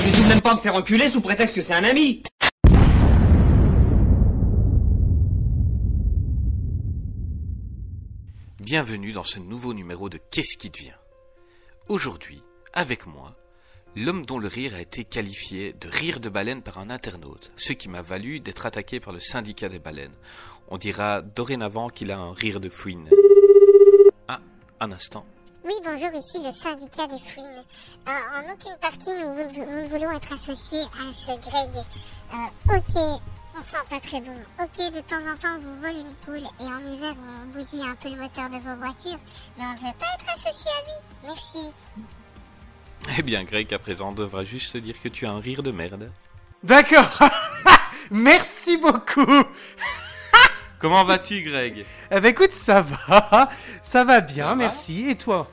Je vais tout de même pas me faire enculer sous prétexte que c'est un ami Bienvenue dans ce nouveau numéro de Qu'est-ce qui devient? Aujourd'hui, avec moi, l'homme dont le rire a été qualifié de rire de baleine par un internaute, ce qui m'a valu d'être attaqué par le syndicat des baleines. On dira dorénavant qu'il a un rire de fouine. Ah, un instant. Oui, bonjour, ici le syndicat des fouines. Euh, en aucune partie, nous, ne voulons être associés à ce Greg. Euh, ok, on sent pas très bon. Ok, de temps en temps, on vous vole une poule et en hiver, on bousille un peu le moteur de vos voitures. Mais on ne veut pas être associé à lui. Merci. Eh bien, Greg, à présent, devra juste te dire que tu as un rire de merde? D'accord. Merci beaucoup. Comment vas-tu, Greg? Eh ben écoute, ça va. Ça va bien, Ça va? merci. Et toi?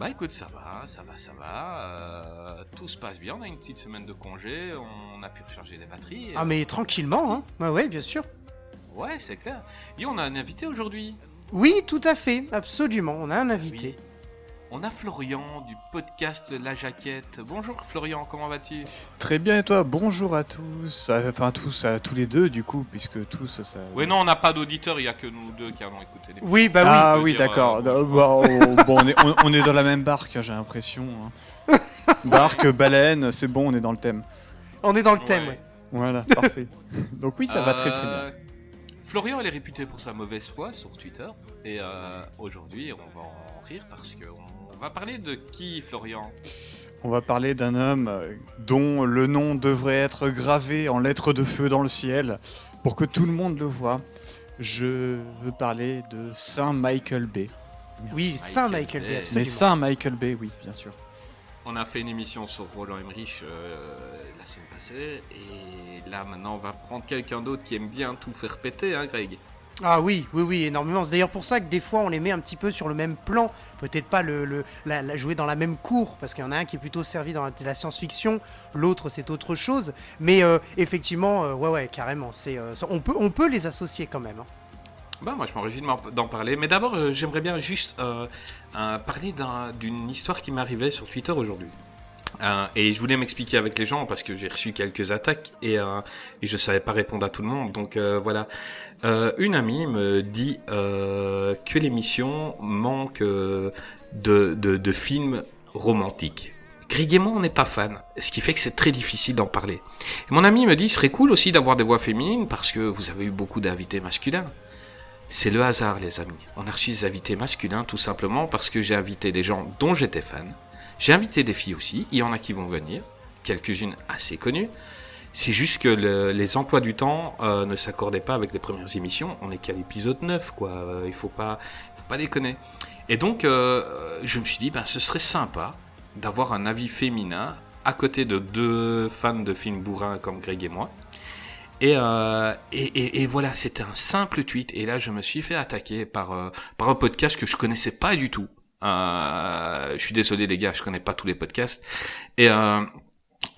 Bah écoute, ça va, ça va, ça va. euh, tout se passe bien. On a une petite semaine de congé. On a pu recharger les batteries. Ah mais tranquillement, hein. Ah ouais, bien sûr. Ouais, c'est clair. Et on a un invité aujourd'hui. Oui, tout à fait, absolument. On a un invité. Oui. On a Florian du podcast La Jaquette. Bonjour Florian, comment vas-tu? Très bien et toi? Bonjour à tous, à- enfin à tous, à tous les deux du coup, puisque tous ça... Oui, non, on n'a pas d'auditeurs, il n'y a que nous deux qui avons écouté les Oui, bah ah on peut oui, d'accord. euh, bah, oh, bon, on est, on, on est dans la même barque, hein, j'ai l'impression. hein. Barque, baleine, c'est bon, on est dans le thème. oui. On est dans le thème, ouais. Voilà, parfait. Donc oui, ça va très très bien. Euh, Florian, elle est réputée pour sa mauvaise foi sur Twitter. Et euh, aujourd'hui, on va en rire parce qu'on va parler de qui, Florian? On va parler d'un homme dont le nom devrait être gravé en lettres de feu dans le ciel pour que tout le monde le voit. Je veux parler de Saint Michael Bay. Oui, Michael Saint Michael Bay. Bay, Mais. Saint Michael Bay, oui, bien sûr. On a fait une émission sur Roland Emmerich euh, la semaine passée. Et là, maintenant, on va prendre quelqu'un d'autre qui aime bien tout faire péter, hein, Greg? Ah oui, oui, oui, énormément. C'est d'ailleurs pour ça que des fois on les met un petit peu sur le même plan. Peut-être pas le, la, jouer dans la même cour, parce qu'il y en a un qui est plutôt servi dans la, science-fiction, l'autre c'est autre chose. Mais euh, effectivement, euh, ouais, ouais, carrément. C'est, euh, on, peut, les associer quand même. hein. Bah, moi, je m'en réjouis d'en parler. Mais d'abord, j'aimerais bien juste parler d'un- d'une histoire qui m'arrivait sur Twitter aujourd'hui. Euh, et je voulais m'expliquer avec les gens parce que j'ai reçu quelques attaques et, euh, et je savais pas répondre à tout le monde. Donc euh, voilà. Euh, une amie me dit que l'émission manque de films romantiques. Greg et moi, on n'est pas fan, ce qui fait que c'est très difficile d'en parler. Et mon ami me dit, ce serait cool aussi d'avoir des voix féminines parce que vous avez eu beaucoup d'invités masculins. C'est le hasard, les amis. On a reçu des invités masculins tout simplement parce que j'ai invité des gens dont j'étais fan. J'ai invité des filles aussi. Il y en a qui vont venir, quelques-unes assez connues. C'est juste que le- les emplois du temps euh, ne s'accordaient pas avec les premières émissions. On est qu'à l'épisode 9, quoi. Euh, il faut pas, faut pas déconner. Et donc, euh, je me suis dit, ben, ce serait sympa d'avoir un avis féminin à côté de deux fans de films bourrins comme Greg et moi. Et, euh, et, et, voilà, c'était un simple tweet. Et là, je me suis fait attaquer par, euh, par un podcast que je connaissais pas du tout. Euh, je suis désolé les gars, je connais pas tous les podcasts. Et, euh,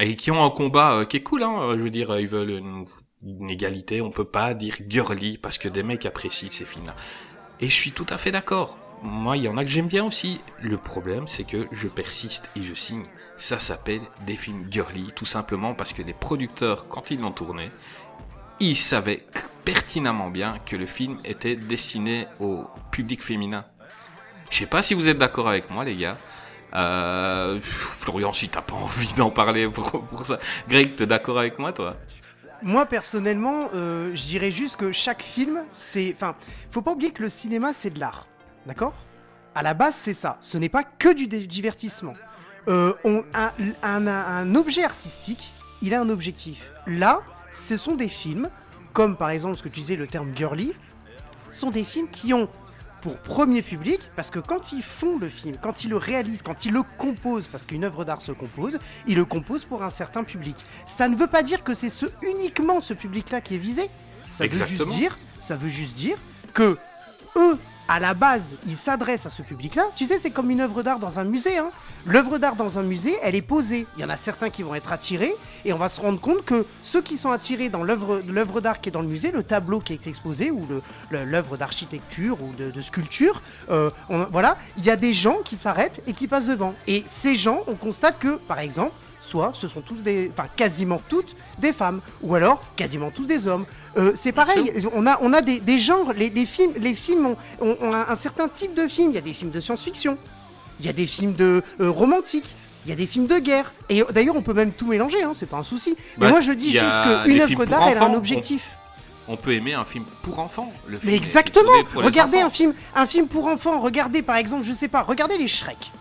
et qui ont un combat euh, qui est cool, hein. Je veux dire, ils veulent une, égalité. On peut pas dire girly parce que des mecs apprécient ces films-là. Et je suis tout à fait d'accord. Moi, il y en a que j'aime bien aussi. Le problème, c'est que je persiste et je signe. Ça s'appelle des films girly, tout simplement parce que les producteurs, quand ils l'ont tourné, ils savaient pertinemment bien que le film était destiné au public féminin. Je sais pas si vous êtes d'accord avec moi, les gars. Euh, Florian, si t'as pas envie d'en parler pour, ça. Greg, t'es d'accord avec moi, toi? Moi personnellement, euh, je dirais juste que chaque film, c'est. Enfin, faut pas oublier que le cinéma c'est de l'art. D'accord? À la base, c'est ça. Ce n'est pas que du divertissement. Euh, un- un objet artistique, il a un objectif. Là, ce sont des films, comme par exemple ce que tu disais, le terme girly, sont des films qui ont pour premier public, parce que quand ils font le film, quand ils le réalisent, quand ils le composent, parce qu'une œuvre d'art se compose, ils le composent pour un certain public. Ça ne veut pas dire que c'est ce, uniquement ce public-là qui est visé. Ça veut juste dire, ça veut juste dire que eux, à la base, ils s'adressent à ce public-là. Tu sais, c'est comme une œuvre d'art dans un musée. Hein. L'œuvre d'art dans un musée, elle est posée. Il y en a certains qui vont être attirés, et on va se rendre compte que ceux qui sont attirés dans l'œuvre d'art qui est dans le musée, le tableau qui est exposé, ou l'œuvre d'architecture ou de, sculpture, euh, voilà, il y a des gens qui s'arrêtent et qui passent devant. Et ces gens, on constate que, par exemple, soit ce sont tous des, enfin quasiment toutes des femmes, ou alors quasiment tous des hommes. Euh, c'est pareil, on a, on a des, des genres, les, les films, les films ont, ont- ont un, un certain type de films. Il y a des films de science-fiction, il y a des films de euh, romantiques, il y a des films de guerre. Et d'ailleurs, on peut même tout mélanger, hein, c'est pas un souci. Mais Bah, moi, je dis juste qu'une œuvre d'art, elle a un objectif. On peut aimer un film pour enfants. Le film Mais exactement. Regardez un film, un film pour enfants. Regardez par exemple, je sais pas, regardez les Shrek.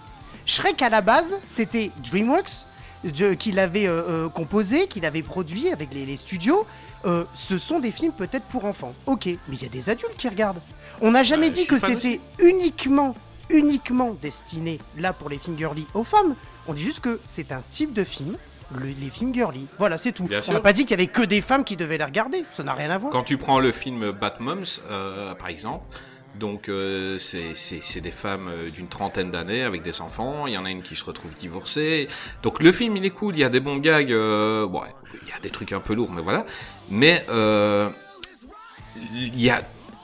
Shrek à la base, c'était DreamWorks je- qui l'avait euh, euh, composé, qui l'avait produit avec les, les studios. Euh, ce sont des films peut-être pour enfants. Ok, mais il y a des adultes qui regardent. On n'a jamais dit que c'était uniquement, uniquement destiné là pour les films girly aux femmes. On dit juste que c'est un type de film. le- les films girly. Voilà, c'est tout. Bien On n'a pas dit qu'il y avait que des femmes qui devaient les regarder. Ça n'a rien à voir. Quand tu prends le film Batmoms, euh, par exemple, donc euh, c'est des femmes euh, d'une trentaine d'années avec des enfants. Il y en a une qui se retrouve divorcée. Donc le film il est cool. Il y a des bons gags. euh, bon, il y a des trucs un peu lourds, mais voilà. Mais euh, il y a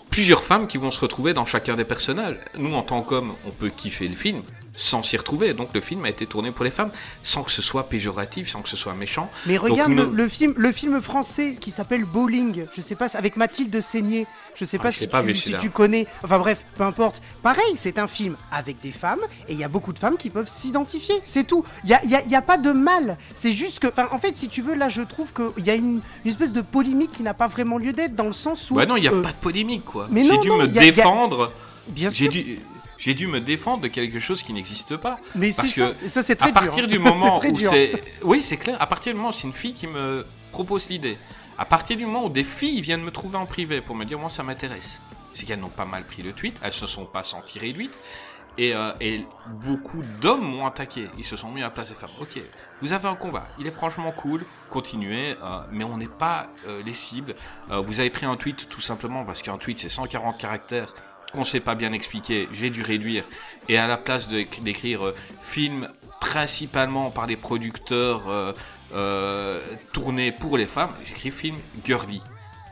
plusieurs femmes qui vont se retrouver dans chacun des personnages. Nous, en tant qu'hommes, on peut kiffer le film sans s'y retrouver. Donc le film a été tourné pour les femmes, sans que ce soit péjoratif, sans que ce soit méchant. Mais Donc, regarde le, film, le film français qui s'appelle Bowling. Je sais pas, avec Mathilde Seigné. Je sais Ah, pas si, l'ai pas tu, si tu connais. Enfin bref, peu importe. Pareil, c'est un film avec des femmes et il y a beaucoup de femmes qui peuvent s'identifier. C'est tout. Il y a, y a- y a pas de mal. C'est juste que, en fait, si tu veux, là, je trouve qu'il y a une, une espèce de polémique qui n'a pas vraiment lieu d'être dans le sens où. Ouais, non, il n'y a euh, pas de polémique, quoi. J'ai dû non, me a- défendre. Bien J'ai sûr. dû, j'ai dû me défendre de quelque chose qui n'existe pas. Mais parce c'est ça, que et ça, c'est très à partir hein. du moment où c'est, oui, c'est clair. À partir du moment où c'est une fille qui me propose l'idée, à partir du moment où des filles viennent me trouver en privé pour me dire moi ça m'intéresse, c'est qu'elles n'ont pas mal pris le tweet, elles se sont pas senties réduites. Et, euh, et beaucoup d'hommes m'ont attaqué. Ils se sont mis à la place des femmes. Ok, vous avez un combat. Il est franchement cool. Continuez. euh, mais on n'est pas euh, les cibles. Euh, vous avez pris un tweet tout simplement parce qu'un tweet c'est 140 caractères qu'on sait pas bien expliquer. J'ai dû réduire. Et à la place d'écrire euh, film principalement par des producteurs euh, euh, tournés pour les femmes, j'écris film girly.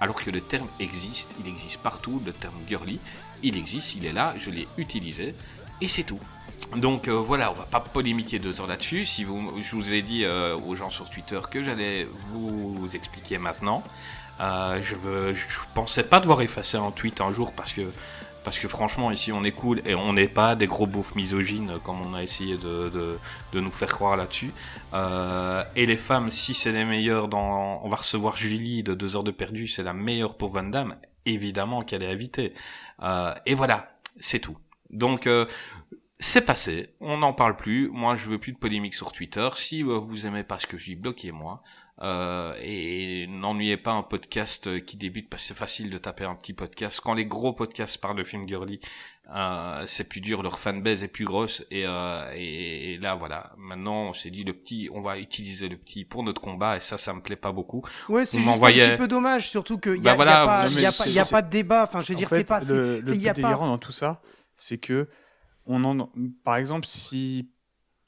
Alors que le terme existe, il existe partout, le terme girly, il existe, il est là, je l'ai utilisé, et c'est tout. Donc euh, voilà, on va pas polémiquer deux heures là-dessus. Si vous, je vous ai dit aux gens sur Twitter que j'allais vous expliquer maintenant. Je veux, je pensais pas devoir effacer un tweet un jour parce que parce que franchement ici on est cool et on n'est pas des gros beaufs misogynes comme on a essayé de, nous faire croire là-dessus. Euh, et les femmes, si c'est les meilleures dans, on va recevoir Julie de deux heures de perdu, c'est la meilleure pour Van Damme, évidemment qu'elle est invitée. Euh, et voilà, c'est tout. Donc euh, c'est passé, on n'en parle plus. Moi, je veux plus de polémique sur Twitter. Si vous aimez pas ce que je dis, bloquez-moi. Euh, et n'ennuyez pas un podcast qui débute parce que c'est facile de taper un petit podcast. Quand les gros podcasts parlent de films girly, euh, c'est plus dur, leur fanbase est plus grosse. Et, euh, et, et là, voilà. Maintenant, on s'est dit le petit, on va utiliser le petit pour notre combat. Et ça, ça me plaît pas beaucoup. Ouais, c'est un petit peu dommage, surtout qu'il n'y Bah a, voilà, y a pas, mais y a pas- y a c'est- pas de débat. Enfin, je veux dire, En c'est pas. le, c'est- le y a pas- délirant dans tout ça, c'est que on en, par exemple, si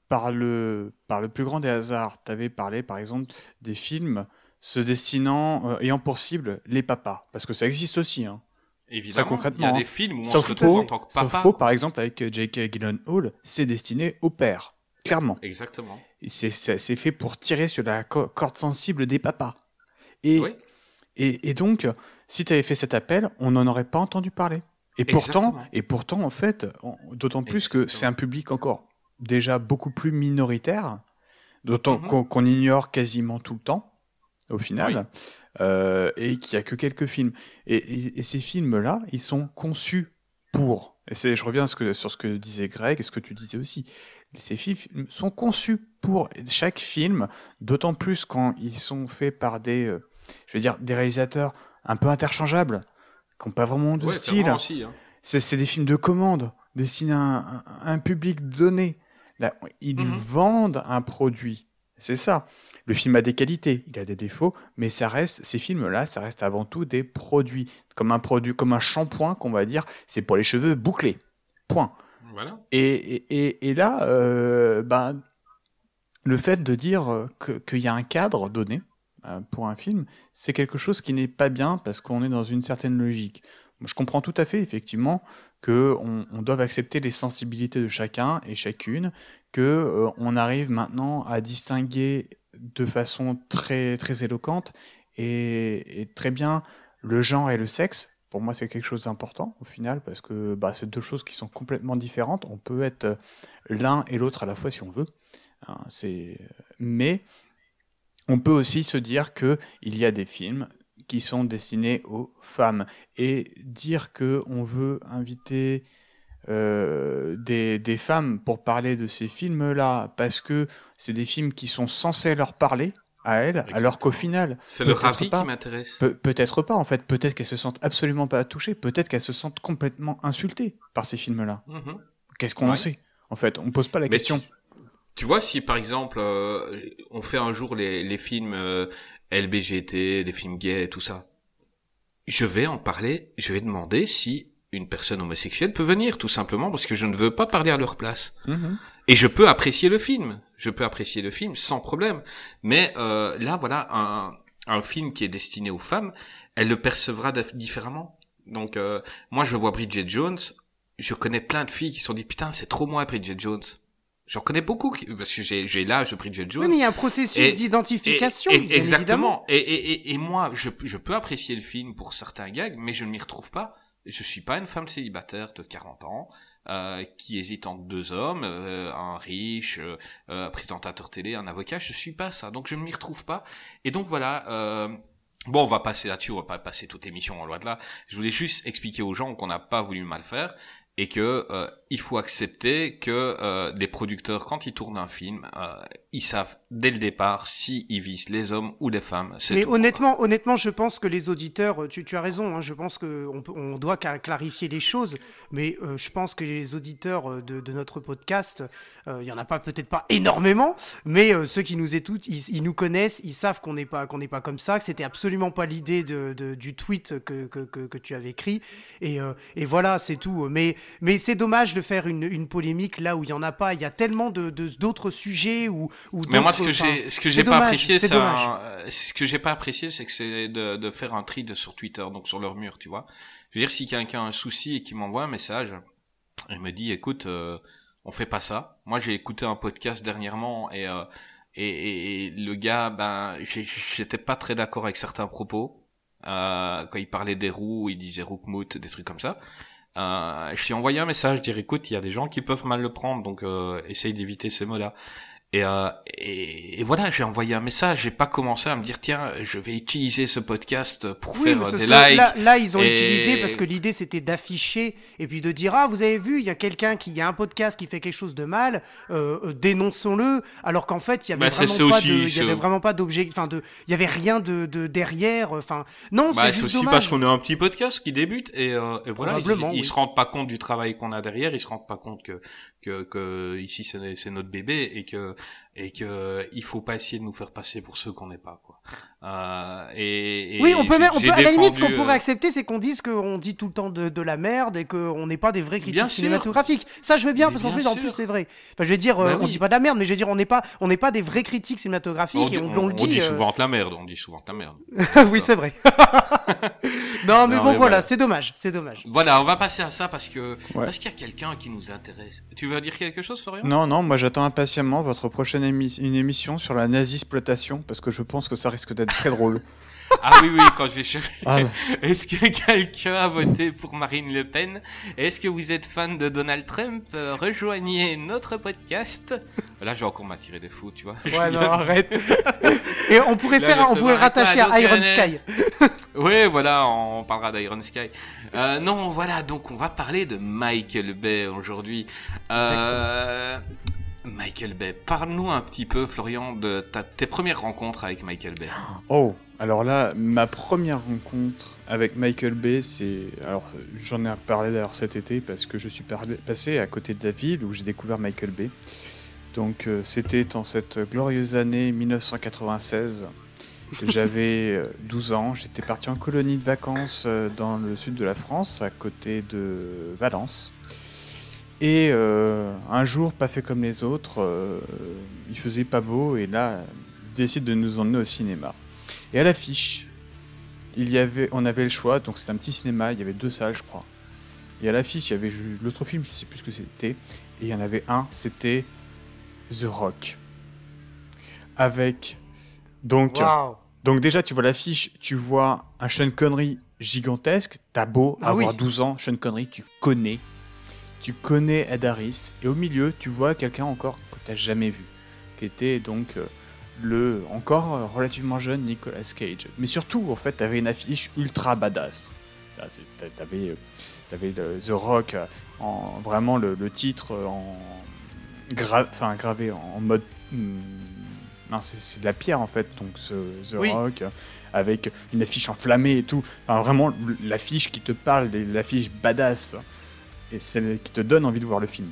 par le par le plus grand des hasards, tu avais parlé, par exemple, des films se destinant euh, ayant pour cible les papas, parce que ça existe aussi. Hein. Évidemment, concrètement, il y a hein. des films où on se Sauf retrouve en tant que Sauf papa. Pro, par exemple, avec euh, J.K. Gyllenhaal, c'est destiné au père, clairement. Exactement. C'est fait pour tirer sur la co- corde sensible des papas. Et, Oui. et, et donc, si tu avais fait cet appel, on n'en aurait pas entendu parler. Et pourtant, et pourtant, en fait, d'autant plus que c'est un public encore déjà beaucoup plus minoritaire, d'autant Mhm. qu'on ignore quasiment tout le temps, au final, euh, et qu'il n'y a que quelques films. Et, et- et ces films-là, ils sont conçus pour. Et je reviens à ce que, sur ce que disait Greg et ce que tu disais aussi. Ces films sont conçus pour chaque film, d'autant plus quand ils sont faits par des, euh, je veux dire, des réalisateurs un peu interchangeables, qui n'ont pas vraiment de Ouais, style. hein. C'est des films de commande, destinés à un public donné. Là, ils Mhm. vendent un produit. C'est ça. Le film a des qualités, il a des défauts, mais ça reste, ces films-là, ça reste avant tout des produits. Comme un produit, comme un shampoing qu'on va dire, c'est pour les cheveux bouclés. Point. Voilà. Et, et, et- là, euh, ben, le fait de dire euh, que- qu'il y a un cadre donné euh, pour un film, c'est quelque chose qui n'est pas bien parce qu'on est dans une certaine logique. Je comprends tout à fait, effectivement, qu'on on doive accepter les sensibilités de chacun et chacune, que euh, on arrive maintenant à distinguer de façon très, très éloquente et, très bien le genre et le sexe. Pour moi, c'est quelque chose d'important au final parce que bah, c'est deux choses qui sont complètement différentes. On peut être euh, l'un et l'autre à la fois si on veut. Hein. Mais on peut aussi se dire que il y a des films qui sont destinés aux femmes et dire que on veut inviter euh, des, des femmes pour parler de ces films-là parce que c'est des films qui sont censés leur parler à elles, alors qu'au final, C'est le ravi pas. qui m'intéresse. Pe- peut-être pas en fait, peut-être qu'elles se sentent absolument pas touchées, peut-être qu'elles se sentent complètement insultées par ces films-là. Mhm. Qu'est-ce qu'on en sait En fait, on pose pas la Mais question. Tu, tu vois, si par exemple, euh, on fait un jour les, les films euh, LBGT, des films gays tout ça, je vais en parler, je vais demander si une personne homosexuelle peut venir, tout simplement, parce que je ne veux pas parler à leur place. Mhm. Et je peux apprécier le film. Je peux apprécier le film sans problème. Mais euh, là, voilà, un, un film qui est destiné aux femmes, elle le percevra dif- différemment. Donc, euh, moi, je vois Bridget Jones. Je connais plein de filles qui se sont dit putain, c'est trop moi Bridget Jones. J'en connais beaucoup parce que j'ai j'ai l'âge de Bridget Jones. Oui, mais il y a un processus d'identification. Bien évidemment. exactement. Et, et, et, et moi, je, je peux apprécier le film pour certains gags, mais je ne m'y retrouve pas. Je suis pas une femme célibataire de 40 ans euh, qui hésite entre deux hommes, euh, un riche, euh, euh, présentateur télé, un avocat. Je suis pas ça, donc je ne m'y retrouve pas. Et donc voilà. Euh, Bon, on va passer là-dessus, on va pas passer toute l'émission en loi de là. Je voulais juste expliquer aux gens qu'on n'a pas voulu mal faire et que euh, il faut accepter que euh, les producteurs, quand ils tournent un film, euh, ils savent dès le départ si ils visent les hommes ou les femmes. Mais tout, honnêtement, honnêtement, je pense que les auditeurs, tu, tu as raison, hein, je pense qu'on on doit clarifier les choses, mais euh, je pense que les auditeurs de, de notre podcast, il y en a pas peut-être pas énormément, mais ceux qui nous écoutent, ils, ils nous connaissent, ils savent qu'on n'est pas qu'on n'est pas comme ça, que c'était absolument pas l'idée de, de- du tweet que, que, que, que tu avais écrit, et, et voilà, c'est tout. Mais mais c'est dommage de faire une, une polémique là où il y en a pas. Il y a tellement de de- d'autres sujets où, où Mais moi, d'autres- ce que j'ai, ce que j'ai pas apprécié, c'est ce que j'ai pas apprécié, c'est que c'est de, de faire un tri de sur Twitter, donc sur leur mur, tu vois. Je veux dire, si quelqu'un a un souci et qui m'envoie un message, il me dit, écoute, euh, on fait pas ça. Moi, j'ai écouté un podcast dernièrement et euh, et, et- et le gars, ben, j'étais pas très d'accord avec certains propos. Euh, quand il parlait des roues, il disait roukmout, des trucs comme ça. Euh, je lui ai envoyé un message, dire écoute, il y a des gens qui peuvent mal le prendre, donc euh, essaye d'éviter ces mots-là. Et, euh, et, et voilà, j'ai envoyé un message, j'ai pas commencé à me dire tiens, je vais utiliser ce podcast pour Oui, faire euh, des likes. là, là, ils ont et- utilisé parce que l'idée c'était d'afficher et puis de dire ah vous avez vu il y a quelqu'un qui il y a un podcast qui fait quelque chose de mal euh, euh, dénonçons-le alors qu'en fait il y avait Bah, vraiment pas y avait vraiment d'objet enfin de il y avait rien de, de derrière enfin non Bah, c'est aussi dommage. parce qu'on est un petit podcast qui débute et, euh, et voilà, ils, Probablement, ils oui. se rendent pas compte du travail qu'on a derrière, ils se rendent pas compte que que, que ici c'est c'est notre bébé et que et que il faut pas essayer de nous faire passer pour ceux qu'on n'est pas quoi. Euh, et, et oui, on peut, même, on peut à la limite, ce qu'on pourrait euh, accepter, c'est qu'on dise qu'on dit tout le temps de, de la merde et qu'on n'est pas des vrais critiques Bien sûr. cinématographiques. Ça, je veux bien, Mais parce qu'en plus, en plus, c'est vrai. Enfin, je veux dire, euh, Bah on oui. dit pas de la merde, mais je veux dire, on n'est pas, on n'est pas des vrais critiques cinématographiques on, et dit- on, on- on le on dit. euh, souvent de la merde, on dit souvent de la merde. oui, c'est vrai. non, mais Non, bon, mais voilà, voilà. c'est dommage, c'est dommage. Voilà, on va passer à ça parce que Ouais. parce qu'il y a quelqu'un qui nous intéresse. Tu veux dire quelque chose, Florian? Non, non, moi j'attends impatiemment votre prochaine émi- une émission sur la nazi-exploitation parce que je pense que ça risque d'être très drôle. Ah oui, oui, quand je vais chercher. Ah. Est-ce que quelqu'un a voté pour Marine Le Pen? Est-ce que vous êtes fan de Donald Trump? Euh, Rejoignez notre podcast. Là, j'ai encore m'attirer des fous, tu vois. Ouais, non, arrête. et on pourrait Là, faire, je on pourrait rattacher à Iron Sky. Ouais, voilà, on parlera d'Iron Sky. Euh, non, voilà, donc on va parler de Michael Bay aujourd'hui. Euh, Michael Bay, parle-nous un petit peu, Florian, de ta- tes premières rencontres avec Michael Bay. Oh, Alors là, ma première rencontre avec Michael Bay, c'est. Alors, j'en ai parlé d'ailleurs cet été parce que je suis passé à côté de la ville où j'ai découvert Michael Bay. Donc, euh, c'était en cette glorieuse année 1996. J'avais euh, 12 ans, j'étais parti en colonie de vacances euh, dans le sud de la France, à côté de Valence. Et euh, un jour, pas fait comme les autres, euh, il faisait pas beau et là, il décide de nous emmener au cinéma. Et à l'affiche, il y avait, on avait le choix, donc c'était un petit cinéma, il y avait deux salles, je crois. Et à l'affiche, il y avait l'autre film, je sais plus ce que c'était, et il y en avait un, c'était The Rock. Avec donc donc déjà, tu vois l'affiche, tu vois un Sean Connery gigantesque. T'as beau Ah avoir oui. 12 ans, Sean Connery, tu connais. Tu connais Ed Harris. Et au milieu, tu vois quelqu'un encore que t'as jamais vu. Qui était donc euh, le encore euh, relativement jeune Nicolas Cage. Mais surtout, en fait, t'avais une affiche ultra badass. T'avais, euh, t'avais le- The Rock, en, vraiment le, le titre en gra- enfin, gravé en mode... hmm, c'est de la pierre en fait, donc ce, The Oui. Rock, avec une affiche enflammée et tout. Enfin, vraiment, l'affiche qui te parle, l'affiche badass, et celle qui te donne envie de voir le film.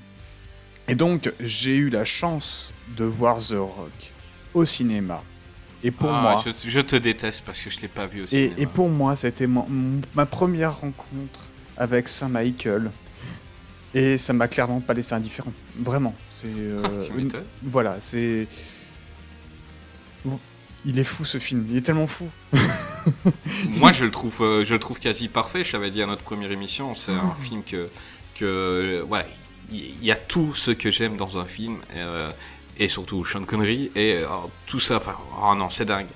Et donc, j'ai eu la chance de voir The Rock au cinéma. Et pour Ah, moi, je, je te déteste parce que je l'ai pas vu aussi. et, et pour moi, c'était mon- mon- ma première rencontre avec Saint Michael. Et ça m'a clairement pas laissé indifférent. Vraiment. C'est. euh, tu une- voilà, c'est. Il est fou ce film. Il est tellement fou. Moi, je le trouve, euh, je le trouve quasi parfait. Je t'avais dit à notre première émission, c'est un Mm. film que, que, euh, ouais, il y, y a tout ce que j'aime dans un film. euh, et surtout Sean Connery et euh, tout ça. Enfin, oh non, c'est dingue.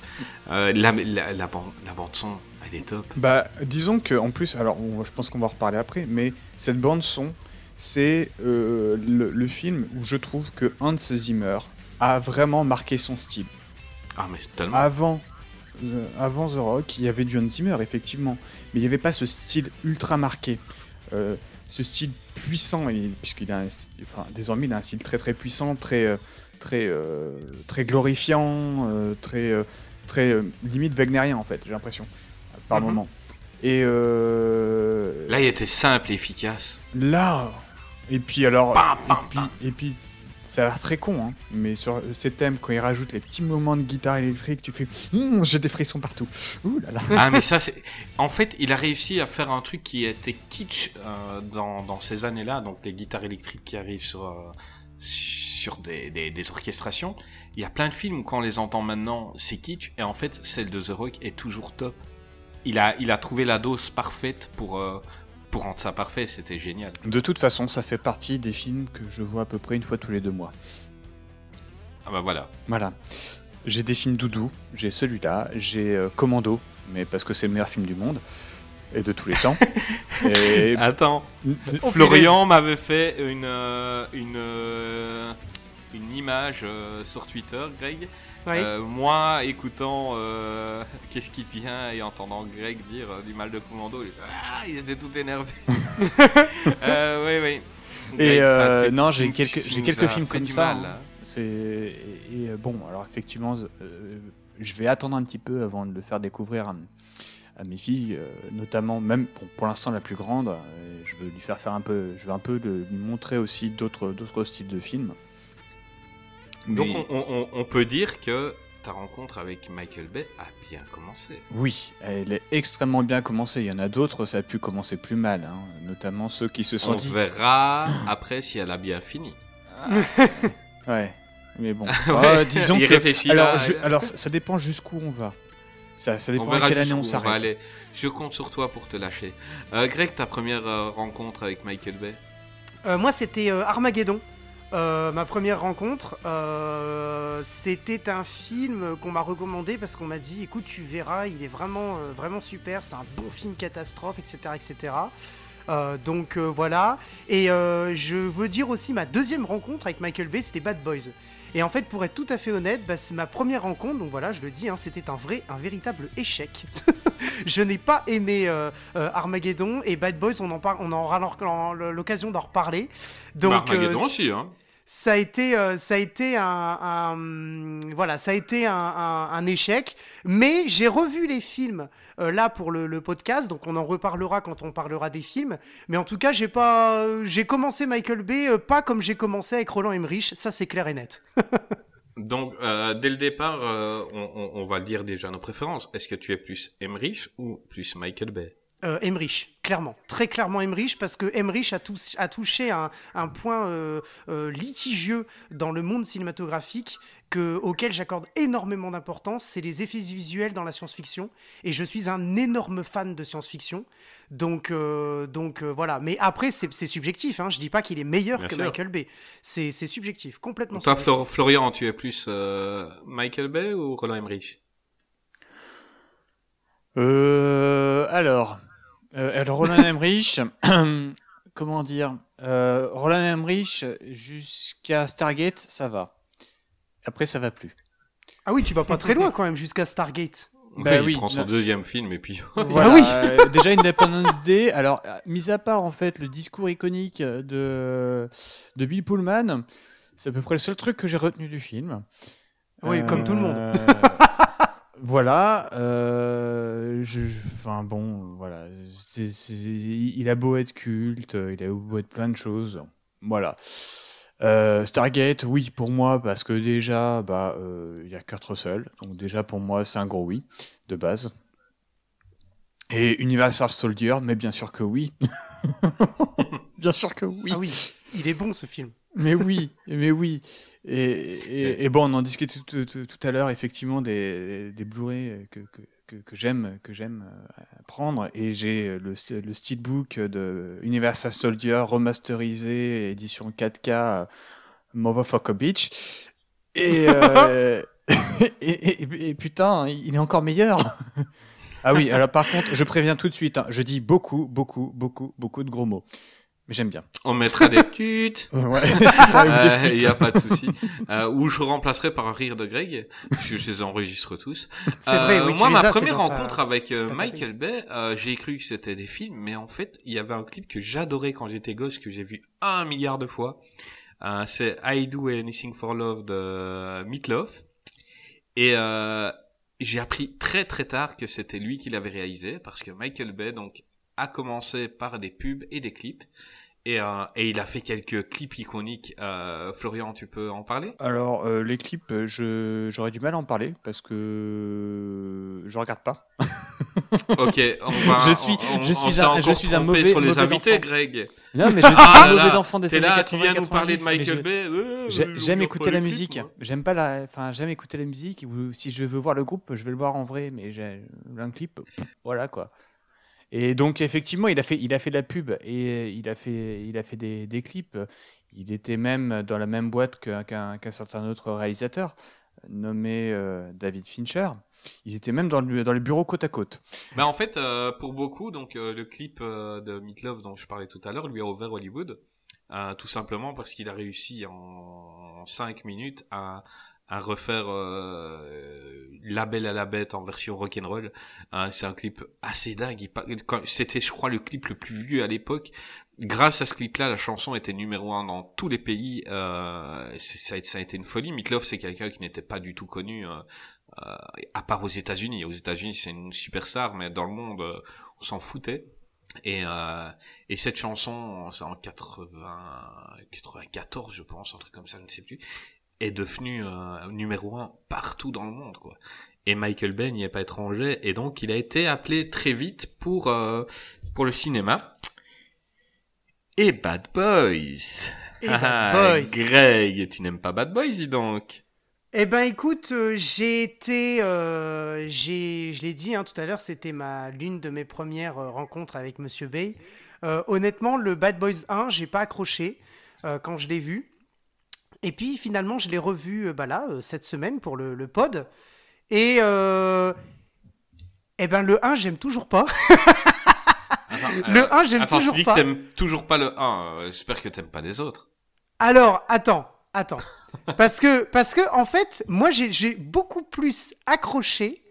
Euh, la, la, la bande, la bande son, elle est top. Bah, disons que en plus, alors on- je pense qu'on va en reparler après, mais cette bande son, c'est euh, le, le film où je trouve que Hans Zimmer a vraiment marqué son style. Ah, mais c'est tellement. Avant, euh, avant The Rock, il y avait du Hans Zimmer, effectivement, mais il n'y avait pas ce style ultra marqué. Ce style puissant, il- puisqu'il a un style- enfin, désormais il a un style très très puissant, très, euh, très, euh, très glorifiant, euh, très, très euh, limite wagnérien en fait, j'ai l'impression, par Mhm. moment. Et euh, Là, il était simple et efficace. Là Et puis alors. Et, puis, et puis, ça a l'air très con, hein, mais sur ces thèmes, quand ils rajoutent les petits moments de guitare électrique, tu fais Hum, J'ai des frissons partout. Ouh là là. Ah, mais ça, c'est. En fait, il a réussi à faire un truc qui était kitsch euh, dans, ces années-là, donc les guitares électriques qui arrivent sur, euh, sur des, des, des orchestrations. Il y a plein de films où, quand on les entend maintenant, c'est kitsch, et en fait, celle de The Rock est toujours top. Il a, il a trouvé la dose parfaite pour, euh, pour rendre ça parfait, c'était génial. De toute façon, ça fait partie des films que je vois à peu près une fois tous les deux mois. Ah bah voilà. Voilà. J'ai des films doudou, j'ai celui-là, j'ai euh, Commando, mais parce que c'est le meilleur film du monde, et de tous les temps. et Attends, Florian m'avait fait une, euh, une, euh, une image sur Twitter, Greg. Oui. Euh, moi, écoutant euh, qu'est-ce qui vient et entendant Greg dire euh, du mal de commando, il, ah, il était tout énervé. euh, oui, oui. Greg, Et euh, non, j'ai quelques, j'ai quelques films comme ça. mal, hein. hein. C'est et, et, bon, alors effectivement, euh, je vais attendre un petit peu avant de le faire découvrir à, à mes filles, euh, notamment même bon, pour l'instant la plus grande. euh, je veux lui faire faire un peu, je veux un peu lui montrer aussi d'autres d'autres styles de films. Donc, Mais- on, on- on peut dire que ta rencontre avec Michael Bay a bien commencé. Oui, elle est extrêmement bien commencée. Il y en a d'autres, ça a pu commencer plus mal, hein, notamment ceux qui se sont On dit. verra après si elle a bien fini. Ouais, mais bon. Ouais, Ah, disons il que. alors, là, je- alors, ça, dépend jusqu'où on va. Ça, ça On dépend à verra quelle année on s'arrête. Je compte sur toi pour te lâcher. Euh, Greg, ta première euh, rencontre avec Michael Bay? Euh, moi, c'était euh, Armageddon. Euh, ma première rencontre, euh, c'était un film qu'on m'a recommandé parce qu'on m'a dit, écoute, tu verras, il est vraiment, euh, vraiment super, c'est un bon film catastrophe, etc., etc. Donc voilà. Et je veux dire aussi ma deuxième rencontre avec Michael Bay, c'était Bad Boys. Et en fait, pour être tout à fait honnête, bah, c'est ma première rencontre, donc voilà, je le dis, hein, c'était un vrai, un véritable échec. je n'ai pas aimé euh, euh, Armageddon et Bad Boys, on en parle, on aura l'occasion d'en reparler. Donc, bah, Armageddon euh, aussi, hein. Ça a été, euh, ça a été un, un- voilà, ça a été un, un- un échec. Mais j'ai revu les films euh, là pour le, le podcast, donc on en reparlera quand on parlera des films. Mais en tout cas, j'ai pas, j'ai commencé Michael Bay euh, pas comme j'ai commencé avec Roland Emmerich, ça c'est clair et net. Donc, euh, dès le départ, euh, on, on- on va dire déjà nos préférences. Est-ce que tu es plus Emmerich ou plus Michael Bay? Euh, Emmerich, clairement, très clairement Emmerich, parce que Emmerich a, tous- a touché un, un point euh, euh, litigieux dans le monde cinématographique que, auquel j'accorde énormément d'importance, c'est les effets visuels dans la science-fiction, et je suis un énorme fan de science-fiction, donc, euh, donc euh, voilà. Mais après, c'est subjectif, hein. je dis pas qu'il est meilleur Bien que sûr. Michael Bay, c'est subjectif, complètement Toi. Flor- Florian, tu es plus euh, Michael Bay ou Roland Emmerich? Euh, alors, euh, alors, Roland Emmerich, comment dire euh, Roland Emmerich jusqu'à Stargate, ça va. Après, ça va plus. Ah oui, tu vas pas très loin quand même, jusqu'à Stargate. Bah Oui, oui, il prend son non. deuxième film et puis... Voilà, oui. euh, déjà Independence Day. Alors, euh, mis à part en fait le discours iconique de de Bill Pullman, c'est à peu près le seul truc que j'ai retenu du film. Oui, comme tout le monde. Euh, voilà. euh, je, enfin bon, voilà. il a beau être culte, il a beau être plein de choses. Voilà. Euh, Stargate, oui, pour moi, parce que déjà, bah, euh, il y a Kurt Russell, donc déjà pour moi, c'est un gros oui de base. Et Universal Soldier, mais bien sûr que oui. bien sûr que oui. Ah oui, il est bon ce film. Mais oui, mais oui. Et, et, et bon, on en discutait tout, tout- tout à l'heure, effectivement, des, des Blu-ray que, que, que, j'aime que j'aime euh, prendre. Et j'ai le, le steelbook de Universal Soldier remasterisé, édition 4K, euh, Motherfucker Beach. Et, euh, et, et- et putain, il est encore meilleur. ah oui, alors par contre, je préviens tout de suite, hein, je dis beaucoup, beaucoup, beaucoup, beaucoup de gros mots. Mais j'aime bien. On mettra des tutes. Ouais, c'est ça, Il n'y a pas de souci. Euh, ou je remplacerai par un rire de Greg. Je, je les enregistre tous. C'est vrai, Euh, oui, moi, ma as, première ta- rencontre avec euh, Michael Bay, euh, j'ai cru que c'était des films, mais en fait, il y avait un clip que j'adorais quand j'étais gosse, que j'ai vu un milliard de fois. Euh, c'est I Do Anything for Love de Meatloaf. Et euh, j'ai appris très très tard que c'était lui qui l'avait réalisé, parce que Michael Bay donc a commencé par des pubs et des clips. Et, euh, et il a fait quelques clips iconiques. Euh, Florian, tu peux en parler? Alors, euh, les clips, j'aurais du mal à en parler parce que je regarde pas. Ok, on va. Je suis- on- je suis un- je suis un mauvais- sur les mauvais invités, enfant. Greg. Non, mais je suis Ah un là, mauvais enfant des années là, 80, tu viens nous parler de 90, mais Michael je- Bay. J'aime écouter la musique. J'aime pas la, enfin j'aime écouter la musique. Ou si je veux voir le groupe, je vais le voir en vrai. Mais j'ai un clip, voilà quoi. Et donc effectivement, il a fait, il a fait de la pub et il a fait, il a fait des, des clips. Il était même dans la même boîte qu'un qu'un certain autre réalisateur nommé euh, David Fincher. Ils étaient même dans le, dans les bureaux côte à côte. Bah en fait, euh, pour beaucoup, donc euh, le clip euh, de Meatloaf dont je parlais tout à l'heure lui a ouvert Hollywood, euh, tout simplement parce qu'il a réussi en 5 minutes à, à refaire euh, La Belle à la Bête en version rock'n'roll. Euh, c'est un clip assez dingue. C'était, je crois, le clip le plus vieux à l'époque. Grâce à ce clip-là, la chanson était numéro un dans tous les pays. Euh, ça, a, été une folie. Meatloaf, c'est quelqu'un qui n'était pas du tout connu. euh, euh, à part aux États-Unis. Aux États-Unis, c'est une superstar, mais dans le monde, euh, on s'en foutait. Et, euh, et cette chanson, c'est en 80, 94, je pense, un truc comme ça, je ne sais plus, est devenue euh, numéro un partout dans le monde, quoi. Et Michael Bay n'y est pas étranger, et donc il a été appelé très vite pour euh, pour le cinéma. Et Bad Boys. Et Bad Ah, Boys. Greg, tu n'aimes pas Bad Boys, dis donc. Eh ben écoute, euh, j'ai été, euh, j'ai, je l'ai dit hein, tout à l'heure, c'était ma l'une de mes premières euh, rencontres avec Monsieur Bay. Honnêtement, le Bad Boys 1, j'ai pas accroché quand je l'ai vu. Et puis finalement, je l'ai revu euh, bah là euh, cette semaine pour le, le pod. Et euh, eh ben le 1, j'aime toujours pas. Attends, Le 1, j'aime Attends, toujours tu dis pas. que t'aimes toujours pas le 1. euh, J'espère que t'aimes pas les autres. Alors, attends, attends. Parce que, parce que en fait, moi, j'ai- j'ai beaucoup plus accroché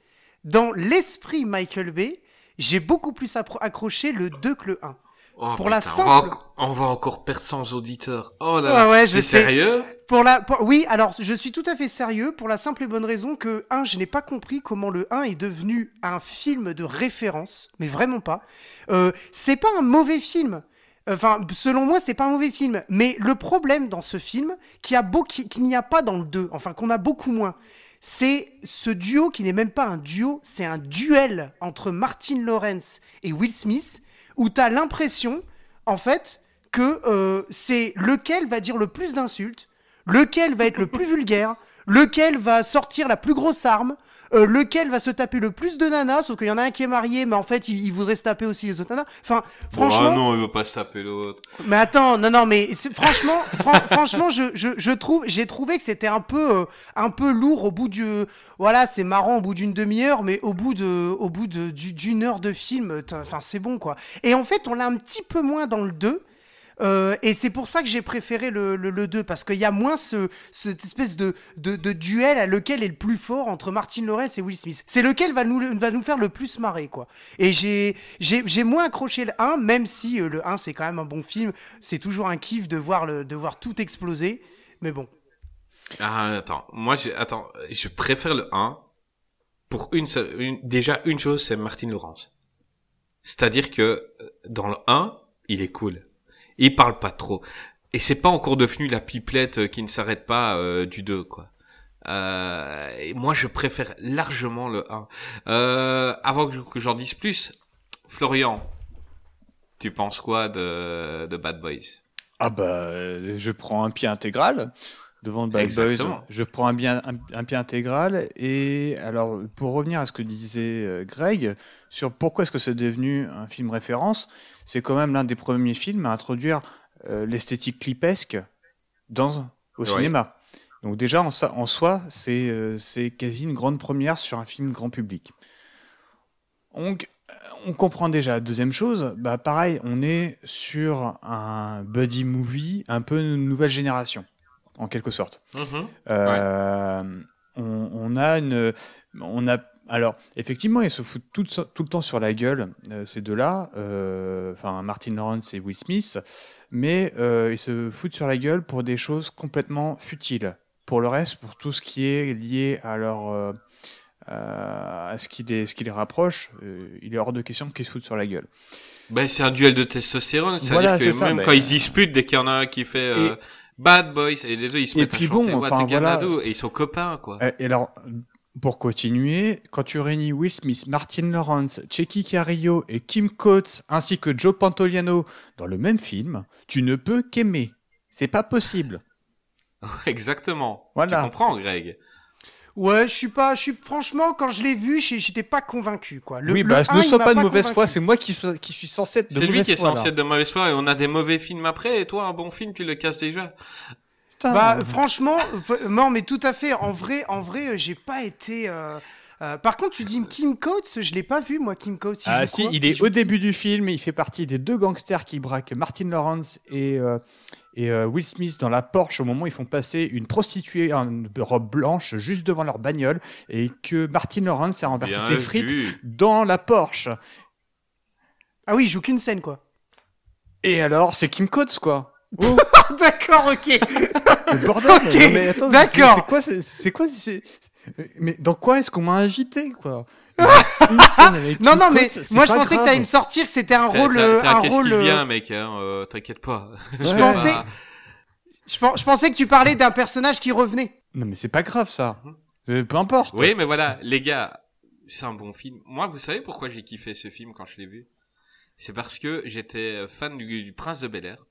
dans l'esprit Michael Bay. J'ai beaucoup plus accroché le 2 que le 1. Oh, Pour la simple- On va, enc- on va encore perdre 100 auditeurs. Oh là Ouais, là. ouais, je T'es sais. Oui, alors je suis tout à fait sérieux pour la simple et bonne raison que, un, je n'ai pas compris comment le 1 est devenu un film de référence, mais vraiment pas. Euh, c'est pas un mauvais film. Enfin, selon moi, c'est pas un mauvais film. Mais le problème dans ce film, qu'il n'y a pas dans le 2, enfin qu'on a beaucoup moins, c'est ce duo qui n'est même pas un duo, c'est un duel entre Martin Lawrence et Will Smith, où t'as l'impression, en fait, que euh, c'est lequel va dire le plus d'insultes, lequel va être le plus vulgaire, lequel va sortir la plus grosse arme, euh, lequel va se taper le plus de nanas, sauf qu'il y en a un qui est marié, mais en fait, il, il voudrait se taper aussi les autres nanas. Enfin, franchement... Non, il veut pas se taper l'autre. Mais attends, non, non, mais franchement, fran- franchement, je, je, je trouve, j'ai trouvé que c'était un peu, euh, un peu lourd au bout du, voilà, c'est marrant au bout d'une demi-heure, mais au bout de, au bout de, d'une heure de film, enfin, c'est bon, quoi. Et en fait, on l'a un petit peu moins dans le 2. Euh, et c'est pour ça que j'ai préféré le, le, le 2, parce qu'il y a moins ce, cette espèce de, de, de duel à lequel est le plus fort entre Martin Lawrence et Will Smith. C'est lequel va nous, va nous faire le plus marrer, quoi. Et j'ai, j'ai, moins accroché le 1, même si euh, le 1 c'est quand même un bon film. C'est toujours un kiff de voir, le, de voir tout exploser. Mais bon. Ah, attends. Moi, j'ai, attends, je préfère le 1 pour une seule, une- déjà une chose, c'est Martin Lawrence. C'est-à-dire que euh, dans le 1, il est cool. Il parle pas trop. Et c'est pas encore devenu la pipelette euh, qui ne s'arrête pas euh, du 2, quoi. Euh, moi, je préfère largement le 1. Euh, avant que je- que j'en dise plus, Florian, tu penses quoi de, de Bad Boys? Ah bah, je prends un pied intégral devant Bad Exactement. Boys. Je prends un, bien, un, un pied intégral. Et alors, pour revenir à ce que disait euh, Greg sur pourquoi est-ce que c'est devenu un film référence, c'est quand même l'un des premiers films à introduire euh, l'esthétique clipesque dans, au cinéma. Donc déjà, en, en soi, c'est euh, quasi une grande première sur un film grand public. Donc, on comprend déjà. Deuxième chose, bah pareil, on est sur un buddy movie un peu nouvelle génération, en quelque sorte. Euh, on, on a une, on a, alors effectivement, ils se foutent tout, tout le temps sur la gueule euh, ces deux-là, euh, enfin Martin Lawrence et Will Smith, mais ils se foutent sur la gueule pour des choses complètement futiles. Pour le reste, pour tout ce qui est lié à leur euh, à ce qui les, ce qui les rapproche, euh, il est hors de question qu'ils se foutent sur la gueule. Ben, c'est un duel de testostérone. C'est-à-dire Voilà, que ça, même ben- quand ils disputent, dès qu'il y en a un qui fait euh, Bad Boys et les deux ils se Et mettent puis à bon, enfin, voilà. Et ils sont copains quoi. Euh, Et alors, pour continuer, quand tu réunis Will Smith, Martin Lawrence, Checky Carillo et Kim Coates ainsi que Joe Pantoliano dans le même film, tu ne peux qu'aimer. C'est pas possible. Exactement. Voilà. Tu comprends Greg? Ouais, je suis pas, je suis franchement quand je l'ai vu, j'ai- j'étais pas convaincu quoi. Le- oui, bah, 1, ne sois pas de mauvaise convaincu. foi, c'est moi qui, suis- qui suis censé être de C'est lui mauvaise qui est foi, censé là. être de mauvaise foi et on a des mauvais films après et toi un bon film tu le casses déjà. Putain. Bah franchement, non mais tout à fait. En vrai, en vrai, euh, j'ai pas été. euh, euh, Par contre, tu dis Kim Coates, je l'ai pas vu moi, Kim Coates. Ah si, il est au début du film, il fait partie des deux gangsters qui braquent Martin Lawrence et, euh, et euh, Will Smith dans la Porsche au moment où ils font passer une prostituée en robe blanche juste devant leur bagnole et que Martin Lawrence a renversé Bien ses frites vu. dans la Porsche. Ah oui, il joue qu'une scène quoi. Et alors, c'est Kim Coates quoi. D'accord, ok. Le bordel. Non, mais attends, c'est- quoi c'est- C'est quoi c'est- Mais dans quoi est-ce qu'on m'a invité quoi Une scène avec non, Kim non, mais Coates, moi je pas pensais que grave. t'allais me sortir que c'était un rôle, euh, un qu'est-ce rôle. qu'il euh, vient mec hein, euh, t'inquiète pas. Ouais. Je pensais- pas- Je, pen- je pensais que tu parlais d'un personnage qui revenait. Non mais c'est pas grave ça. C'est- Peu importe. Oui mais voilà les gars c'est un bon film. Moi vous savez pourquoi j'ai kiffé ce film quand je l'ai vu? C'est parce que j'étais fan du, du Prince de Bel Air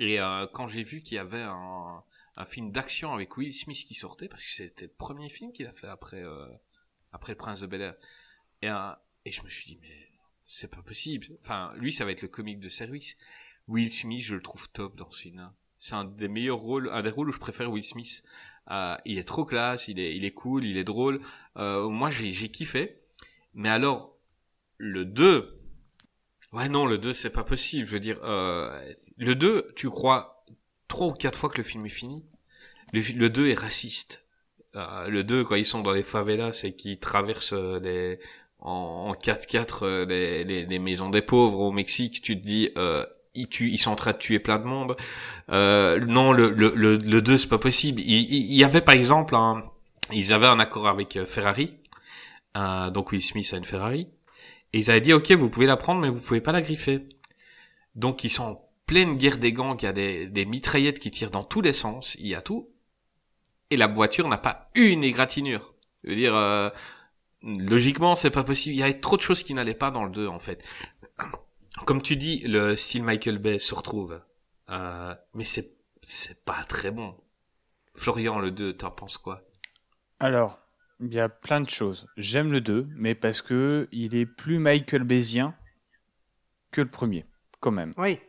et euh, quand j'ai vu qu'il y avait un, un film d'action avec Will Smith qui sortait parce que c'était le premier film qu'il a fait après euh, après le Prince de Bel Air et et je me suis dit mais c'est pas possible. Enfin lui ça va être le comique de service. Will Smith je le trouve top dans ce film. hein. C'est un des meilleurs rôles, un des rôles où je préfère Will Smith. Euh, il est trop classe, il est, il est cool, il est drôle. Euh, moi, j'ai, j'ai kiffé. Mais alors, le 2, ouais, non, le 2, c'est pas possible. Je veux dire, euh, le 2, tu crois trois ou quatre fois que le film est fini. Le, le 2 est raciste. Euh, le 2, quand ils sont dans les favelas et qu'ils traversent euh, les, en, en 4x4 euh, les, maisons des pauvres au Mexique, tu te dis euh, ils, tuent, ils sont en train de tuer plein de monde. Euh, non, le, le, le, le 2, c'est pas possible. Il, y avait par exemple un, ils avaient un accord avec euh, Ferrari, euh, donc Will Smith a une Ferrari, et ils avaient dit ok, vous pouvez la prendre, mais vous pouvez pas la griffer. Donc ils sont pleine guerre des gangs, il y a des, des mitraillettes qui tirent dans tous les sens, il y a tout, et la voiture n'a pas une égratignure. Je veux dire, euh, logiquement, c'est pas possible. Il y avait trop de choses qui n'allaient pas dans le 2, en fait. Comme tu dis, le style Michael Bay se retrouve. Euh, mais c'est, c'est pas très bon. Florian, le 2, t'en penses quoi? Alors, il y a plein de choses. J'aime le 2, mais parce que il est plus Michael Bayesien que le premier, quand même. Oui.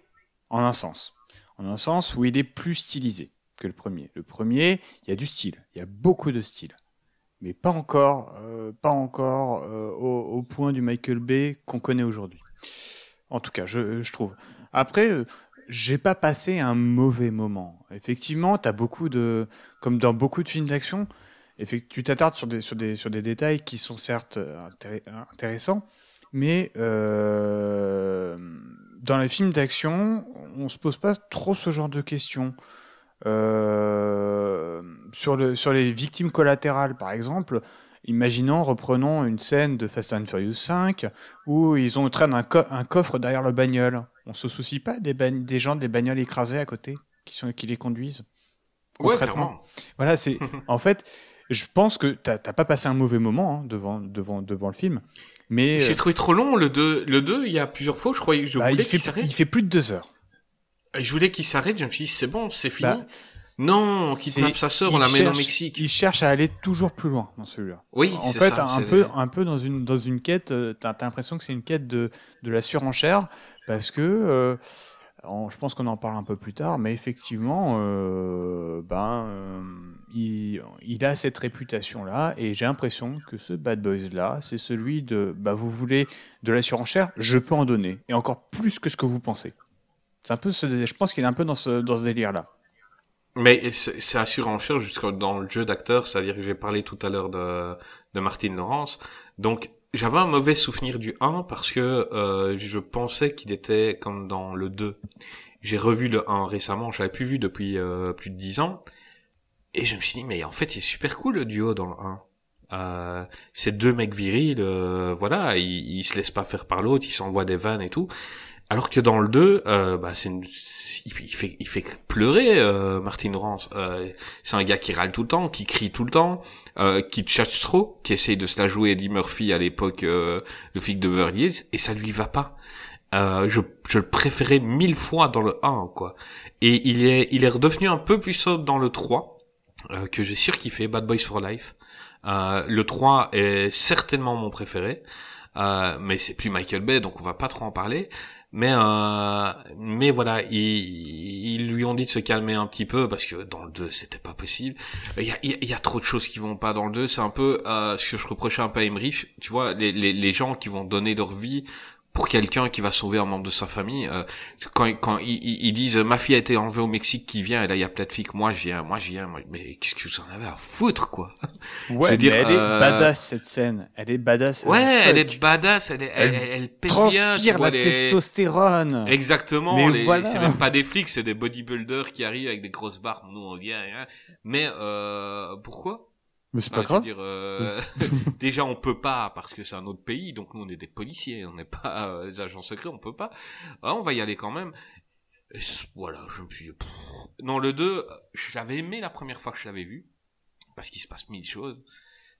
En un sens. En un sens où il est plus stylisé que le premier. Le premier, il y a du style. Il y a beaucoup de style. Mais pas encore, euh, pas encore euh, au, point du Michael Bay qu'on connaît aujourd'hui. En tout cas, je, trouve. Après, euh, j'ai pas passé un mauvais moment. Effectivement, t'as beaucoup de, comme dans beaucoup de films d'action, tu t'attardes sur des, sur, des, sur des détails qui sont certes intér- intéressants, mais dans les films d'action, on se pose pas trop ce genre de questions. Euh, sur, le, sur les victimes collatérales, par exemple, imaginons, reprenons une scène de Fast and Furious 5 où ils ont traînent un, co- un coffre derrière le bagnole. On se soucie pas des, gens des bagnoles écrasées à côté qui, sont, qui les conduisent? Ouais, Concrètement. clairement. Voilà, c'est en fait, je pense que t'as t'as pas passé un mauvais moment hein, devant devant devant le film, mais J'ai euh, trouvé trop long le 2. Le 2, il y a plusieurs fois, je croyais, je bah, voulais il, qu'il s'arrête. il fait plus de deux heures. Je voulais qu'il s'arrête, je me suis dit, c'est bon, c'est fini. Bah, non, on kidnappe sa sœur, on la met au Mexique. Il cherche à aller toujours plus loin dans celui-là. Oui, En fait, ça, un peu, un peu dans une dans une quête, euh, t'as as, l'impression que c'est une quête de de la surenchère parce que euh, je pense qu'on en parle un peu plus tard, mais effectivement, euh, ben, euh, il, a cette réputation-là, et j'ai l'impression que ce Bad Boys-là, c'est celui de, bah, vous voulez de la surenchère, je peux en donner, et encore plus que ce que vous pensez. C'est un peu je pense qu'il est un peu dans ce, dans ce délire-là. Mais c'est c'est à surenchère jusqu'à dans le jeu d'acteur, c'est-à-dire que j'ai parlé tout à l'heure de, de Martine Laurence. Donc j'avais un mauvais souvenir du 1 parce que euh, je pensais qu'il était comme dans le 2. J'ai revu le 1 récemment, je l'avais plus vu depuis euh, plus de 10 ans. Et je me suis dit, mais en fait, il est super cool le duo dans le 1. Euh, ces deux mecs virils, euh, voilà, ils, ils se laissent pas faire par l'autre, ils s'envoient des vannes et tout. Alors que dans le 2, euh, bah, c'est une- il, fait, il fait pleurer euh, Martin Laurence. Euh, c'est un gars qui râle tout le temps, qui crie tout le temps, euh, qui tchatche trop, qui essaye de se la jouer Eddie Murphy à l'époque, euh, le flic de Beverly et ça lui va pas. Euh, je, je le préférais mille fois dans le 1, quoi. Et il est, il est redevenu un peu plus sobre dans le 3, euh, que j'ai surkiffé, Bad Boys for Life. Le 3 est certainement mon préféré, euh, mais c'est plus Michael Bay, donc on va pas trop en parler. Mais euh, mais voilà, ils, ils lui ont dit de se calmer un petit peu parce que dans le 2 c'était pas possible. Il y a, il y a- trop de choses qui vont pas dans le 2. C'est un peu euh, ce que je reprochais un peu à Emmerich. Tu vois, les, les, les gens qui vont donner leur vie pour quelqu'un qui va sauver un membre de sa famille. euh, quand quand ils, ils- ils disent ma fille a été enlevée au Mexique, qui vient? Et là il y a plein de filles que moi je viens, moi je viens. moi- mais qu'est-ce que vous en avez à foutre quoi? Ouais, veux dire, mais elle euh, est badass cette scène. Elle est badass. as Ouais, elle est badass, elle est, elle, Elle elle, pète bien, transpire vois, la les- testostérone. Exactement, Mais les- voilà. c'est même pas des flics, c'est des bodybuilders qui arrivent avec des grosses barbes. Nous on vient, hein. mais euh, pourquoi? Mais c'est pas grave. dire, euh, déjà on peut pas parce que c'est un autre pays, donc nous on est des policiers, on n'est pas euh, des agents secrets, on peut pas. Ah, on va y aller quand même. Et voilà, je me suis. pff. Non, le 2, j'avais aimé la première fois que je l'avais vu parce qu'il se passe mille choses.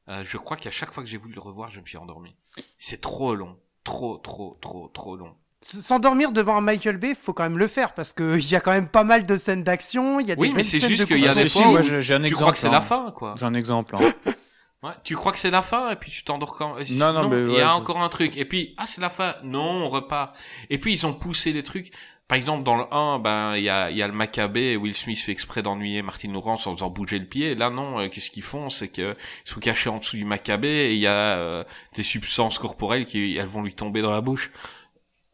Euh, je crois qu'à chaque fois que j'ai voulu le revoir, je me suis endormi. C'est trop long, trop, trop, trop, trop long. S'endormir devant un Michael Bay, faut quand même le faire parce que il y a quand même pas mal de scènes d'action. Il y a des Oui, mais c'est juste qu'il y a des fois où j'ai un tu exemple. crois que c'est hein. la fin, quoi. J'ai un exemple. hein. Ouais, tu crois que c'est la fin et puis tu t'endors quand euh, Non, non, mais il y a encore un truc et puis ah c'est la fin. Non, on repart. Et puis ils ont poussé les trucs. Par exemple dans le 1, ben il y a il y a le Maccabée et Will Smith fait exprès d'ennuyer Martin Lawrence en faisant bouger le pied. Là non, euh, qu'est-ce qu'ils font? C'est que ils sont cachés en dessous du Maccabée et il y a euh, des substances corporelles qui elles vont lui tomber dans la bouche.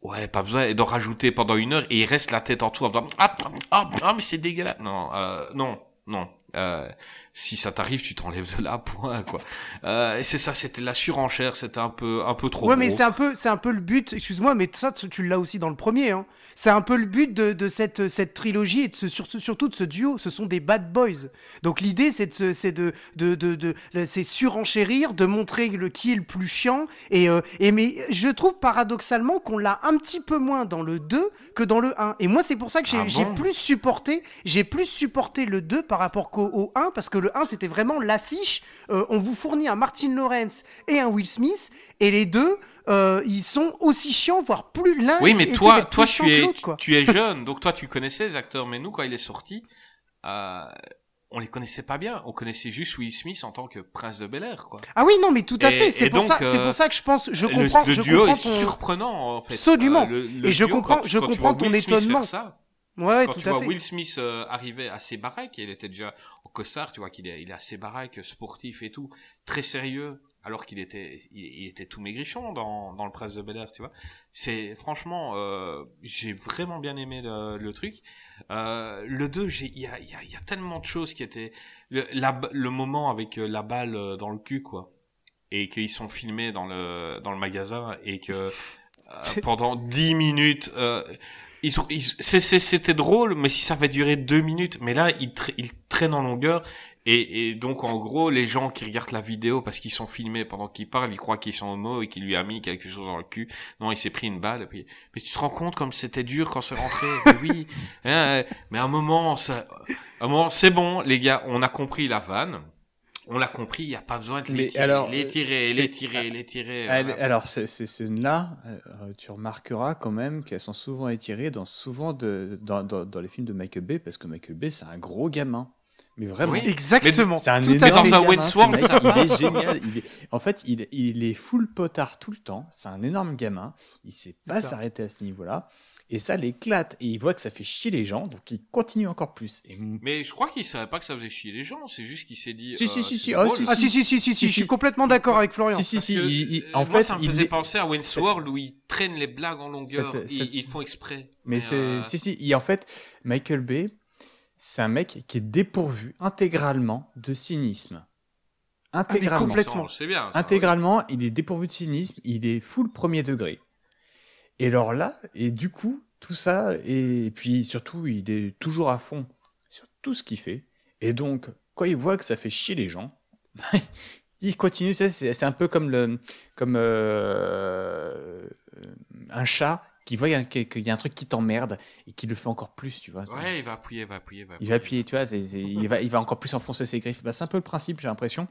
Ouais, pas besoin d'en rajouter pendant une heure et il reste la tête en dessous en faisant ah ah ah mais c'est dégueulasse. Non, euh, non. non. Euh, si ça t'arrive, tu t'enlèves de là, point quoi. Euh, et c'est ça, c'était la surenchère, c'était un peu, un peu trop. Ouais, gros. mais c'est un peu, c'est un peu le but. Excuse-moi, mais ça, tu tu l'as aussi dans le premier. Hein. C'est un peu le but de, de cette, cette trilogie et de ce, surtout, surtout de ce duo. Ce sont des bad boys. Donc l'idée, c'est de, de, de, surenchérir, de montrer le qui est le plus chiant. Et, euh, et mais je trouve paradoxalement qu'on l'a un petit peu moins dans le 2 que dans le 1. Et moi, c'est pour ça que j'ai Ah bon plus supporté, j'ai plus supporté le 2 par rapport qu'au au 1 parce que le 1 c'était vraiment l'affiche. Euh, on vous fournit un Martin Lawrence et un Will Smith et les deux. euh, ils sont aussi chiants, voire plus l'un. Oui, mais toi, toi, tu es, tu, quoi. tu es jeune, donc toi, tu connaissais les acteurs, mais nous, quand il est sorti, euh, on les connaissait pas bien. On connaissait juste Will Smith en tant que prince de Bel Air, quoi. Ah oui, non, mais tout à Et- fait. C'est pour, ça- c'est euh, pour ça que je pense, je Le- comprends, le, je duo comprends est ton- surprenant, en fait. Absolument. Euh, le- le Et je duo, comprends- quand- je quand comprends ton Will Smith étonnement. ça, Ouais, quand tout tu à vois fait. Will Smith euh, arriver assez baraque, il était déjà au costard, tu vois qu'il est, il est assez baraque, sportif et tout, très sérieux, alors qu'il était, il, était tout maigrichon dans, dans le Prince de Bel Air, tu vois. C'est franchement, euh, j'ai vraiment bien aimé le, le truc. Euh, le 2, j'ai, il y a, il y, a, y a tellement de choses qui étaient, le, la, le moment avec euh, la balle euh, dans le cul, quoi, et qu'ils sont filmés dans le dans le magasin et que euh, pendant 10 minutes. Euh, ils ils- c'était drôle, mais si ça avait duré deux minutes, mais là, ils, tra- ils traînent en longueur, et, et donc, en gros, les gens qui regardent la vidéo parce qu'ils sont filmés pendant qu'ils parlent, ils croient qu'ils sont homo et qu'il lui a mis quelque chose dans le cul. Non, il s'est pris une balle, et puis, mais tu te rends compte comme c'était dur quand c'est rentré? Mais oui, hein, mais à un moment, ça, à un moment, c'est bon, les gars, on a compris la vanne. On l'a compris, il n'y a pas besoin de les Mais tirer, alors, les tirer, c'est- les tirer, les tirer. Elle- voilà. alors, ces, ces scènes-là, euh, tu remarqueras quand même qu'elles sont souvent étirées dans, souvent de, dans, dans, dans les films de Michael Bay, parce que Michael Bay, c'est un gros gamin. Mais vraiment. Oui. Exactement. C'est un tout énorme fait. dans un gamin, Wentworth, ce mec, il est génial. Il est, en fait, il, il est full potard tout le temps. C'est un énorme gamin. Il sait pas s'arrêter à ce niveau-là. Et ça l'éclate. Et il voit que ça fait chier les gens, donc il continue encore plus. Et Mais je crois qu'il savait pas que ça faisait chier les gens, c'est juste qu'il s'est dit. Si, si, euh, si, si, oh, si, Ah si si si si je suis complètement d'accord avec Florian. si, si, si. que, il- il- euh, en moi, fait, ça me faisait penser à Wentworth où ils traînent les blagues en longueur. Cette- Ils, cette- ils font exprès. Mais c'est, euh, si, si, il- en fait, Michael Bay, c'est un mec qui est dépourvu intégralement de cynisme. Intégralement. complètement. C'est bien. ça, intégralement, il est dépourvu de cynisme, il est full premier degré. Et alors là, et du coup, tout ça, et, puis surtout, il est toujours à fond sur tout ce qu'il fait. Et donc, quand il voit que ça fait chier les gens, il continue. C'est c'est un peu comme, le, comme euh, un chat qui voit qu'il y a- un truc qui t'emmerde et qui le fait encore plus, tu vois. Ouais, il va appuyer, il va appuyer. Il va appuyer, tu vois, il, va, il va encore plus enfoncer ses griffes. Bah, c'est un peu le principe, j'ai l'impression,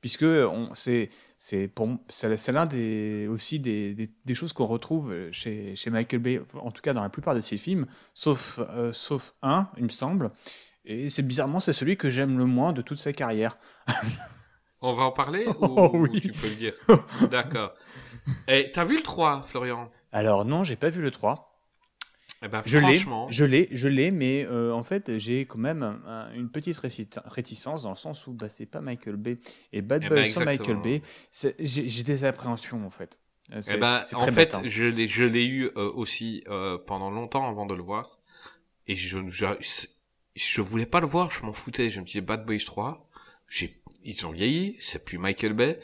puisque on, c'est, c'est, pour, c'est, l'un des, aussi des, des, des choses qu'on retrouve chez, chez Michael Bay, en tout cas dans la plupart de ses films, sauf, euh, sauf un, il me semble. Et c'est bizarrement, c'est celui que j'aime le moins de toute sa carrière. On va en parler ou, Oh, ou oui. tu peux le dire? D'accord. Et t'as vu le 3, Florian? Alors non, j'ai pas vu le 3. Eh ben, Je l'ai, je l'ai, je l'ai, mais euh, en fait, j'ai quand même un- un- une petite réticence dans le sens où bah, c'est pas Michael Bay et Bad Eh Boys ben, sans Michael. Bay. J'ai des appréhensions en fait. Euh, Eh ben, c'est en fait, je l'ai, je l'ai eu euh, aussi euh, pendant longtemps avant de le voir, et je, je, je voulais pas le voir, je m'en foutais. Je me disais Bad Boys 3, j'ai, ils ont vieilli, c'est plus Michael Bay,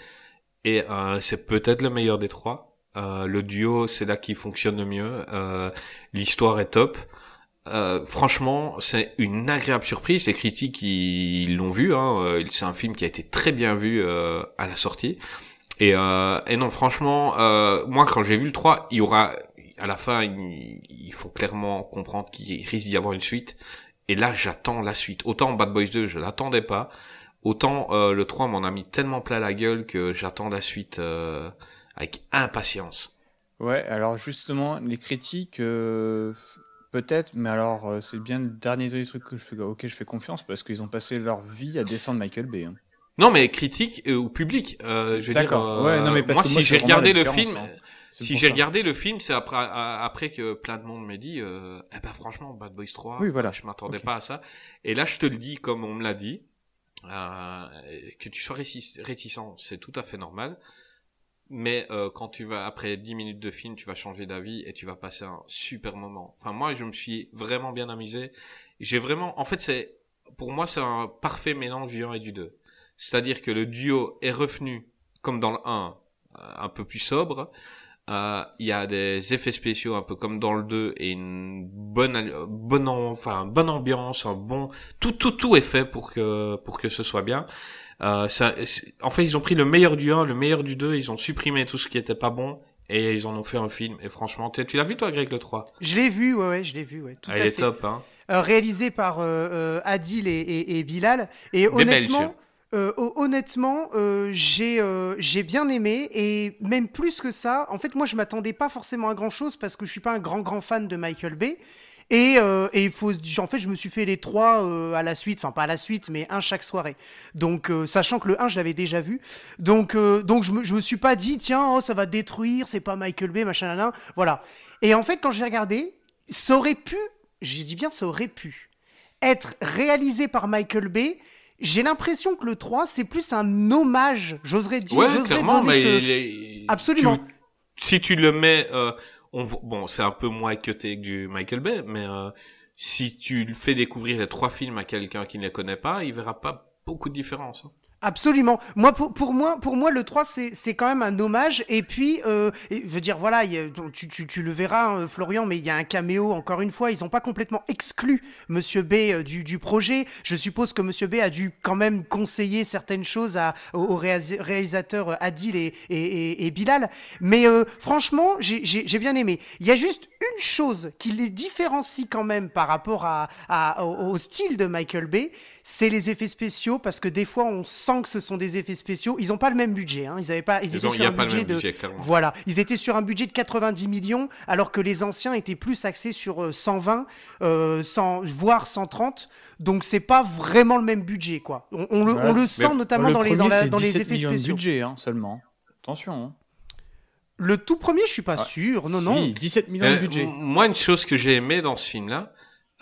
et c'est peut-être le meilleur des trois. Euh, le duo, c'est là qui fonctionne le mieux. Euh, L'histoire est top. Euh, franchement, c'est une agréable surprise. Les critiques, ils l'ont vu. Hein. Euh, C'est un film qui a été très bien vu à la sortie. Et, non, franchement, moi, quand j'ai vu le 3, il y aura, à la fin, il, faut clairement comprendre qu'il risque d'y avoir une suite. Et là, j'attends la suite. Autant Bad Boys 2, je l'attendais pas. Autant le 3 m'en a mis tellement plein la gueule que j'attends la suite avec impatience. Ouais, alors justement, les critiques, euh, peut-être, mais alors euh, c'est bien le dernier des trucs que je fais, auquel je fais confiance parce qu'ils ont passé leur vie à descendre Michael Bay. hein. Non, mais critique euh, ou public. Euh, je veux dire, D'accord. euh, Ouais, non, mais parce moi, que si moi, j'ai c'est vraiment regardé le film, hein. C'est si j'ai regardé le film, c'est après après que plein de monde m'a dit, euh, eh ben franchement, Bad Boys 3, Oui, voilà. je m'attendais pas à ça. Et là, je te le dis comme on me l'a dit, euh, que tu sois réti- réticent, c'est tout à fait normal. Mais euh, quand tu vas après 10 minutes de film, tu vas changer d'avis et tu vas passer un super moment. Enfin moi, je me suis vraiment bien amusé. J'ai vraiment, en fait, c'est pour moi, c'est un parfait mélange du 1 et du 2. C'est-à-dire que le duo est revenu, comme dans le 1, euh, un peu plus sobre. Euh, Il y a des effets spéciaux un peu comme dans le 2 et une bonne, bonne, en- enfin, bonne ambiance, un bon, tout, tout, tout est fait pour que, pour que ce soit bien. Euh, ça, en fait, ils ont pris le meilleur du 1, le meilleur du 2, ils ont supprimé tout ce qui était pas bon et ils en ont fait un film. Et franchement, tu l'as vu toi, Greg, le 3 Je l'ai vu, ouais, ouais, je l'ai vu, ouais, tout à Il est fait. top, hein. Euh, réalisé par euh, euh, Adil et, et- et Bilal. Et honnêtement, Belges. Euh, ho- honnêtement, euh, j'ai euh, j'ai bien aimé et même plus que ça. En fait, moi, je m'attendais pas forcément à grand chose parce que je suis pas un grand grand fan de Michael Bay. Et, et faut, en fait, je me suis fait les trois à la suite, enfin pas à la suite, mais un chaque soirée. Donc, sachant que le 1, je l'avais déjà vu. Donc, donc je, me, je me suis pas dit, tiens, oh, ça va détruire, c'est pas Michael Bay, machin, nan. Voilà. Et en fait, quand j'ai regardé, ça aurait pu, j'ai dit bien, ça aurait pu être réalisé par Michael Bay. J'ai l'impression que le 3, c'est plus un hommage, j'oserais dire. Ouais, clairement, mais ce- il est- Absolument. tu- si tu le mets, euh, on, bon, c'est un peu moins cuté que du Michael Bay, mais euh, si tu le fais découvrir les trois films à quelqu'un qui ne les connaît pas, il verra pas beaucoup de différence. hein. Absolument. Moi, pour, pour moi, pour moi, le 3, c'est, quand même un hommage. Et puis, euh, je veux dire, voilà, tu, tu, tu le verras, euh, Florian, mais il y a un caméo, encore une fois. Ils n'ont pas complètement exclu Monsieur B euh, du, du projet. Je suppose que Monsieur B a dû quand même conseiller certaines choses à, aux, aux réalis- réalisateurs euh, Adil et, et, et, Bilal. Mais euh, franchement, j'ai bien aimé. Il y a juste une chose qui les différencie quand même par rapport à, à- au, au style de Michael Bay c'est les effets spéciaux parce que des fois on sent que ce sont des effets spéciaux. Ils n'ont pas le même budget. Hein. Ils avaient pas. Ils Ils étaient ont- sur un pas le budget même de. budget, clairement. Voilà, ils étaient sur un budget de 90 millions, alors que les anciens étaient plus axés sur euh, 120, euh, 100, voire 130. Donc c'est pas vraiment le même budget, quoi. On, on le, Ouais. on le sent Mais- notamment le dans les, premier, dans, la- c'est dans les 17 effets millions de spéciaux. budget hein, seulement. Attention. hein. Le tout premier, je suis pas Ah, sûr. Non, Si, non. 17 millions Euh, de budget. m- Moi, une chose que j'ai aimé dans ce film-là,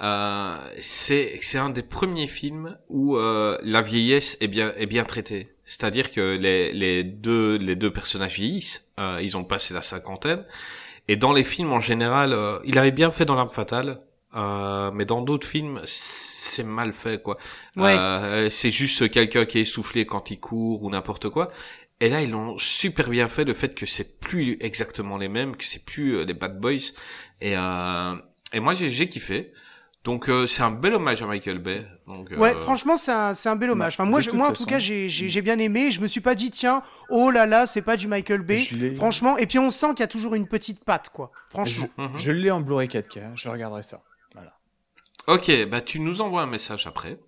euh, c'est c'est un des premiers films où euh, la vieillesse est bien est bien traitée. C'est-à-dire que les, les deux les deux personnages vieillissent, euh, ils ont passé la cinquantaine, et dans les films en général, euh, il avait bien fait dans l'arme fatale. Euh, mais dans d'autres films, c'est mal fait, quoi. Ouais. Euh, c'est juste quelqu'un qui est essoufflé quand il court ou n'importe quoi. Et là, ils l'ont super bien fait, le fait que c'est plus exactement les mêmes, que c'est plus les Bad Boys. Et, euh, et moi, j'ai j'ai kiffé. Donc, euh, c'est un bel hommage à Michael Bay. Donc, Ouais, euh, franchement, c'est un, c'est un bel hommage. Enfin, moi, je- moi en tout cas, j'ai bien aimé. Je me suis pas dit, tiens, oh là là, c'est pas du Michael Bay. Franchement, et puis on sent qu'il y a toujours une petite patte, quoi. Je, Franchement. Mhm. je l'ai en Blu-ray 4K, je regarderai ça. Voilà. Ok, bah tu nous envoies un message après.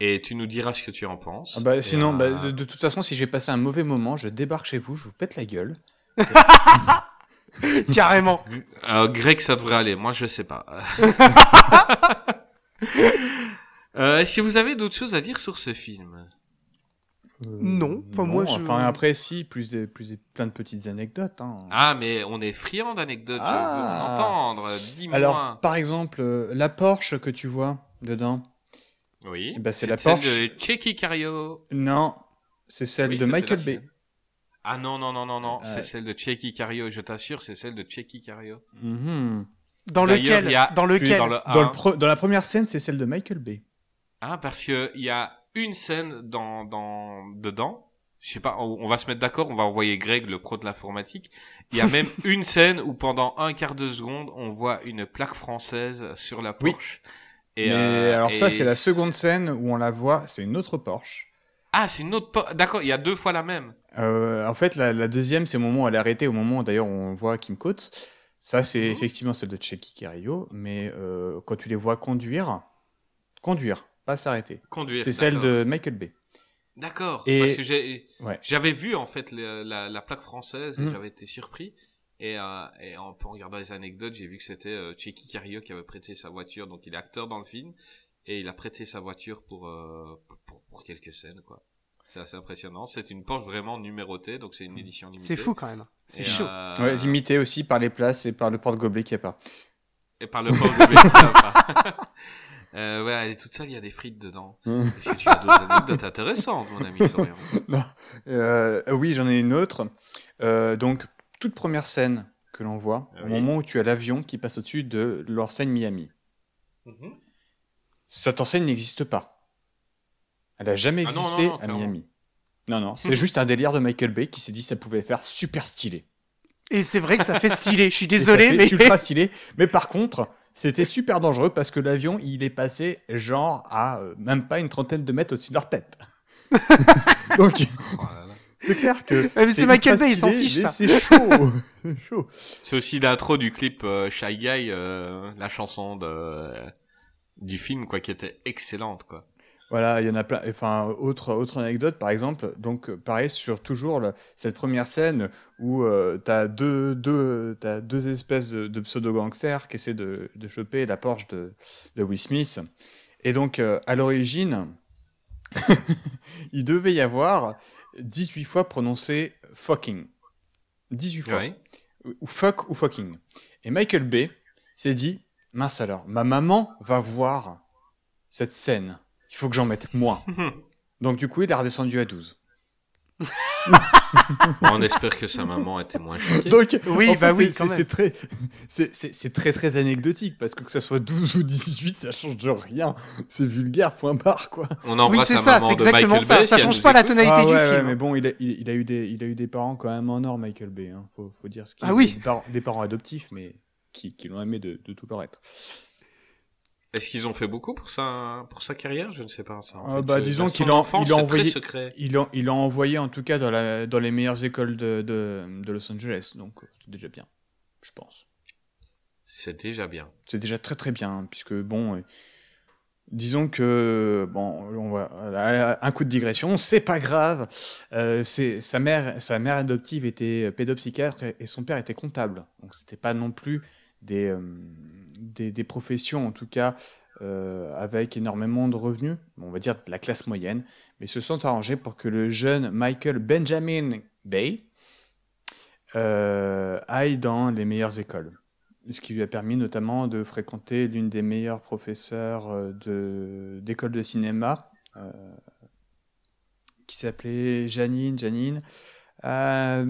Et tu nous diras ce que tu en penses. Ah bah, sinon, euh, bah, de, de toute façon, si j'ai passé un mauvais moment, je débarque chez vous, je vous pète la gueule. Carrément. Euh, Greg, ça devrait aller. Moi, je sais pas. Euh, Est-ce que vous avez d'autres choses à dire sur ce film? Non, enfin, moi, je- Enfin, après, si, plus, des, plus des- plein de petites anecdotes. Hein. Ah, mais on est friand d'anecdotes. Je veux Ah. en entendre. Dis-moi. Alors, par exemple, euh, la Porsche que tu vois dedans, oui. eh ben, c'est la celle Porsche. de Checky Cario. non, c'est celle Oui, de Michael Bay. Ah non, non, non, non, non. Ouais. C'est celle de Checky Cario. Je t'assure, c'est celle de Checky Cario. Mhm. Dans lequel il y a- Dans lequel Dans le Dans, le 1. pre- dans la première scène, c'est celle de Michael Bay. Ah, parce que il y a une scène dans, dans, dedans. Je sais pas, on, on va se mettre d'accord, on va envoyer Greg, le pro de l'informatique. Il y a même une scène où pendant un quart de seconde, on voit une plaque française sur la Oui. Porsche. Et, Mais euh, alors ça, c'est la seconde scène où on la voit, c'est une autre Porsche. Ah, c'est une autre. D'accord, il y a deux fois la même. Euh, en fait, la, la deuxième, c'est au moment où elle est arrêtée, au moment d'ailleurs on voit Kim Coates. Ça, c'est Mhm. effectivement celle de Checky Cario, mais euh, quand tu les vois conduire, conduire, pas s'arrêter. Conduire. C'est celle de Michael Bay. D'accord. Et- Parce que Ouais. j'avais vu en fait la, la plaque française et Mhm. j'avais été surpris. Et, euh, et en, regardant les anecdotes, j'ai vu que c'était euh, Checky Cario qui avait prêté sa voiture. Donc il est acteur dans le film et il a prêté sa voiture pour euh, pour, pour quelques scènes quoi. C'est assez impressionnant. C'est une Porsche vraiment numérotée, donc c'est une édition limitée. C'est fou quand même. C'est Et, chaud. euh, Ouais, limité aussi par les places et par le porte-gobelet qu'il n'y a pas. Et par le port de Belgique, euh, ouais, elle est toute seule, il y a des frites dedans. Est-ce que tu as d'autres anecdotes intéressantes, mon ami Florian? Euh, oui, j'en ai une autre. Euh, donc, toute première scène que l'on voit, Ah au moment où tu as l'avion qui passe au-dessus de l'enseigne Miami. Mhm. cette enseigne n'existe pas. Elle a jamais Ah non, existé non, non, à. Miami. Non, non, c'est juste un délire de Michael Bay qui s'est dit que ça pouvait faire super stylé. Et c'est vrai que ça fait stylé. Je suis désolé, fait mais ultra stylé. Mais par contre, c'était super dangereux parce que l'avion, il est passé genre à euh, même pas une trentaine de mètres au-dessus de leur tête. Donc, Oh c'est clair que. mais c'est Michael Bay, il s'en fiche, mais ça. C'est chaud. C'est chaud. C'est aussi l'intro du clip euh, Shy Guy, euh, la chanson de euh, du film quoi, qui était excellente quoi. Voilà, il y en a plein. Enfin, autre, autre anecdote, par exemple, donc euh, pareil sur toujours le- cette première scène où euh, t'as deux, deux, t'as deux espèces de, de pseudo-gangsters qui essaient de, de choper la Porsche de, de Will Smith. Et donc, euh, à l'origine, il devait y avoir 18 fois prononcé fucking. 18 fois. Ouais. Ou fuck ou fucking. Et Michael Bay s'est dit, mince alors, ma maman va voir cette scène. Il faut que j'en mette moins. Donc du coup, il est redescendu à 12. On espère que sa maman était moins choquée. Donc, Oui, en bah fait, oui, c'est- c'est- c'est très, c'est- c'est c'est très très anecdotique parce que que ça soit 12 ou 18, ça change rien. C'est vulgaire, point barre quoi. On oui, embrasse c'est la ça, maman c'est de exactement Michael ça. Bay. Ça si change pas la tonalité Ah du ouais, film. ouais, mais bon, il a, il, il a eu des, il a eu des parents quand même en or, Michael Bay. Hein. Faut, faut dire ce qu'il Ah oui. Des parents, des parents adoptifs, mais qui, qui l'ont aimé de, de tout leur être. Est-ce qu'ils ont fait beaucoup pour sa pour sa carrière? Je ne sais pas ça. en Ah, fait. bah, disons son qu'il a- enfance, il a envoyé-. Il l'a envoyé en tout cas dans, la, dans les meilleures écoles de, de, de Los Angeles, donc euh, c'est déjà bien, je pense. C'est déjà bien. C'est déjà très très bien, puisque bon, euh, disons que bon, on va un coup de digression, c'est pas grave. Euh, c'est sa mère, sa mère adoptive était pédopsychiatre et, et son père était comptable, donc c'était pas non plus des, euh, des professions en tout cas euh, avec énormément de revenus, on va dire de la classe moyenne, mais se sont arrangés pour que le jeune Michael Benjamin Bay euh, aille dans les meilleures écoles ce qui lui a permis notamment de fréquenter l'une des meilleures professeurs euh, de d'école de cinéma, qui s'appelait Janine. Janine. Euh,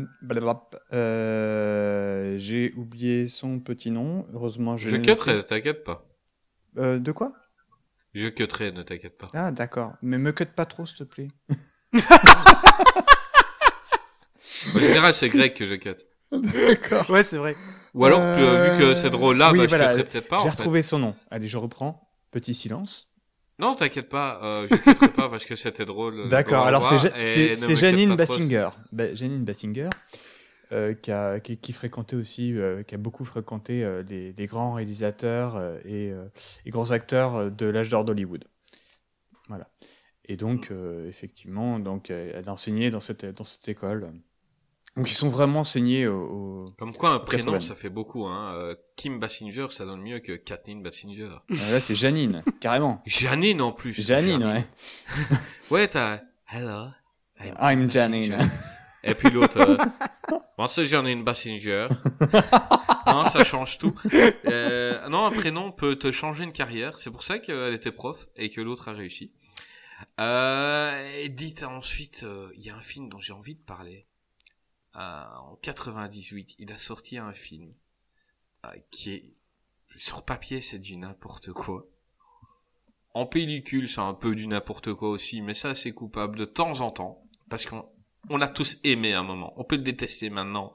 euh, J'ai oublié son petit nom. Heureusement, je. Je cutterai, noté. t'inquiète pas. Euh, de quoi? Je cutterai, ne t'inquiète pas. Ah, d'accord. Mais me cut pas trop, s'il te plaît. En général, c'est Greg que je cut. d'accord. Ouais, c'est vrai. Ou alors, Euh, vu que c'est drôle là, oui, bah, voilà. je cutterai peut-être pas. J'ai fait. retrouvé son nom. Allez, je reprends. Petit silence. Non, t'inquiète pas, euh, je cutterai pas parce que c'était drôle. D'accord, Au alors c'est ne Janine. Bassinger. Ba- Janine Bassinger, euh, qui, a, qui, qui fréquentait aussi, euh, qui a beaucoup fréquenté euh, les, les grands réalisateurs euh, et, euh, et grands acteurs euh, de l'âge d'or d'Hollywood. Voilà. Et donc, euh, effectivement, donc, euh, elle a enseigné dans cette, dans cette école. Donc, ils sont vraiment enseignés au. au- Comme quoi, un prénom, ça fait beaucoup. Hein. Euh, Kim Basinger, ça donne mieux que Kathleen Basinger. Ah, Là, c'est Janine, carrément. Janine en plus. Janine, ouais. Ouais, t'as. Hello. I'm Janine. Et puis l'autre. euh, Bon, c'est Janine Basinger. non, ça change tout. Euh, non, un prénom peut te changer une carrière. C'est pour ça qu'elle était prof et que l'autre a réussi. Euh, et dites ensuite, euh, il y a un film dont j'ai envie de parler. Euh, en 98, il a sorti un film euh, qui est sur papier, c'est du n'importe quoi. En pellicule, c'est un peu du n'importe quoi aussi, mais ça c'est coupable de temps en temps parce qu'on on l'a tous aimé à un moment. On peut le détester maintenant,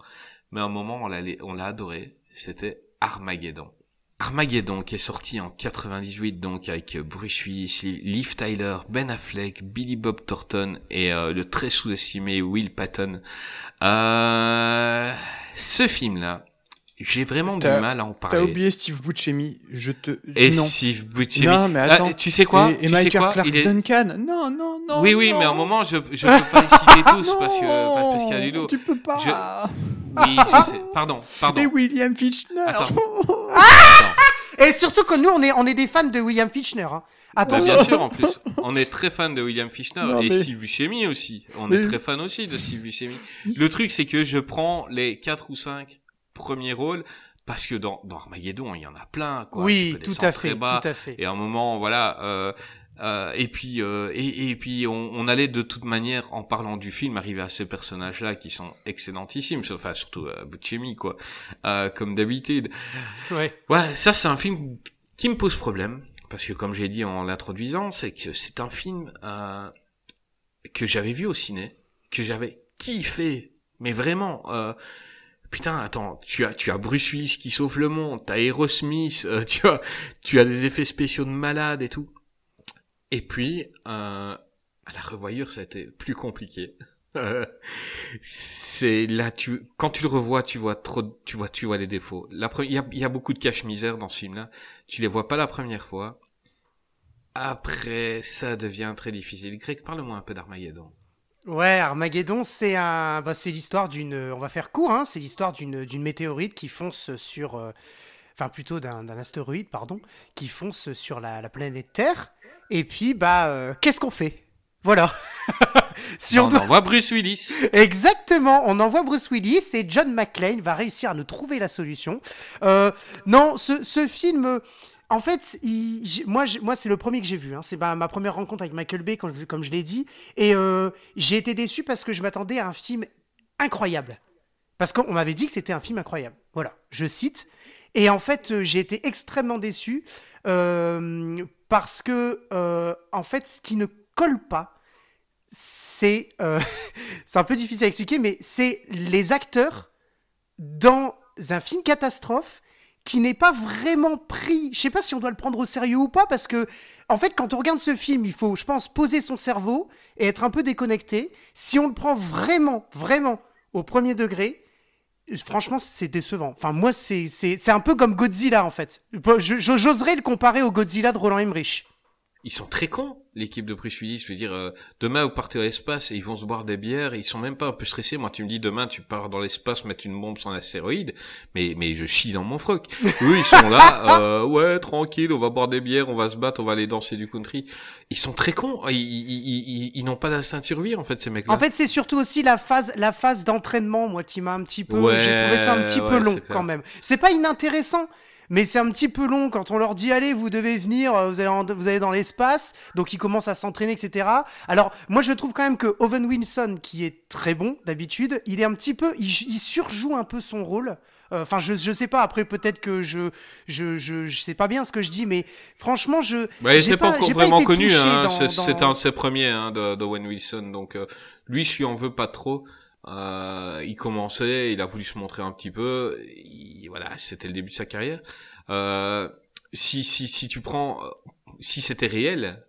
mais à un moment on l'a on l'a adoré. C'était Armageddon. Armageddon qui est sorti en 98 donc avec Bruce Willis, Liv Tyler, Ben Affleck, Billy Bob Thornton et euh, le très sous-estimé Will Patton. Euh, ce film là, j'ai vraiment du T'as- mal à en T'as parler. oublié Steve Buscemi. Je te. Et non. Steve Buscemi. Non, mais Ah, attends. tu sais quoi Et, et Tu sais Michael quoi Clark Il est- Duncan. Non, non, non. Oui, oui, non. mais à un moment, je, je peux pas les citer tous non, parce que, parce qu'il y a du lot. Tu peux pas. Oui, je sais. Pardon, pardon. Et William Fichtner. Attends. Et surtout que nous, on est, on est des fans de William Fichtner. Hein. Bah, Attention. bien sûr, en plus. On est très fan de William Fichtner Non, et mais- Steve Buscemi aussi. On Mais- est très fan aussi de Steve Buscemi. Le truc, c'est que je prends les quatre ou cinq premiers rôles parce que dans, dans Armageddon, il y en a plein, quoi. Oui, tout à fait, bas. tout à fait. Et à un moment, voilà. Euh, euh, et puis, euh, et, et puis, on, on allait de toute manière, en parlant du film, arriver à ces personnages-là qui sont excellentissimes, enfin surtout euh, Buscemi, quoi, euh, comme d'habitude. Ouais. Ouais, ça c'est un film qui me pose problème parce que comme j'ai dit en l'introduisant, c'est que c'est un film euh, que j'avais vu au ciné, que j'avais kiffé, mais vraiment. Euh, putain, attends, tu as tu as Bruce Willis qui sauve le monde, t'as Aerosmith, euh, tu as tu as des effets spéciaux de malade et tout. Et puis euh, à la revoyure, ça a été plus compliqué. c'est là tu quand tu le revois tu vois trop tu vois tu vois les défauts. La il y a, y a beaucoup de cache misère dans ce film là tu les vois pas la première fois. Après ça devient très difficile. Greg parle-moi un peu d'Armageddon Ouais, Armageddon, c'est un, bah, c'est l'histoire d'une, on va faire court, hein, c'est l'histoire d'une, d'une météorite qui fonce sur, euh, enfin plutôt d'un, d'un astéroïde, pardon, qui fonce sur la, la planète Terre. Et puis, bah, euh, qu'est-ce qu'on fait? Voilà. si on on doit- envoie Bruce Willis Exactement, on envoie Bruce Willis et John McClane va réussir à nous trouver la solution. Euh, non, ce, ce film, en fait, moi, c'est le premier que j'ai vu. hein. C'est ma, première rencontre avec Michael Bay, comme, je- l'ai dit. Et euh, j'ai été déçu parce que je m'attendais à un film incroyable. Parce qu'on m'avait dit que c'était un film incroyable. Voilà, je cite. Et en fait, euh, j'ai été extrêmement déçu euh, parce que, en fait, ce qui ne colle pas, c'est c'est un peu difficile à expliquer, mais c'est les acteurs dans un film catastrophe qui n'est pas vraiment pris. Je sais pas si on doit le prendre au sérieux ou pas, parce que en fait, quand on regarde ce film, il faut, je pense, poser son cerveau et être un peu déconnecté. Si on le prend vraiment, vraiment au premier degré, franchement, c'est décevant. Enfin, moi, c'est un peu comme Godzilla en fait. J'oserais le comparer au Godzilla de Roland Emmerich. Ils sont très cons l'équipe de Bruce Willis je veux dire euh, demain vous partez à l'espace et ils vont se boire des bières. Ils sont même pas un peu stressés. Moi tu me dis demain tu pars dans l'espace mettre une bombe sur un astéroïde. Mais mais je chie dans mon froc. Eux ils sont là euh, ouais tranquille on va boire des bières on va se battre on va aller danser du country. Ils sont très cons. Ils ils, ils, ils- ils n'ont pas d'instinct de survie en fait ces mecs là En fait, c'est surtout aussi la phase, la phase d'entraînement, moi, qui m'a un petit peu. Ouais, J'ai trouvé ça un petit ouais, peu long quand même. C'est pas inintéressant, mais c'est un petit peu long quand on leur dit allez, vous devez venir, euh, vous allez, en- vous allez dans l'espace, donc ils commencent à s'entraîner, etc. Alors, moi, je trouve quand même que Owen Wilson, qui est très bon d'habitude, il est un petit peu, il, il surjoue un peu son rôle. Euh, Enfin, je, je sais pas. Après, peut-être que je, je, je, je sais pas bien ce que je dis, mais franchement, je. Ouais, j'ai c'est pas, encore vraiment été connu, hein. dans- C'est- dans- un de ses premiers, hein, de, de Owen Wilson. Donc, euh, lui, je lui en veux pas trop. Euh, il commençait, il a voulu se montrer un petit peu. Il- voilà, c'était le début de sa carrière. Euh, si, si, si tu prends, euh, si c'était réel,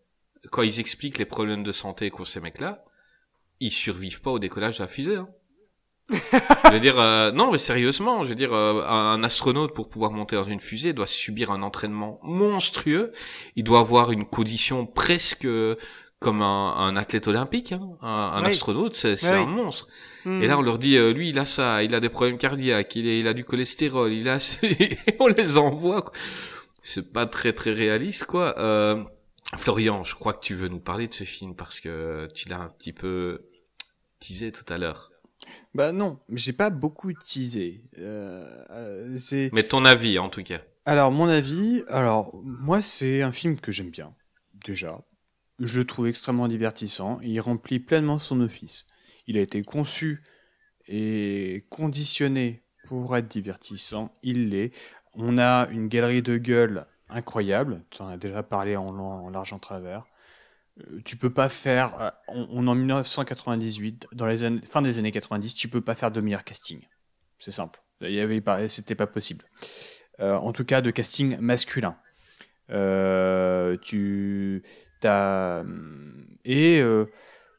quand ils expliquent les problèmes de santé qu'ont ces mecs-là, ils survivent pas au décollage de la fusée. Hein. je veux dire, euh, non, mais sérieusement, je veux dire, euh, un astronaute pour pouvoir monter dans une fusée doit subir un entraînement monstrueux. Il doit avoir une condition presque comme un, un athlète olympique. Hein. Un, un Oui. astronaute, c'est Oui. un monstre. Hmm. Et là, on leur dit, euh, lui, il a ça, il a des problèmes cardiaques, il, est- il a du cholestérol, il a, et on les envoie. quoi. C'est pas très très réaliste, quoi. Euh, Florian, je crois que tu veux nous parler de ce film parce que tu l'as un petit peu teasé tout à l'heure. Bah non, j'ai pas beaucoup teasé. Euh, euh, c'est Mais ton avis, en tout cas. alors mon avis. Alors moi, c'est un film que j'aime bien. Déjà, je le trouve extrêmement divertissant. Il remplit pleinement son office. Il a été conçu et conditionné pour être divertissant. Il l'est. On a une galerie de gueules incroyable. Tu en as déjà parlé en large, en travers. Euh, Tu peux pas faire. euh, On, est en 1998, dans les années, fin des années 90, tu peux pas faire de meilleur casting. C'est simple. Il y pas, c'était pas possible. Euh, en tout cas, de casting masculin. Tu t'as et euh,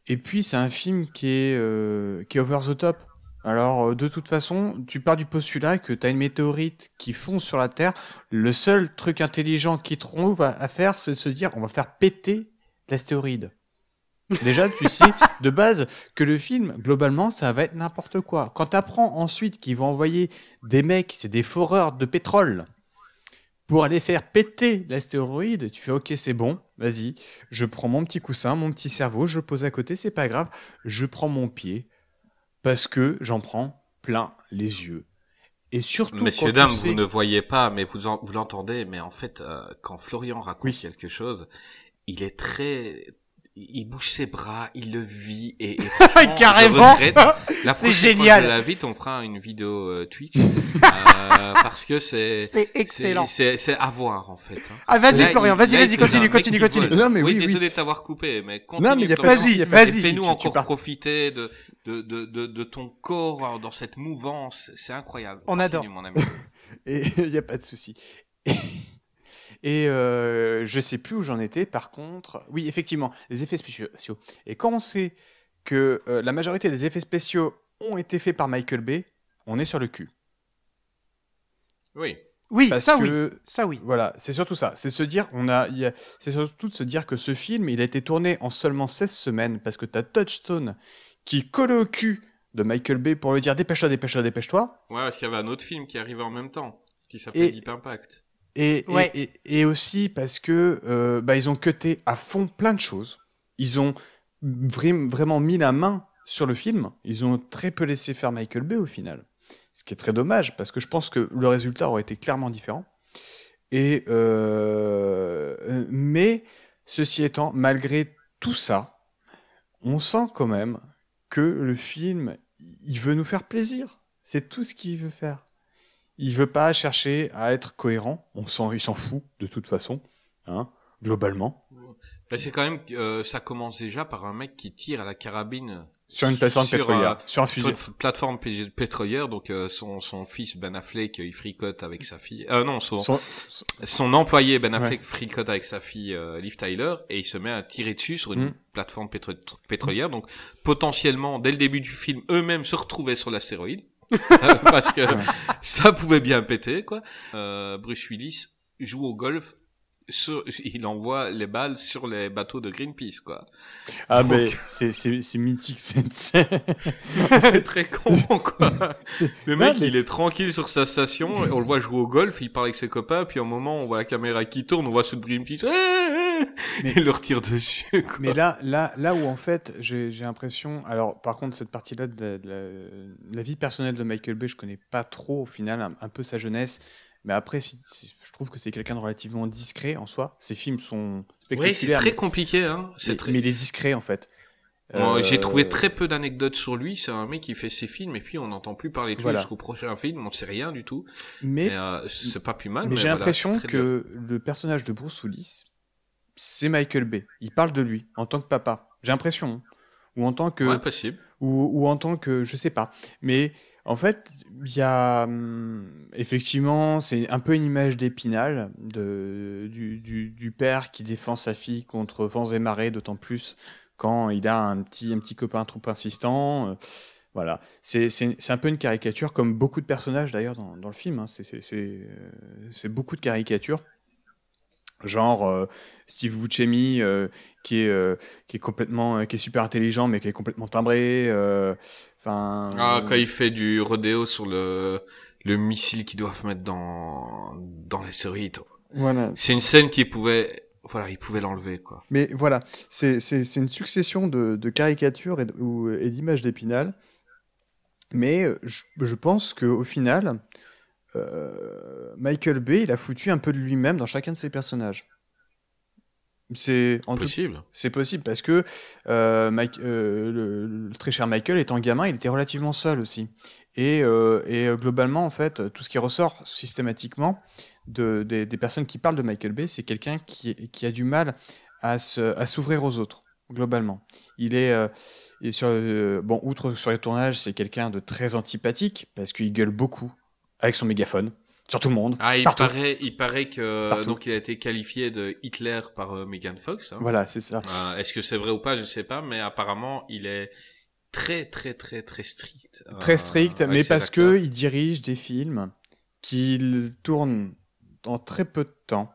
et puis c'est un film qui est euh, qui est over the top. Alors euh, de toute façon, tu pars du postulat que tu as une météorite qui fonce sur la Terre. Le seul truc intelligent qu'ils trouvent à, à faire, c'est de se dire on va faire péter l'astéroïde. Déjà, tu sais de base que le film, globalement, ça va être n'importe quoi. Quand tu apprends ensuite qu'ils vont envoyer des mecs, c'est des foreurs de pétrole, pour aller faire péter l'astéroïde, tu fais ok, c'est bon, vas-y, je prends mon petit coussin, mon petit cerveau, je pose à côté, c'est pas grave, je prends mon pied, parce que j'en prends plein les yeux. Et surtout, Messieurs, dames, sais- vous ne voyez pas, mais vous, en- vous l'entendez, mais en fait, euh, quand Florian raconte Oui. quelque chose, il est très... Il bouge ses bras, il le vit, et, Carrément. La C'est prochaine génial. Fois que je l'invite, on fera une vidéo euh, Twitch. Euh, parce que c'est C'est excellent. c'est c'est à voir en fait. hein. Ah, vas-y, Là, Florian, vas-y, là, vas-y, continue, continue, continue. Non, mais oui, oui. désolé de t'avoir coupé, mais continue. Non, mais il y a pas de Vas-y, y de vas-y. Fais-nous tu- encore profiter de, de, de, de, de ton corps dans cette mouvance. C'est incroyable. On Continue, adore. mon ami. Et il n'y a pas de souci. Et, euh, je sais plus où j'en étais, par contre. Oui, effectivement, les effets spéciaux. Et quand on sait que euh, la majorité des effets spéciaux ont été faits par Michael Bay, on est sur le cul. Oui. Oui, Parce ça oui. Ça oui. Voilà, c'est surtout ça. C'est se dire, on a, c'est surtout de se dire que ce film, il a été tourné en seulement 16 semaines parce que t'as Touchstone qui colle au cul de Michael Bay pour lui dire dépêche-toi, dépêche-toi, dépêche-toi. Ouais, parce qu'il y avait un autre film qui arrivait en même temps, qui s'appelle Et- Deep Impact. Et, et- Ouais. et, et aussi parce que euh, bah, ils ont cuté à fond plein de choses. Ils ont vra- vraiment mis la main sur le film. Ils ont très peu laissé faire Michael Bay au final. Ce qui est très dommage parce que je pense que le résultat aurait été clairement différent. Et euh, mais ceci étant, malgré tout ça, on sent quand même que le film, il veut nous faire plaisir. C'est tout ce qu'il veut faire. Il veut pas chercher à être cohérent. On s'en, il s'en fout de toute façon, hein, globalement. C'est quand même, euh, ça commence déjà par un mec qui tire à la carabine Sur une plateforme Sur, pétrolière, euh, sur un sur fusil. une f- plateforme pé- pétrolière. Donc euh, son son fils Ben Affleck, euh, il fricote avec sa fille. Euh, non, son Son- son employé Ben Affleck fricote avec sa fille euh, Liv Tyler et il se met à tirer dessus sur une Mm. plateforme pétro- pétrolière. Donc potentiellement, dès le début du film, eux-mêmes se retrouvaient sur l'astéroïde parce que ça pouvait bien péter quoi. Euh, Bruce Willis joue au golf. Sur, il envoie les balles sur les bateaux de Greenpeace quoi. Ah Donc- mais c'est, c'est, c'est mythique scène. C'est très con, quoi. C'est- Le mec, Non, mais- il est tranquille sur sa station, on le voit jouer au golf, il parle avec ses copains, puis à un moment, on voit la caméra qui tourne, on voit ce Greenpeace, Eh, eh Mais- il leur tire dessus, quoi. Mais là, là, là où en fait, j'ai, j'ai l'impression. Alors, par contre, cette partie-là de la, de la- de la vie personnelle de Michael Bay, je connais pas trop au final, un, un peu sa jeunesse. Mais après, si- si- je trouve que c'est quelqu'un de relativement discret en soi. Ses films sont Oui, c'est spectaculaires. très mais- compliqué, hein. C'est mais, très... mais il est discret en fait. Euh, J'ai trouvé très peu d'anecdotes sur lui. C'est un mec qui fait ses films et puis on n'entend plus parler de lui Voilà. jusqu'au prochain film. On sait rien du tout. Mais, Mais euh, c'est pas plus mal. mais Mais, j'ai voilà, l'impression bien. que le personnage de Bruce Willis, c'est Michael Bay. Il parle de lui en tant que papa. J'ai l'impression. hein. Ou en tant que. Ouais, possible. ou, ou en tant que je sais pas mais en fait il y a hum, effectivement c'est un peu une image d'épinal de du, du, du père qui défend sa fille contre vents et marées d'autant plus quand il a un petit un petit copain trop insistant euh, voilà c'est un peu une caricature comme beaucoup de personnages d'ailleurs dans, dans le film hein. euh, c'est beaucoup de caricatures genre euh, Steve Buscemi euh, qui est euh, qui est complètement euh, qui est super intelligent mais qui est complètement timbré euh, enfin Ah, quand il fait du rodéo sur le, le missile qu'ils doivent mettre dans, dans l'astéroïde. voilà C'est une scène qui pouvait, voilà, il pouvait l'enlever, quoi. mais voilà c'est c'est c'est une succession de, de caricatures et, de- ou- et d'images d'épinal mais je, je pense que au final euh, Michael Bay il a foutu un peu de lui-même dans chacun de ses personnages c'est Possible. C'est possible parce que euh, Mike, euh, le, le très cher Michael étant gamin, il était relativement seul aussi. Et, et globalement, en fait, tout ce qui ressort systématiquement de, des, des personnes qui parlent de Michael Bay, c'est quelqu'un qui, qui a du mal à s'ouvrir aux autres, globalement. Il est, et sur, bon, outre sur les tournages, c'est quelqu'un de très antipathique parce qu'il gueule beaucoup avec son mégaphone sur tout le monde. Ah, il Partout. paraît, il paraît que, Partout. donc il a été qualifié de Hitler par euh, Megan Fox. hein. Voilà, c'est ça. Euh, Est-ce que c'est vrai ou pas, je sais pas, mais apparemment, il est très, très, très, très strict. euh, Très strict, avec mais parce acteurs. que il dirige des films qu'il tourne en très peu de temps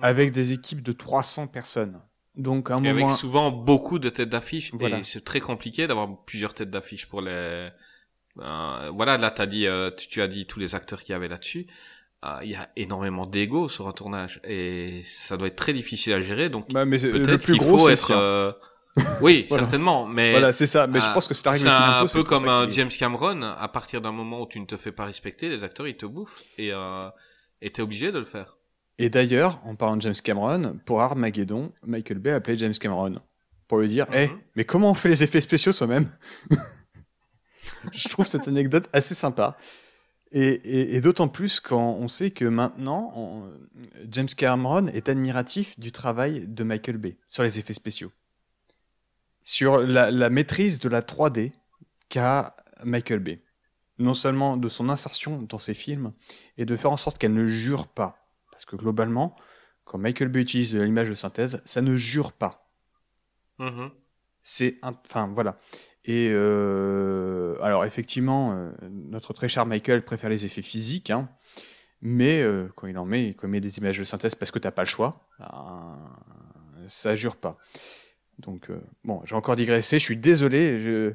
avec des équipes de 300 personnes. Donc à un Et avec moment, souvent beaucoup de têtes d'affiche. Voilà. Et c'est très compliqué d'avoir plusieurs têtes d'affiche pour les. Euh, voilà, là, t'as dit, euh, tu, tu as dit tous les acteurs qu'il y avait là-dessus. Euh, Il y a énormément d'ego sur un tournage et ça doit être très difficile à gérer. Donc Bah, mais le peut-être plus gros, faut être. euh, Oui, Voilà. certainement, mais Voilà, c'est ça. Mais je pense que c'est la règle c'est un peu comme un James Cameron. À partir d'un moment où tu ne te fais pas respecter, les acteurs ils te bouffent et euh, et t'es obligé de le faire. Et d'ailleurs, en parlant de James Cameron, pour Armageddon, Michael Bay a appelé James Cameron pour lui dire, Eh, Mhm. mais comment on fait les effets spéciaux soi-même? Je trouve cette anecdote assez sympa. Et, et- et d'autant plus quand on sait que maintenant, on- James Cameron est admiratif du travail de Michael Bay sur les effets spéciaux. Sur la, la maîtrise de la 3D qu'a Michael Bay. Non seulement de son insertion dans ses films, et de faire en sorte qu'elle ne jure pas. Parce que globalement, quand Michael Bay utilise de l'image de synthèse, ça ne jure pas. Mhm. C'est. Enfin, voilà. Et euh, alors, effectivement, euh, notre très cher Michael préfère les effets physiques, hein, mais euh, quand il en met, quand il met des images de synthèse parce que t'as pas le choix, ben, ça jure pas. Donc, euh, bon, j'ai encore digressé, je suis désolé. Je...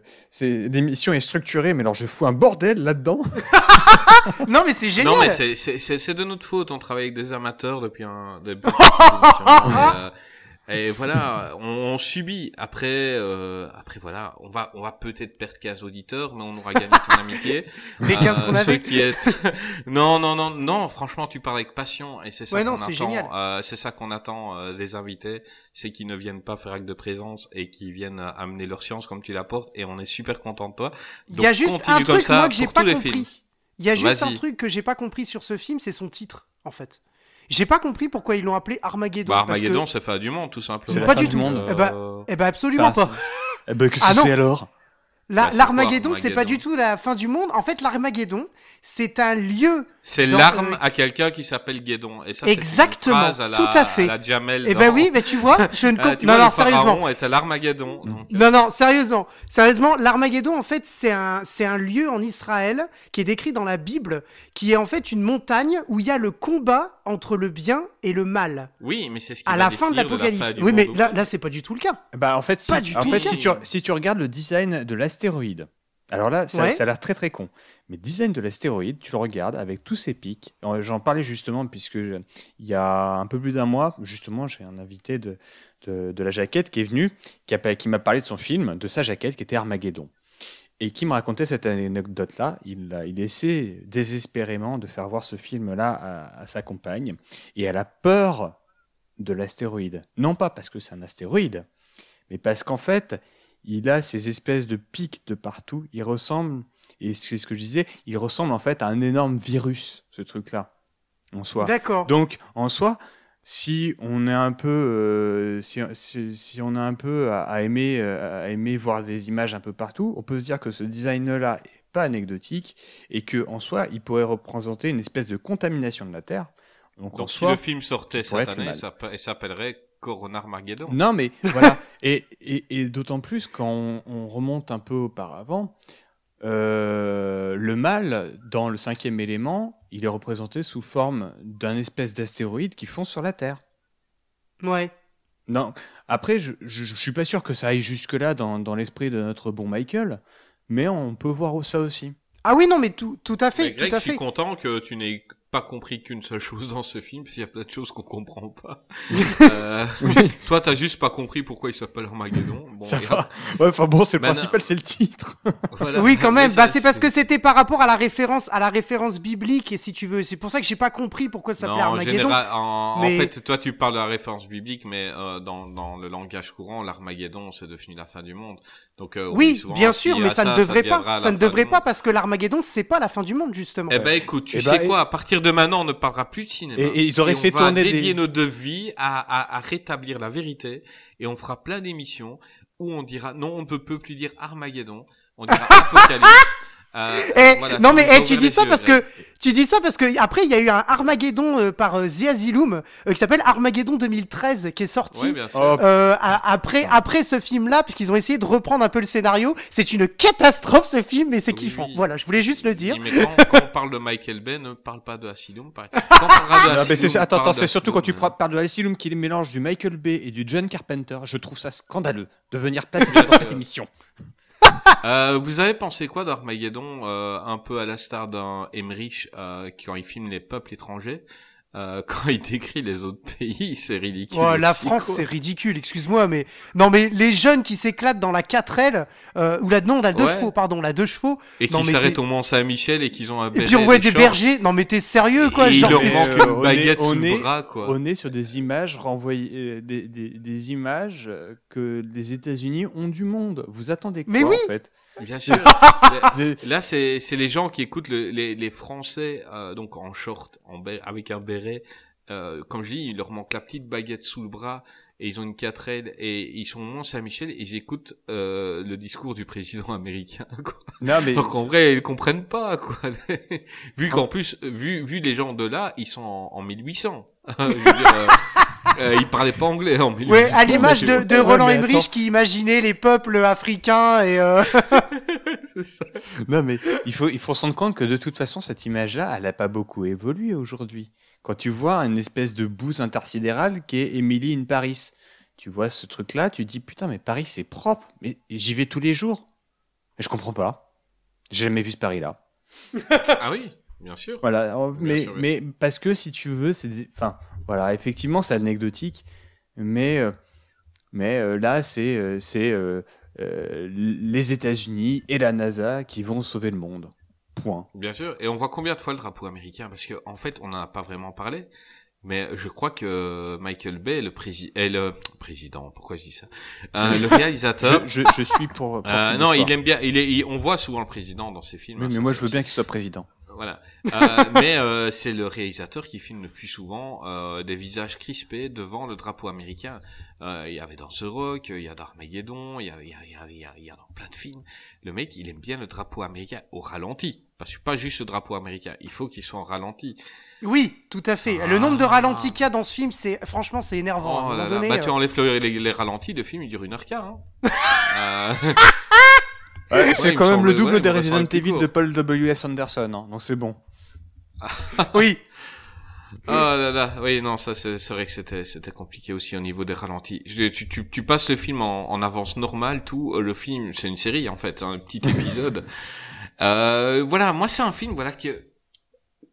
L'émission est structurée, mais alors je fous un bordel là-dedans. Non, mais c'est génial. Non, mais c'est- de notre faute. On travaille avec des amateurs depuis un. Depuis émission. et, euh, voilà, on, on subit. Après, euh, après voilà, on va, on va peut-être perdre 15 auditeurs, mais on aura gagné ton amitié. Les 15 qu'on ceux avait. qui est... non, non, non, non. Franchement, tu parles avec passion, et c'est ça Ouais, qu'on attend. euh, c'est ça qu'on attend euh, des invités, c'est qu'ils ne viennent pas faire acte de présence et qu'ils viennent euh, amener leur science comme tu l'apportes. Et on est super content de toi. Il y a juste un truc, moi, que j'ai pas compris. Il y a juste un truc que j'ai pas compris sur ce film, c'est son titre, en fait. J'ai pas compris pourquoi ils l'ont appelé Armageddon. Bah, parce que- Armageddon, c'est fin du monde, tout simplement. C'est Pas du tout. monde. Eh ben, Euh, Eh ben absolument Enfin, pas. Eh ben, qu'est-ce Ah que non. c'est alors? La- Bah, c'est L'Armageddon, c'est pas Armageddon? du tout la fin du monde. En fait, l'Armageddon, c'est un lieu. C'est l'arme euh, à quelqu'un qui s'appelle Guédon. Et ça, une Exactement, phrase à la, tout à fait. la Jamel Eh dans- ben oui, mais tu vois, je ne Euh, compte. tu non, non, sérieusement. est à l'Armageddon. donc, euh, Non, non, sérieusement. Sérieusement, l'Armageddon, en fait, c'est un, c'est un lieu en Israël qui est décrit dans la Bible, qui est en fait une montagne où il y a le combat entre le bien et le mal. Oui, mais c'est ce qui À va la fin de l'Apocalypse. Oui, mais là, là c'est pas du tout le cas. Bah en fait, si, Pas du en tout. fait si, tu, si tu regardes le design de l'astéroïde, alors là, ça, Ouais. ça a l'air très très con. Mais design de l'astéroïde, tu le regardes avec tous ses pics. Euh, J'en parlais justement puisque je- il y a un peu plus d'un mois, justement, j'ai un invité de, de, de la jaquette qui est venu, qui a- qui m'a parlé de son film, de sa jaquette qui était Armageddon. Et qui me racontait cette anecdote-là. Il, a- il essaie désespérément de faire voir ce film-là à, à sa compagne. Et elle a peur de l'astéroïde. Non pas parce que c'est un astéroïde, mais parce qu'en fait, il a ces espèces de pics de partout. Il ressemble, et c'est ce que je disais, il ressemble en fait à un énorme virus, ce truc-là, en soi. D'accord. Donc, en soi, si on est un peu, euh, si, si- si on a un peu à, à aimer, euh, à aimer voir des images un peu partout, on peut se dire que ce design-là est pas anecdotique et que en soi, il pourrait représenter une espèce de contamination de la Terre. Donc, en si soi, le film sortait cette année, ça il s'appellerait Corona Armageddon. non, mais voilà. Et, et, et d'autant plus quand on, on remonte un peu auparavant, euh, le mal, dans le cinquième élément, il est représenté sous forme d'un espèce d'astéroïde qui fonce sur la Terre. Ouais. Non. Après, je, je, je suis pas sûr que ça aille jusque-là dans, dans l'esprit de notre bon Michael, mais on peut voir ça aussi. Ah oui, non, mais tout, tout à Mais fait, Greg, tout à je suis fait. content que tu n'aies pas compris qu'une seule chose dans ce film, parce qu'il y a plein de choses qu'on comprend pas. euh, Toi, t'as juste pas compris pourquoi il s'appelle Armageddon. Bon, ça va. Ouais, enfin bon, c'est le principal, c'est le titre. voilà. Oui, quand même. Bah, c'est parce que c'était par rapport à la référence, à la référence biblique, et si tu veux, c'est pour ça que j'ai pas compris pourquoi ça s'appelait en Armageddon. général, en, en fait, toi, tu parles de la référence biblique, mais euh, dans, dans le langage courant, l'Armageddon, c'est devenu la fin du monde. Donc, euh, Oui, souvent, bien sûr, mais à ça, ne devrait pas. Ça ne devrait pas monde. parce que l'Armageddon, c'est pas la fin du monde, justement. Eh ben, écoute, tu Eh sais ben, quoi, à partir de maintenant, on ne parlera plus de cinéma. Et- et ils auraient on fait va tourner des- dédier nos deux vies à, à, à rétablir la vérité, et on fera plein d'émissions où on dira, non, on ne peut plus dire Armageddon, on dira Apocalypse. Euh, Eh, voilà, non mais eh, tu dis ça yeux, parce que tu dis ça parce que après il y a eu un Armageddon euh, par euh, The Asylum euh, qui s'appelle Armageddon 2013 qui est sorti Ouais. Oh, euh, à- après après ce film là puisqu'ils ont essayé de reprendre un peu le scénario c'est une catastrophe ce film mais c'est Oui, kiffant oui. voilà je voulais juste le dire mais quand, quand on parle de Michael Bay, ne parle pas de Asylum. Quand on parlera de Non, Asylum, attends, parle attends, c'est surtout quand tu parles de l'Asylum qui est le mélange du Michael Bay et du John Carpenter. Je trouve ça scandaleux de venir placer ça dans cette émission. Euh, vous avez pensé quoi d'Armageddon, euh, un peu à la star d'un Emmerich euh, quand il filme les peuples étrangers, euh, quand il décrit les autres pays, c'est ridicule. Ouais, la aussi, France, c'est ridicule, excuse-moi, mais non, mais les jeunes qui s'éclatent dans la 4L euh, ou la non, la deux Ouais. chevaux, pardon, la deux chevaux. Et qui s'arrêtent au Mont Saint-Michel et qu'ils ont un Et puis on voit de des bergers. Non, mais t'es sérieux, quoi Et il genre, leur c'est- manque une on baguette est- sous on le est- bras, quoi. On est sur des images renvoyées, euh, des, des- des images que les États-Unis ont du monde. Vous attendez quoi Mais oui. en fait? Bien sûr. Là, c'est c'est les gens qui écoutent le- les, les Français euh, donc en short, en avec un béret. Euh, comme je dis, il leur manque la petite baguette sous le bras et ils ont une 4L et ils sont au Mont Saint-Michel et ils écoutent euh, le discours du président américain. Quoi. Non mais Alors qu'en vrai, ils comprennent pas quoi. vu qu'en plus, vu vu les gens de là, ils sont en, en 1800. je veux dire, euh, euh, ils parlaient pas anglais en 1800. Ouais, à l'image de, de Ouais, Roland mais Emmerich qui imaginait les peuples africains et euh... C'est ça. Non, mais il faut, il faut se rendre compte que de toute façon, cette image-là, elle n'a pas beaucoup évolué aujourd'hui. Quand tu vois une espèce de bouse intersidérale qui est Emily in Paris, tu vois ce truc-là, tu te dis putain, mais Paris c'est propre, mais j'y vais tous les jours. Mais je comprends pas. J'ai jamais vu ce Paris-là. Ah oui, bien sûr. Voilà, mais, sûr, oui. mais parce que si tu veux, c'est. des- Enfin, voilà, effectivement, c'est anecdotique, mais, euh, mais euh, là, c'est euh, c'est les États-Unis et la NASA qui vont sauver le monde. Point. Bien sûr. Et on voit combien de fois le drapeau américain Parce que en fait, on n'en a pas vraiment parlé. Mais je crois que Michael Bay, le, prési est le président, pourquoi je dis ça? Euh, Le réalisateur. Je, je, je suis pour. Euh, non, il aime bien. Il est. il- on voit souvent le président dans ses films. Oui, hein, mais moi, je veux bien qu'il soit président. Voilà. Euh, mais euh, c'est le réalisateur qui filme le plus souvent euh, des visages crispés devant le drapeau américain. Euh, Il y avait dans The Rock, il y a dans Armageddon, il y a, il y, a, il y, a, il y, a, il y a dans plein de films. Le mec, il aime bien le drapeau américain au ralenti. Parce que pas juste le drapeau américain, il faut qu'il soit en ralenti. oui, tout à fait. Le nombre de ralentis qu'il y a dans ce film, c'est franchement, c'est énervant. à un Oh moment là là. donné, Bah, tu enlèves le- les, les ralentis, le film il dure une heure quart. Hein. Euh, c'est me quand même le double ouais, des Resident Evil de Paul W.S. Anderson, hein, donc c'est bon. Oui, Oh là là, oui, non, ça c'est vrai que c'était c'était compliqué aussi au niveau des ralentis. Je- tu, tu, tu passes le film en, en avance normale, tout. euh, Le film, c'est une série en fait, un petit épisode. euh, voilà, moi c'est un film, voilà que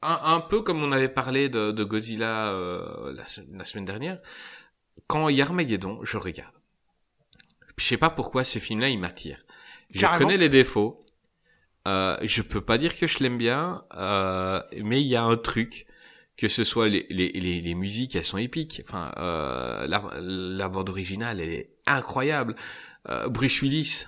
un, un peu comme on avait parlé de, de Godzilla euh, la, la semaine dernière. Quand il y a Armageddon, je regarde. Je sais pas pourquoi ce film-là il m'attire. Je connais les défauts. Euh, je peux pas dire que je l'aime bien, euh, mais il y a un truc que ce soit les, les, les, les musiques, elles sont épiques. Enfin, euh, la, la bande originale, elle est incroyable. Euh, Bruce Willis,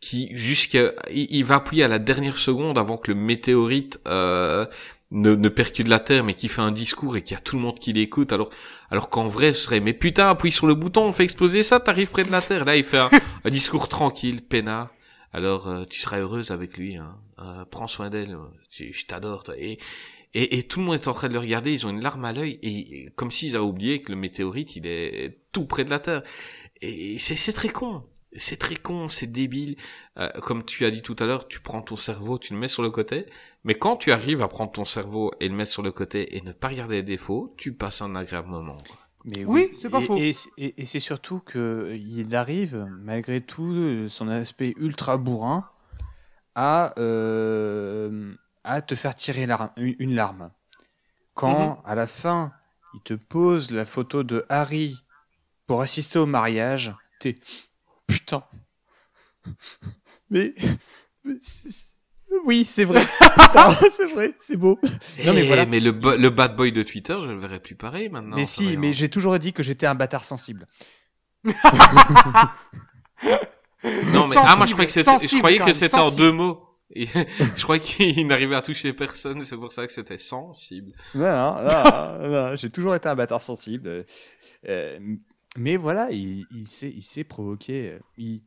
qui jusqu'à, il, il va appuyer à la dernière seconde avant que le météorite euh, ne, ne percute la Terre, mais qui fait un discours et qu'il y a tout le monde qui l'écoute. Alors, alors qu'en vrai, ce serait, mais putain, appuie sur le bouton, on fait exploser ça, t'arrives près de la Terre. Là, il fait un, un discours tranquille, peinard. Alors, euh, tu seras heureuse avec lui. Hein. Euh, prends soin d'elle. Je, je t'adore. toi. Et, et, tout le monde est en train de le regarder, ils ont une larme à l'œil, et comme s'ils avaient oublié que le météorite, il est tout près de la Terre. Et c'est c'est très con. C'est très con, c'est débile. Euh, comme tu as dit tout à l'heure, tu prends ton cerveau, tu le mets sur le côté. Mais quand tu arrives à prendre ton cerveau et le mettre sur le côté et ne pas regarder les défauts, tu passes un agréable moment. Mais Oui, c'est pas et, faux. Et, et- et c'est surtout que il arrive, malgré tout euh, son aspect ultra bourrin, à, euh, à te faire tirer une, une larme. Quand, à la fin, il te pose la photo de Harry pour assister au mariage, t'es putain. Mais, oui, c'est vrai. C'est vrai, c'est beau. Non, mais Eh, voilà. mais le, bad boy de Twitter, je le verrai plus pareil maintenant. mais si, mais j'ai toujours dit que j'étais un bâtard sensible. Non, mais ah, moi je croyais que c'était, je croyais que c'était en deux mots. Et je croyais qu'il n'arrivait à toucher personne, c'est pour ça que c'était sensible. Non, non, non, non, j'ai toujours été un bâtard sensible. euh, mais voilà, il, il s'est, provoqué. euh, Il,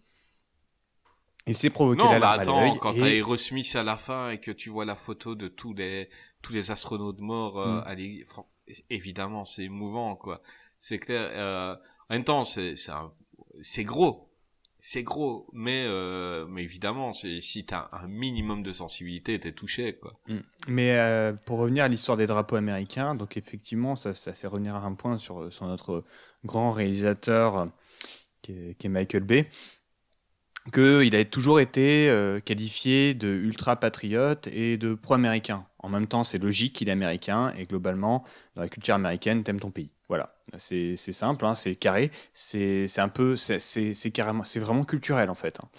il s'est provoqué Non, la larme à attends, l'œil quand et- t'as Aerosmith à la fin et que tu vois la photo de tous les tous les astronautes morts, euh, Mm. allez, évidemment, c'est émouvant, quoi. C'est clair. euh, en même temps, c'est c'est un- c'est gros, c'est gros, mais euh, mais évidemment, c'est si t'as un minimum de sensibilité, t'es touché, quoi. Mm. Mais euh, pour revenir à l'histoire des drapeaux américains, donc effectivement, ça, ça fait revenir un point sur, sur notre grand réalisateur qui est, qui est Michael Bay, qu'il a toujours été euh, qualifié de ultra patriote et de pro-américain en même temps, c'est logique qu'il est américain et globalement, dans la culture américaine, t'aimes ton pays. Voilà, c'est simple, hein, c'est carré, c'est un peu, c'est vraiment culturel en fait. hein.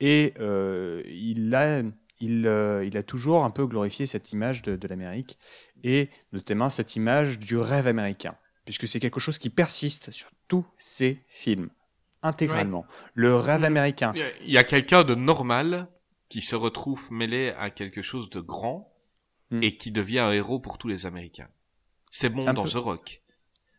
Et euh, il a il, euh, il a toujours un peu glorifié cette image de, de l'Amérique et notamment cette image du rêve américain, puisque c'est quelque chose qui persiste sur tous ses films, intégralement. Le rêve américain. Il y a- quelqu'un de normal qui se retrouve mêlé à quelque chose de grand Hmm. et qui devient un héros pour tous les Américains. C'est bon dans peu-. The Rock.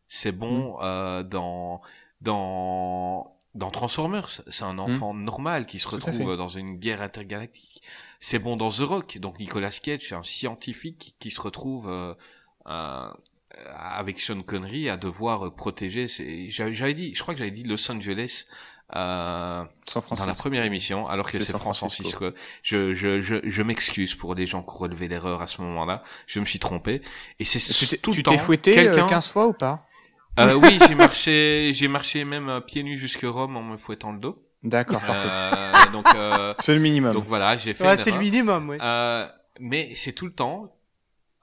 C'est bon euh, dans dans dans Transformers. C'est un enfant normal qui se retrouve dans une guerre intergalactique. C'est bon dans The Rock. Donc Nicolas Cage, c'est un scientifique qui se retrouve euh, euh, avec Sean Connery à devoir protéger. ses- J'avais j'avais dit, je crois que j'avais dit Los Angeles. Euh, San dans la première émission, alors que C'est San Francisco. Francisco. Je, je, je, je m'excuse pour les gens qui ont relevé l'erreur à ce moment-là. Je me suis trompé. Et c'est Tu t'es- tout tu le temps t'es fouetté euh, quelqu'un. 15 fois ou pas? Euh, oui, j'ai marché, j'ai marché même euh, pieds nus jusque Rome en me fouettant le dos. D'accord, parfait. Euh, donc, euh, C'est le minimum. donc voilà, j'ai fait. Ouais, c'est le minimum, ouais. Euh, mais c'est tout le temps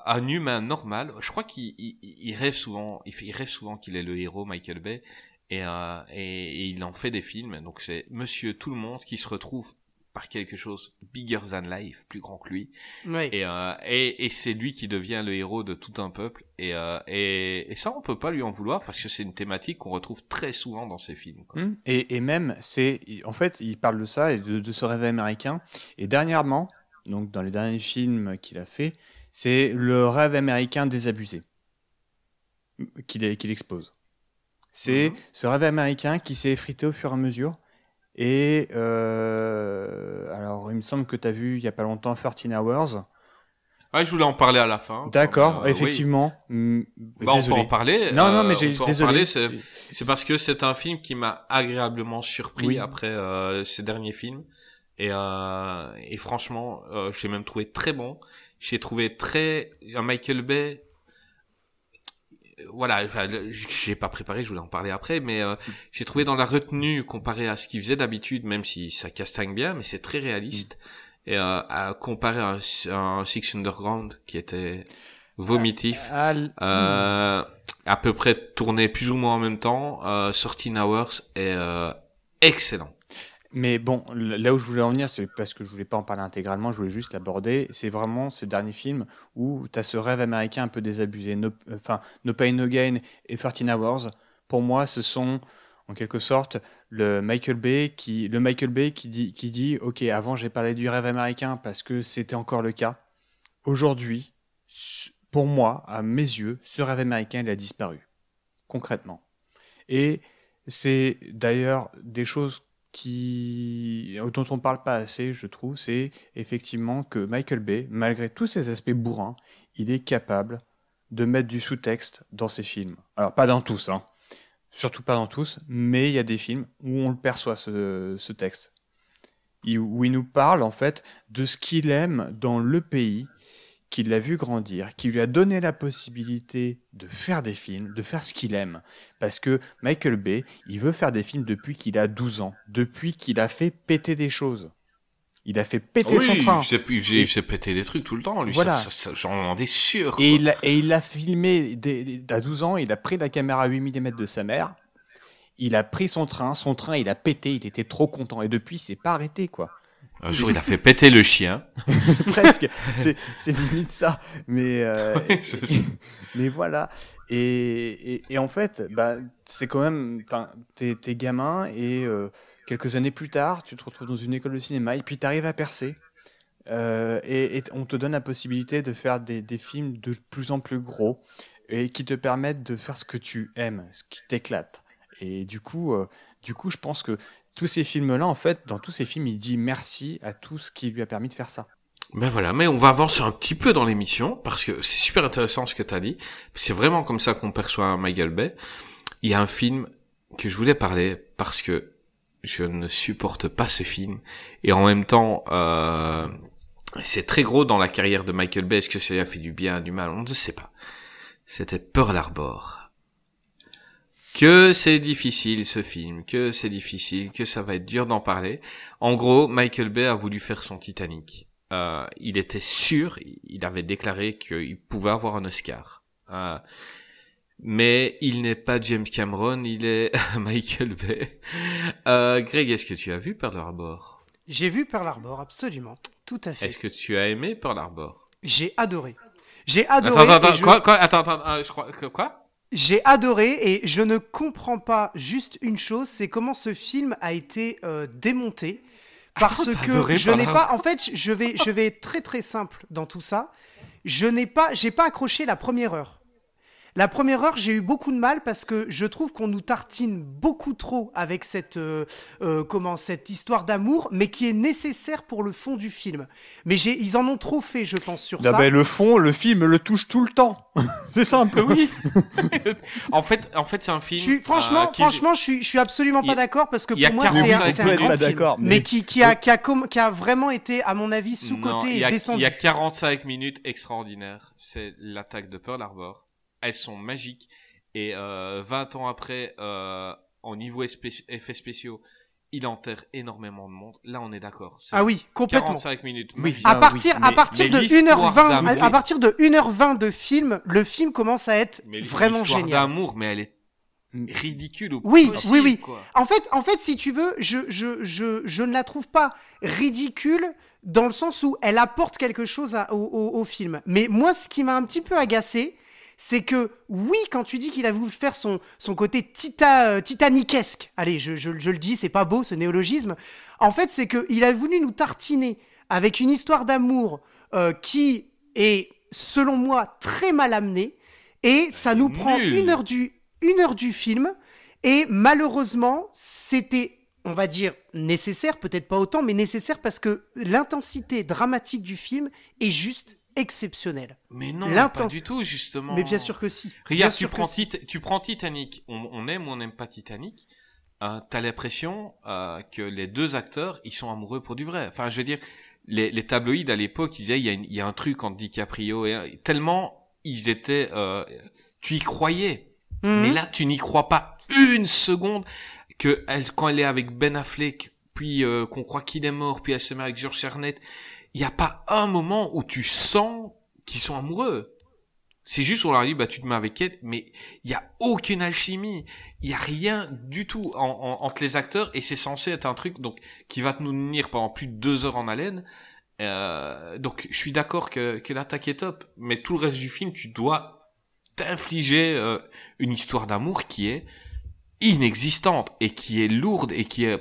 un humain normal. Je crois qu'il il, il rêve souvent, il, fait, il rêve souvent qu'il est le héros, Michael Bay, et, euh, et, et il en fait des films. Donc c'est Monsieur Tout le Monde qui se retrouve par quelque chose bigger than life, plus grand que lui, Ouais. et, euh, et, et c'est lui qui devient le héros de tout un peuple. Et, euh, et, et ça, on peut pas lui en vouloir parce que c'est une thématique qu'on retrouve très souvent dans ses films. quoi. Hmm. Et, et même, c'est, en fait, il parle de ça et de, de ce rêve américain. Et dernièrement, donc dans les derniers films qu'il a fait, c'est le rêve américain désabusé qu'il expose. C'est Mhm. ce rêve américain qui s'est effrité au fur et à mesure. Et euh, alors, il me semble que tu as vu il y a pas longtemps 13 Hours. Ouais, je voulais en parler à la fin. D'accord, Euh, effectivement. Hmm, Bah, on peut en parler. Non, non, euh, mais j'ai désolé. c'est- parce que c'est un film qui m'a agréablement surpris Oui. après euh, ces derniers films. Et, euh, et franchement, je l'ai même trouvé très bon. J'ai trouvé très... Un Michael Bay... Voilà, enfin, j'ai pas préparé, je voulais en parler après, mais euh, j'ai trouvé dans la retenue comparé à ce qu'il faisait d'habitude, même si ça castagne bien, mais c'est très réaliste. Et euh, à comparer à un, à un Six Underground qui était vomitif. Ah, l- Euh, à peu près tourné plus ou moins en même temps. Euh, Sorty Hours est euh, excellent. Mais bon, là où je voulais en venir, c'est parce que je voulais pas en parler intégralement, je voulais juste l'aborder. C'est vraiment ces derniers films où tu as ce rêve américain un peu désabusé. Enfin, No Pain No Gain et 13 Hours, pour moi, ce sont en quelque sorte le Michael Bay qui, le Michael Bay qui dit, qui dit, ok, avant j'ai parlé du rêve américain parce que c'était encore le cas. Aujourd'hui, pour moi, à mes yeux, ce rêve américain, il a disparu. Concrètement. Et c'est d'ailleurs des choses qui dont on parle pas assez, je trouve, c'est effectivement que Michael Bay, malgré tous ses aspects bourrins, il est capable de mettre du sous-texte dans ses films. Alors pas dans tous, hein. surtout pas dans tous, mais il y a des films où on le perçoit ce, texte, où il nous parle en fait de ce qu'il aime dans le pays qui l'a vu grandir, qui lui a donné la possibilité de faire des films, de faire ce qu'il aime. Parce que Michael Bay, il veut faire des films depuis qu'il a 12 ans, depuis qu'il a fait péter des choses. Il a fait péter son train. il s'est- il pété des trucs tout le temps. Lui, Voilà. ça, ça, ça- j'en ai sûr. Et il, a, et il a filmé dès- à 12 ans, il a pris la caméra à 8 mm de sa mère. Il a pris son train, son train, il a pété, il était trop content. Et depuis, c'est pas arrêté, quoi. Un jour, il a fait péter le chien. Presque. C'est limite ça. Mais, euh, mais voilà. Et, et, et en fait, bah, c'est quand même. T'es t'es gamin et euh, quelques années plus tard, tu te retrouves dans une école de cinéma et puis tu arrives à percer. Euh, et, et on te donne la possibilité de faire des, des films de plus en plus gros et qui te permettent de faire ce que tu aimes, ce qui t'éclate. Et du coup, euh, du coup, je pense que tous ces films-là, en fait, dans tous ces films, il dit merci à tout ce qui lui a permis de faire ça. Ben voilà, mais on va avancer un petit peu dans l'émission parce que c'est super intéressant ce que tu as dit. C'est vraiment comme ça qu'on perçoit Michael Bay. Il y a un film que je voulais parler parce que je ne supporte pas ce film et en même temps euh, c'est très gros dans la carrière de Michael Bay. Est-ce que ça a fait du bien, du mal? On ne sait pas. C'était Pearl Harbor. Que c'est difficile ce film, que c'est difficile, que ça va être dur d'en parler. En gros, Michael Bay a voulu faire son Titanic. euh, il était sûr, il avait déclaré qu'il pouvait avoir un Oscar. Euh, mais il n'est pas James Cameron, il est Michael Bay. Euh, Greg, est-ce que tu as vu Pearl Harbor? J'ai vu Pearl Harbor, absolument. Tout à fait. Est-ce que tu as aimé Pearl Harbor? J'ai adoré. J'ai adoré. Attends, attends, je- quoi, quoi, attends, attends, euh, je crois, quoi? J'ai adoré et je ne comprends pas juste une chose, c'est comment ce film a été euh, démonté. Parce Attends, t'as que je n'ai pas, en fait, je vais, je vais être très très simple dans tout ça. Je n'ai pas, j'ai pas accroché la première heure. La première heure, j'ai eu beaucoup de mal parce que je trouve qu'on nous tartine beaucoup trop avec cette, euh, euh, comment, cette histoire d'amour, mais qui est nécessaire pour le fond du film. Mais j'ai, ils en ont trop fait, je pense, sur Ah ça. ben, le fond, le film le touche tout le temps. c'est simple. Oui. en fait, en fait, c'est un film. Je suis, franchement, euh, qui- franchement, je suis, je suis absolument pas d'accord parce que pour moi, 45 c'est un, c'est un minutes. grand Pas film, d'accord, mais, mais- qui, qui a, qui a, com- qui a vraiment été, à mon avis, sous-côté il y et a- descendu. Il y a 45 minutes extraordinaires. C'est l'attaque de Pearl Harbor. Elles sont magiques. Et euh, 20 ans après, euh, en niveau effets spéciaux, il enterre énormément de monde. Là, on est d'accord. Ah oui, complètement. 45 minutes. Oui. À Ah partir, mais- à partir mais de l'histoire 1h20, d'amour- à, à partir de 1h20 de film, le film commence à être Mais vraiment l'histoire génial. d'amour, mais elle est ridicule au Oui, possible, oui, oui. quoi. En fait, en fait, si tu veux, je, je, je, je ne la trouve pas ridicule dans le sens où elle apporte quelque chose à- au, au- au film. Mais moi, ce qui m'a un petit peu agacé, c'est que oui, quand tu dis qu'il a voulu faire son, son côté tita, euh, titaniquesque, allez, je, je, je le dis, c'est pas beau ce néologisme, en fait, c'est qu'il a voulu nous tartiner avec une histoire d'amour euh, qui est, selon moi, très mal amenée, et ça nous prend une heure du, une heure du film, et malheureusement, c'était, on va dire, nécessaire, peut-être pas autant, mais nécessaire parce que l'intensité dramatique du film est juste exceptionnelle. Mais non, pas du tout, justement. Mais bien sûr que si. Regarde, tu que prends, si. Tit- tu prends Titanic. On, on aime ou on n'aime pas Titanic. Euh, T'as l'impression euh, que les deux acteurs, ils sont amoureux pour du vrai. Enfin, je veux dire, les, les tabloïds à l'époque, ils disaient, il y, a une- il y a un truc entre DiCaprio et tellement ils étaient, euh, tu y croyais. Mhm. Mais là, tu n'y crois pas une seconde que elle, quand elle est avec Ben Affleck, puis euh, qu'on croit qu'il est mort, puis elle se met avec George Charnett, il n'y a pas un moment où tu sens qu'ils sont amoureux. C'est juste on leur dit bah tu te mets avec elle, mais il y a aucune alchimie, il y a rien du tout en- en- entre les acteurs et c'est censé être un truc donc qui va te nous tenir pendant plus de deux heures en haleine. Euh, donc je suis d'accord que, que l'attaque est top, mais tout le reste du film tu dois t'infliger euh, une histoire d'amour qui est inexistante et qui est lourde et qui est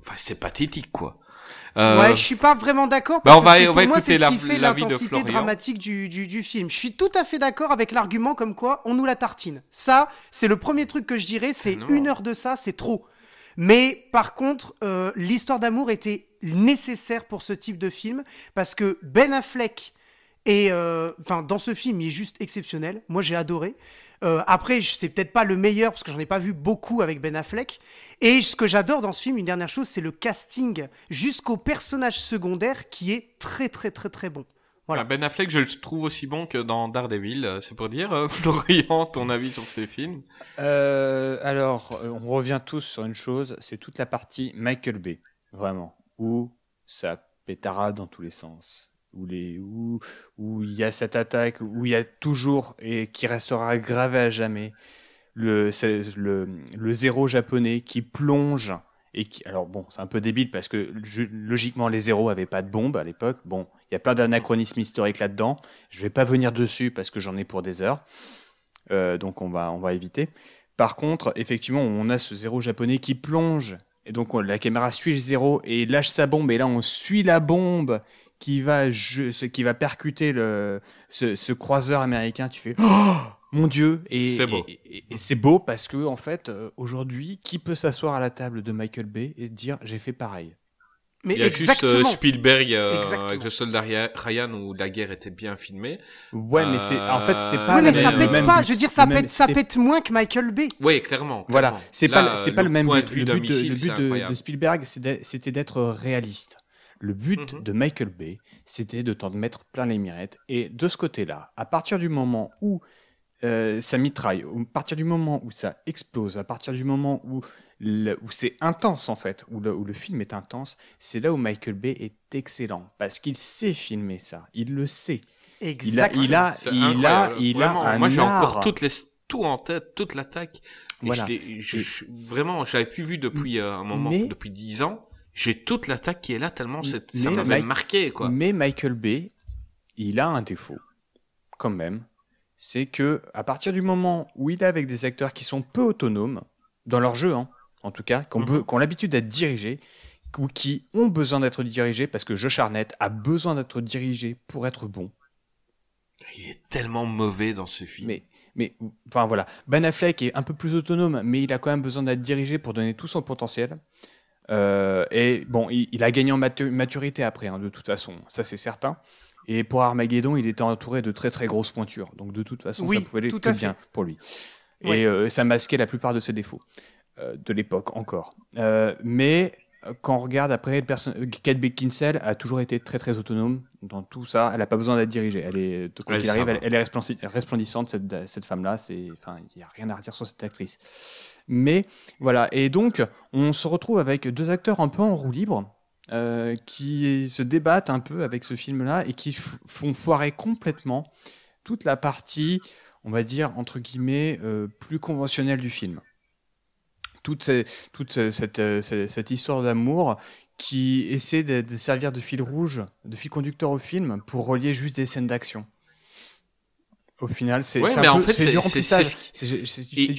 enfin c'est pathétique quoi. Euh, Ouais, je suis pas vraiment d'accord. bah, on va- on moi, écouter la- qui fait l'avis de Florian. dramatique du, du, du film. Je suis tout à fait d'accord avec l'argument comme quoi on nous la tartine. Ça, c'est le premier truc que je dirais. C'est une heure de ça, c'est trop. Mais par contre, euh, l'histoire d'amour était nécessaire pour ce type de film parce que Ben Affleck est, euh, enfin, dans ce film, il est juste exceptionnel. Moi, j'ai adoré. Euh, après, je- c'est peut-être pas le meilleur parce que j'en ai pas vu beaucoup avec Ben Affleck. Et ce que j'adore dans ce film, une dernière chose, c'est le casting jusqu'au personnage secondaire qui est très très très très bon. Voilà. Ah, Ben Affleck, je le trouve aussi bon que dans Daredevil, euh, c'est pour dire. euh, Florian, ton avis sur ces films? Euh, alors, on revient tous sur une chose, c'est toute la partie Michael Bay, vraiment, où ça pétarade dans tous les sens, où il y a cette attaque, où il y a toujours et qui restera gravé à jamais le, zéro japonais qui plonge et qui, alors bon, c'est un peu débile parce que logiquement les zéros avaient pas de bombe à l'époque. Bon, il y a plein d'anachronismes historiques là-dedans. Je vais pas venir dessus parce que j'en ai pour des heures. Euh, donc on va, on va éviter. Par contre, effectivement, on a ce zéro japonais qui plonge. Et donc on- la caméra suit le zéro et lâche sa bombe. Et là, on suit la bombe qui va, ce- qui va percuter le, ce, ce croiseur américain. Tu fais Oh mon Dieu Et C'est beau. Et, et- et c'est beau parce que en fait, euh, aujourd'hui, qui peut s'asseoir à la table de Michael Bay et dire j'ai fait pareil? Mais Il y a juste euh, exactement. Spielberg euh, avec le soldat Rya- Ryan où la guerre était bien filmée. Ouais, mais c'est en fait c'était pas la mais ça même- pète même pas. but. Je veux dire, ça pète, ça pète moins que Michael Bay. Oui, clairement. Voilà, c'est pas, c'est pas le même point but. de vue Le but, de, missile, le c'est but de-. Spielberg, c'était d'être réaliste. Le but Mhm. de Michael Bay, c'était de t'en mettre plein les mirettes. Et de ce côté-là, à partir du moment où euh, ça mitraille, à partir du moment où ça explose, à partir du moment où le- où c'est intense en fait, où le, où le film est intense, c'est là où Michael Bay est excellent parce qu'il sait filmer ça, il le sait. Il a, Exactement. il a, il a, il a un Moi, j'ai encore toutes les, tout en tête, toute l'attaque. Voilà. je je- je- vraiment, j'avais plus vu depuis euh, un moment, Mais- depuis dix ans. J'ai toute l'attaque qui est là tellement c'est- ça m'avait marqué, quoi. Mais Michael Bay, il a un défaut, quand même. C'est que à partir du moment où il est avec des acteurs qui sont peu autonomes dans leur jeu, hein, en tout cas, qui ont, Mhm. be- qui ont l'habitude d'être dirigés ou qui ont besoin d'être dirigés parce que Josh Harnett a besoin d'être dirigé pour être bon. Il est tellement mauvais dans ce film. Mais, mais, enfin voilà, Ben Affleck est un peu plus autonome, mais il a quand même besoin d'être dirigé pour donner tout son potentiel. Euh, et bon, il, il a gagné en matu- maturité après, hein, de toute façon, ça c'est certain. Et pour Armageddon, il était entouré de très très grosses pointures, donc de toute façon, Oui, ça pouvait aller tout que bien pour lui. Ouais. Et euh, ça masquait la plupart de ses défauts euh, de l'époque encore. Euh, mais quand on regarde après, Kate Beckinsale a toujours été très très autonome dans tout ça. Elle n'a pas besoin d'être dirigée. Elle est, quoi qu'il arrive, elle, elle est resplendi- resplendissante cette, cette femme-là. C'est, enfin, il n'y a rien à redire sur cette actrice. Mais voilà. Et donc, on se retrouve avec deux acteurs un peu en roue libre. euh, qui se débattent un peu avec ce film-là et qui font foirer complètement toute la partie, on va dire, entre guillemets, euh, plus conventionnelle du film. Toute, euh, cette, histoire d'amour qui essaie de servir de fil rouge, de fil conducteur au film pour relier juste des scènes d'action. Au final, c'est Ouais, mais en peu- fait, c'est du remplissage. c'est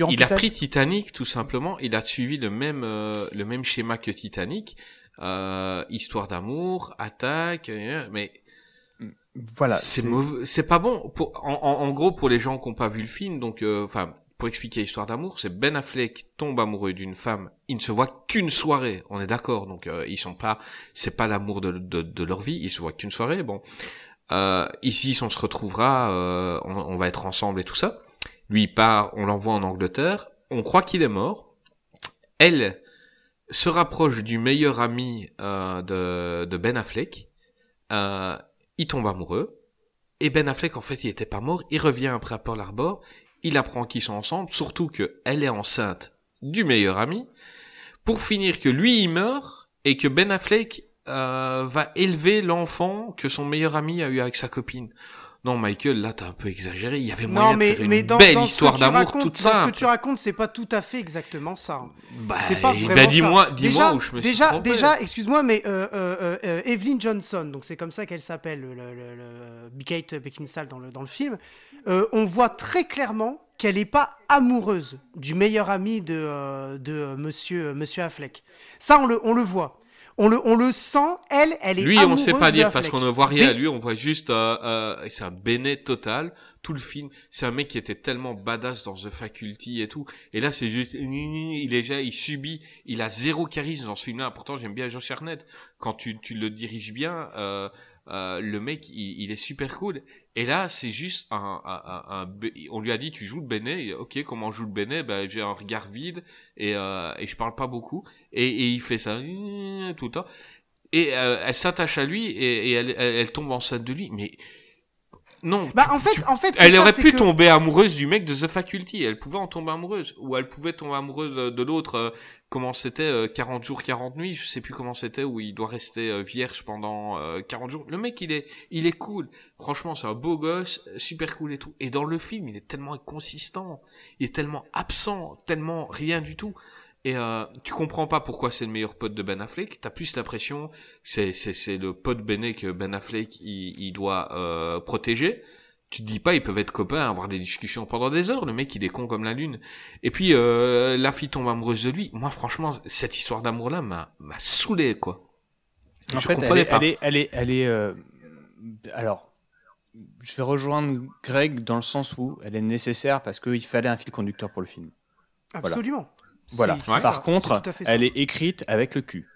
il a pris Titanic tout simplement. Il a suivi le même euh, le même schéma que Titanic, euh, histoire d'amour, attaque, mais Voilà. c'est mauvais, c'est pas bon. Pour, en, en, en gros, pour les gens qui n'ont pas vu le film, donc, euh, enfin, pour expliquer l'histoire d'amour, c'est Ben Affleck tombe amoureux d'une femme. Il ne se voit qu'une soirée. On est d'accord. Donc, euh, ils sont pas, c'est pas l'amour de, de, de leur vie. Ils se voient qu'une soirée. Bon, euh, ici, on se retrouvera, euh, on, va être ensemble et tout ça. Lui il part, on l'envoie en Angleterre. On croit qu'il est mort. Elle se rapproche du meilleur ami euh, de, de Ben Affleck. Euh, il tombe amoureux. Et Ben Affleck, en fait, il était pas mort. Il revient après à Pearl Harbor. Il apprend qu'ils sont ensemble, surtout que elle est enceinte du meilleur ami. Pour finir que lui, il meurt et que Ben Affleck euh, va élever l'enfant que son meilleur ami a eu avec sa copine. Non, Michael, là, t'as un peu exagéré. Il y avait moyen Non, mais, de faire une dans, belle dans ce que histoire tu d'amour racontes- toute Dans ce simple. que tu racontes, c'est pas tout à fait exactement ça. Bah, C'est pas vraiment ben, dis-moi, déjà, où je me suis déjà, trompé. Déjà, excuse-moi, mais euh, euh, euh, Evelyn Johnson, donc c'est comme ça qu'elle s'appelle, le, le, le- le- Kate Beckinsale dans le, dans le film, on voit très clairement qu'elle n'est pas amoureuse du meilleur ami de, de monsieur, monsieur Affleck. Ça, on le, on le voit. On le, on le sent, elle, elle est Lui, on sait pas de dire parce qu'on ne voit rien. Mais- Lui, on voit juste, euh, euh, c'est un bénet total. Tout le film, c'est un mec qui était tellement badass dans The Faculty et tout. Et là, c'est juste, il est déjà, il subit, il a zéro charisme dans ce film-là. Pourtant, j'aime bien Josh Hartnett. Quand tu, tu le diriges bien, euh, euh, le mec, il, il est super cool. Et là, c'est juste un, un, un, on lui a dit, tu joues le bénet. Et, Ok, comment je joue le bénet? Ben, j'ai un regard vide et, euh, et je parle pas beaucoup. Et, et il fait ça tout le temps. Et euh, elle s'attache à lui et, et elle, elle, elle tombe enceinte de lui. Mais non. Bah, tu- en fait, tu- en fait, elle ça, aurait pu que- tomber amoureuse du mec de The Faculty. Elle pouvait en tomber amoureuse. Ou elle pouvait tomber amoureuse euh, de l'autre. euh, comment c'était euh, 40 jours, 40 nuits. Je sais plus comment c'était. Où il doit rester euh, vierge pendant euh, 40 jours. Le mec, il est, il est cool. Franchement, c'est un beau gosse. Super cool et tout. Et dans le film, il est tellement inconsistant. Il est tellement absent. Tellement rien du tout. Et euh, tu comprends pas pourquoi c'est le meilleur pote de Ben Affleck. T'as plus l'impression que c'est c'est c'est le pote Benet que Ben Affleck il, il doit euh, protéger. Tu te dis pas ils peuvent être copains, avoir des discussions pendant des heures. Le mec il est con comme la lune. Et puis euh, la fille tombe amoureuse de lui. Moi franchement cette histoire d'amour là m'a m'a saoulé quoi. En Je fait, elle comprenais est, pas. elle est, elle est, elle est, euh, alors, je vais rejoindre Greg dans le sens où elle est nécessaire parce qu'il fallait un fil conducteur pour le film. Absolument. Voilà. C'est Par ça, contre, elle est écrite avec le cul.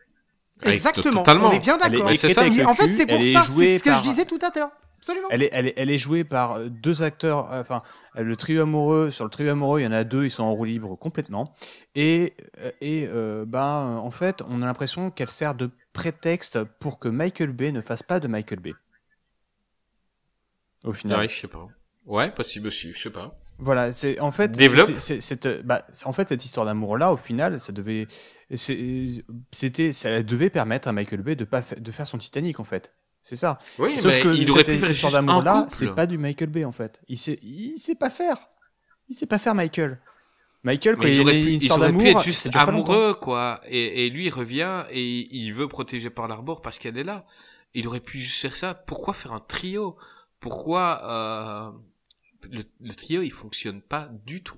Exactement. totalement. On est bien d'accord. C'est ça. En fait, c'est pour ça. C'est ce que par- je disais tout à l'heure. Absolument. Elle est, elle est, elle est jouée par euh, deux acteurs. euh, Enfin, euh, le trio amoureux. Sur le trio amoureux, il y en a deux. Ils sont en roue libre complètement. Et, et euh, ben, en fait, on a l'impression qu'elle sert de prétexte pour que Michael Bay ne fasse pas de Michael Bay. Au final. Ouais, je sais pas. Ouais, possible aussi, je sais pas. Voilà, c'est en fait, Développe. c'est- bah, en fait cette histoire d'amour là, au final, ça devait, c'était, ça devait permettre à Michael Bay de pas fa- de faire son Titanic en fait. C'est ça. Oui, Sauf mais que il aurait cette pu faire histoire juste d'amour un là, couple. c'est pas du Michael Bay en fait. Il sait, il sait pas faire. Il sait pas faire Michael. Michael quand Mais il ils y a auraient une pu, histoire auraient pu être juste amoureux, quoi. Et, et lui, il revient et il veut protéger Pearl Harbor parce qu'elle est là. Il aurait pu juste faire ça. Pourquoi faire un trio? Pourquoi euh, le, le trio, il fonctionne pas du tout.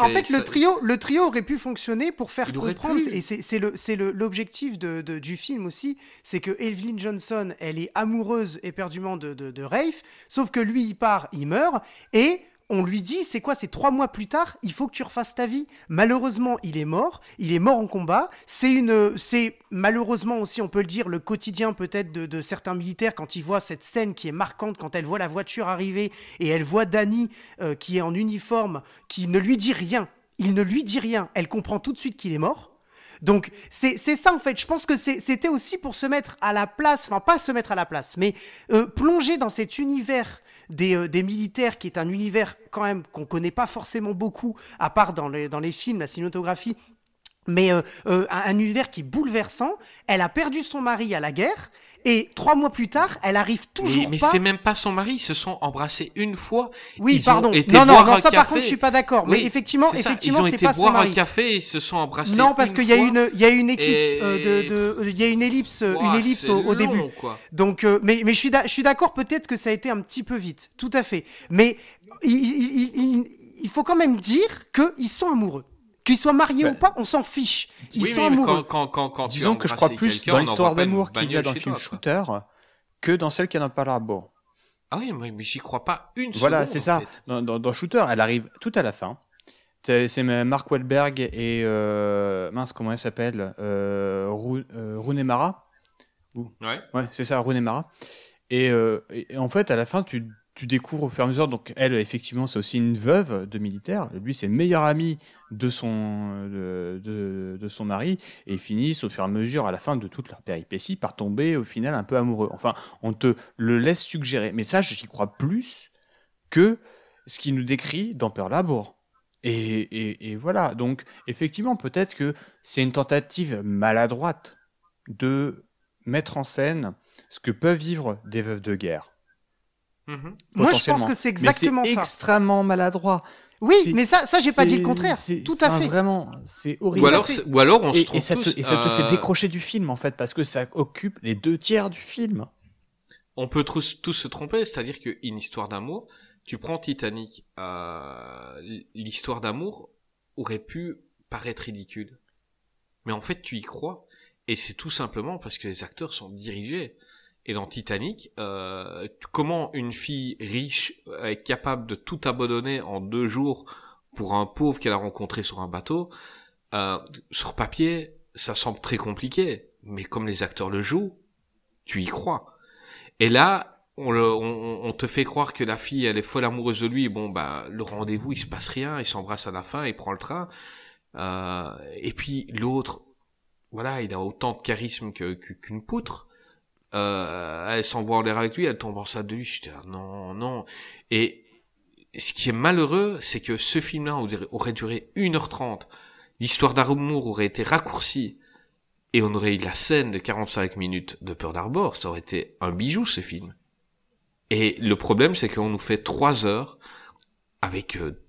En fait, ça- le trio, le trio aurait pu fonctionner pour faire comprendre, et c'est le, c'est l'objectif de, de- du film aussi, c'est que Evelyn Johnson, elle est amoureuse éperdument de, de, de Rafe, sauf que lui, il part, il meurt, et on lui dit, c'est quoi, c'est trois mois plus tard, il faut que tu refasses ta vie. Malheureusement, il est mort, il est mort en combat. C'est une, c'est malheureusement aussi, on peut le dire, le quotidien peut-être de, certains militaires quand ils voient cette scène qui est marquante, quand elle voit la voiture arriver et elle voit Danny euh, qui est en uniforme, qui ne lui dit rien. Il ne lui dit rien. Elle comprend tout de suite qu'il est mort. Donc c'est ça en fait. Je pense que c'était aussi pour se mettre à la place, enfin pas se mettre à la place, mais euh, plonger dans cet univers des, euh, des militaires qui est un univers quand même qu'on connaît pas forcément beaucoup, à part dans les, films, la cinématographie, mais euh, euh, un univers qui est bouleversant. Elle a perdu son mari à la guerre et trois mois plus tard, elle arrive toujours Mais, mais pas. c'est même pas son mari, ils se sont embrassés une fois. Oui, Ils ont pardon. été Non, non, non, ça par contre, je suis pas d'accord. Mais Oui, effectivement, c'est ça, effectivement, ils ont c'est été pas son boire un mari. café et ils se sont embrassés. Non, parce qu'il y a une, il y a une éclipse Et- euh, de, de- il y a une ellipse, une ellipse au, au long, début. quoi. Donc, euh, mais, mais je suis, je suis d'accord, peut-être que ça a été un petit peu vite, tout à fait. Mais il- il- il- il faut quand même dire qu'ils sont amoureux. Qu'ils soient mariés Bah, ou pas, on s'en fiche. Ils Oui, sont oui, mais amoureux. quand, quand, quand, Disons que je crois plus dans l'histoire d'amour qu'il y a dans le film toi, quoi. Shooter que dans celle qu'il y a dans Harbor. Ah oui, mais, mais j'y crois pas une Voilà, seconde, c'est ça. fait. Dans, dans- dans Shooter, elle arrive tout à la fin. C'est Mark Wahlberg et euh, mince comment elle s'appelle euh, Ru- euh, Rooney Mara. Ouais. Ouais, c'est ça, Rooney Mara. Et, euh, et- et en fait, à la fin, tu, tu découvres au fur et à mesure. Donc, elle, effectivement, c'est aussi une veuve de militaire. Lui, c'est le meilleur ami de son, mari. Et ils finissent au fur et à mesure, à la fin de toute leur péripétie, par tomber au final un peu amoureux. Enfin, on te le laisse suggérer. Mais ça, j'y crois plus que ce qu'il nous décrit dans Pearl Harbor. Et, et- et voilà. Donc, effectivement, peut-être que c'est une tentative maladroite de mettre en scène ce que peuvent vivre des veuves de guerre. Moi, Mhm. je pense que c'est Mais exactement c'est ça. extrêmement maladroit. Oui, mais ça, ça, j'ai pas dit le contraire. c'est- Tout à enfin, fait. Vraiment, c'est horrible. Ou alors, ou alors on se et, trompe et ça te, tous, et ça te euh, fait décrocher du film en fait parce que ça occupe les deux tiers du film. on peut tous, tous se tromper, c'est-à-dire qu'une histoire d'amour, tu prends Titanic, euh, l'histoire d'amour aurait pu paraître ridicule. Mais en fait, tu y crois. Et c'est tout simplement parce que les acteurs sont dirigés. Et dans Titanic, euh, comment une fille riche est capable de tout abandonner en deux jours pour un pauvre qu'elle a rencontré sur un bateau, euh, sur papier, ça semble très compliqué. Mais comme les acteurs le jouent, tu y crois. Et là, on, le- on, te fait croire que la fille, elle est folle amoureuse de lui. Bon, bah, le rendez-vous, il se passe rien. Ils s'embrassent à la fin, il prend le train. Euh, et puis l'autre, voilà, il a autant de charisme qu'une poutre. Euh, elle s'envoie en l'air avec lui, elle tombe enceinte de lui. J'étais là, non, non. Et ce qui est malheureux, c'est que ce film-là aurait- duré 1h30. L'histoire d'amour aurait été raccourcie. Et on aurait eu la scène de 45 minutes de Pearl Harbor. Ça aurait été un bijou, ce film. Et le problème, c'est qu'on nous fait 3 heures avec euh,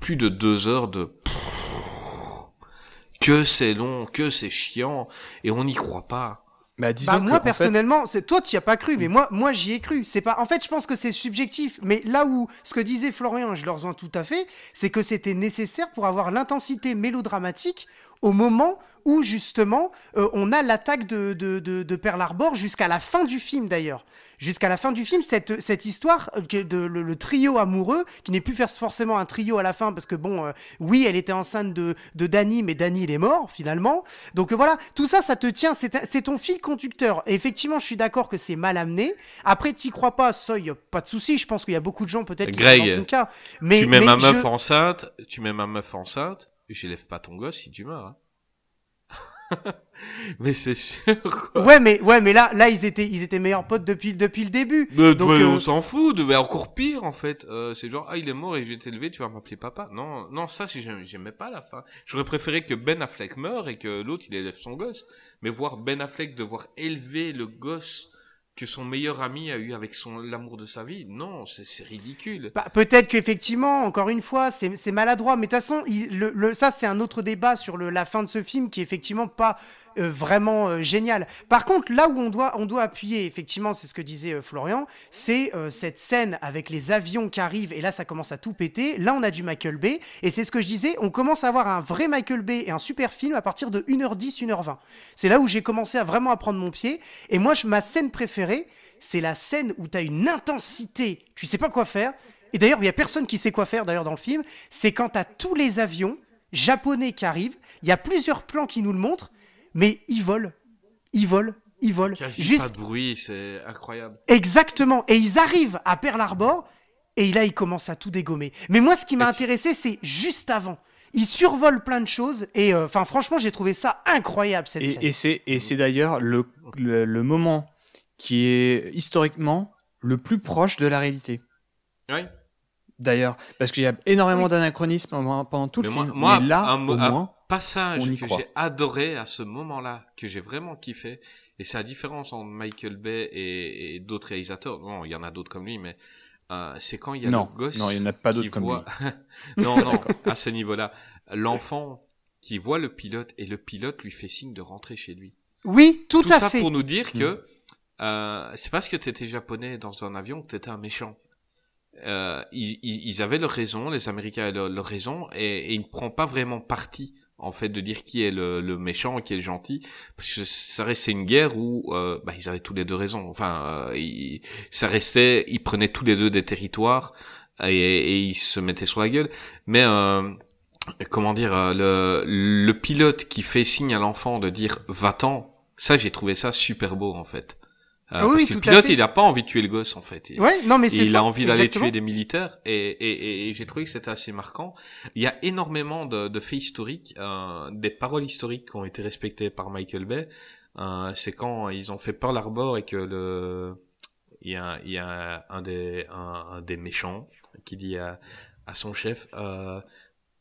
plus de 2 heures de que c'est long, que c'est chiant, et on n'y croit pas. Bah, Bah, que, moi fait, personnellement, c'est toi tu y as pas cru, mais moi moi j'y ai cru. C'est pas en fait, je pense que c'est subjectif, mais là où ce que disait Florian, je le rejoins tout à fait, c'est que c'était nécessaire pour avoir l'intensité mélodramatique au moment où justement euh, on a l'attaque de, de, de, de Pearl Harbor jusqu'à la fin du film d'ailleurs. Jusqu'à la fin du film, cette, cette histoire, euh, de, le, le trio amoureux, qui n'est plus forcément un trio à la fin, parce que bon, euh, oui, elle était enceinte de, de Danny, mais Danny, il est mort, finalement. Donc euh, voilà, tout ça, ça te tient, c'est c'est ton fil conducteur. Et effectivement, je suis d'accord que c'est mal amené. Après, t'y crois pas, ça, y a pas de souci. Je pense qu'il y a beaucoup de gens, peut-être, qui Greg, sont cas. Mais, tu mets mais ma meuf je- enceinte, tu mets ma meuf enceinte, j'élève pas ton gosse si tu meurs. hein. mais c'est sûr. Quoi. Ouais, mais ouais, mais là, là, ils étaient, ils étaient meilleurs potes depuis, depuis le début. Mais, Donc, mais euh, on s'en fout, de, mais encore pire en fait. Euh, c'est genre ah il est mort et je vais t'élever, tu vas m'appeler papa. Non, non ça si j'aimais pas la fin. J'aurais préféré que Ben Affleck meure et que l'autre il élève son gosse. Mais voir Ben Affleck devoir élever le gosse que son meilleur ami a eu avec son l'amour de sa vie, non, c'est c'est ridicule. Bah, peut-être qu'effectivement, encore une fois, c'est c'est maladroit. Mais de toute façon, il- le, le- ça, c'est un autre débat sur le, la fin de ce film qui est effectivement pas euh, vraiment euh, génial. Par contre, là où on doit, on doit appuyer, effectivement, c'est ce que disait euh, Florian, c'est cette scène avec les avions qui arrivent. Et là, ça commence à tout péter. Là, on a du Michael Bay. Et c'est ce que je disais, on commence à avoir un vrai Michael Bay et un super film à partir de 1h10, 1h20. C'est là où j'ai commencé à vraiment à prendre mon pied. Et moi, je- ma scène préférée, c'est la scène où tu as une intensité, tu sais pas quoi faire. Et d'ailleurs, il y a personne qui sait quoi faire d'ailleurs dans le film. C'est quand tu as tous les avions japonais qui arrivent. Il y a plusieurs plans qui nous le montrent, mais ils volent, ils volent, ils volent. Quasi Juste pas de bruit, c'est incroyable. exactement. Et ils arrivent à Pearl Harbor et là, ils commencent à tout dégommer. Mais moi, ce qui m'a intéressé, c'est juste avant. Ils survolent plein de choses et euh, enfin, franchement, j'ai trouvé ça incroyable cette scène. Et, et c'est et c'est d'ailleurs le, le, le moment qui est historiquement le plus proche de la réalité. Oui. D'ailleurs, parce qu'il y a énormément d'anachronismes pendant, tout Mais le moi, film. moi, mais là, un, au un moins, passage on y que j'ai adoré à ce moment-là, que j'ai vraiment kiffé, et c'est la différence entre Michael Bay et, et d'autres réalisateurs. Non, il y en a d'autres comme lui, mais euh, c'est quand il y a Non, le gosse. non, il en a pas d'autres comme voit... non, non, à ce niveau-là, l'enfant qui voit le pilote et le pilote lui fait signe de rentrer chez lui. Oui, tout, Tout à ça fait. pour nous dire que euh, c'est parce que t'étais japonais dans un avion que t'étais un méchant. Euh, ils, ils, avaient leur raison, les Américains avaient leur, leur raison, et, et ils ne prennent pas vraiment parti en fait de dire qui est le, le méchant qui est le gentil, parce que ça restait une guerre où euh, bah, ils avaient tous les deux raison. Enfin, euh, ils- ça restait, ils prenaient tous les deux des territoires et, et ils se mettaient sur la gueule. Mais euh, comment dire, euh, le, le pilote qui fait signe à l'enfant de dire va-t'en, ça j'ai trouvé ça super beau en fait. Euh, Oui, parce que le pilote il a pas envie de tuer le gosse en fait. Il- Ouais, non mais c'est il ça, a envie d'aller tuer des militaires et, et, et, et j'ai trouvé que c'était assez marquant. Il y a énormément de, de faits historiques, euh, des paroles historiques qui ont été respectées par Michael Bay. Euh, c'est quand ils ont fait Pearl Harbor et que le il y a, il y a un des un, un des méchants qui dit à, à son chef euh,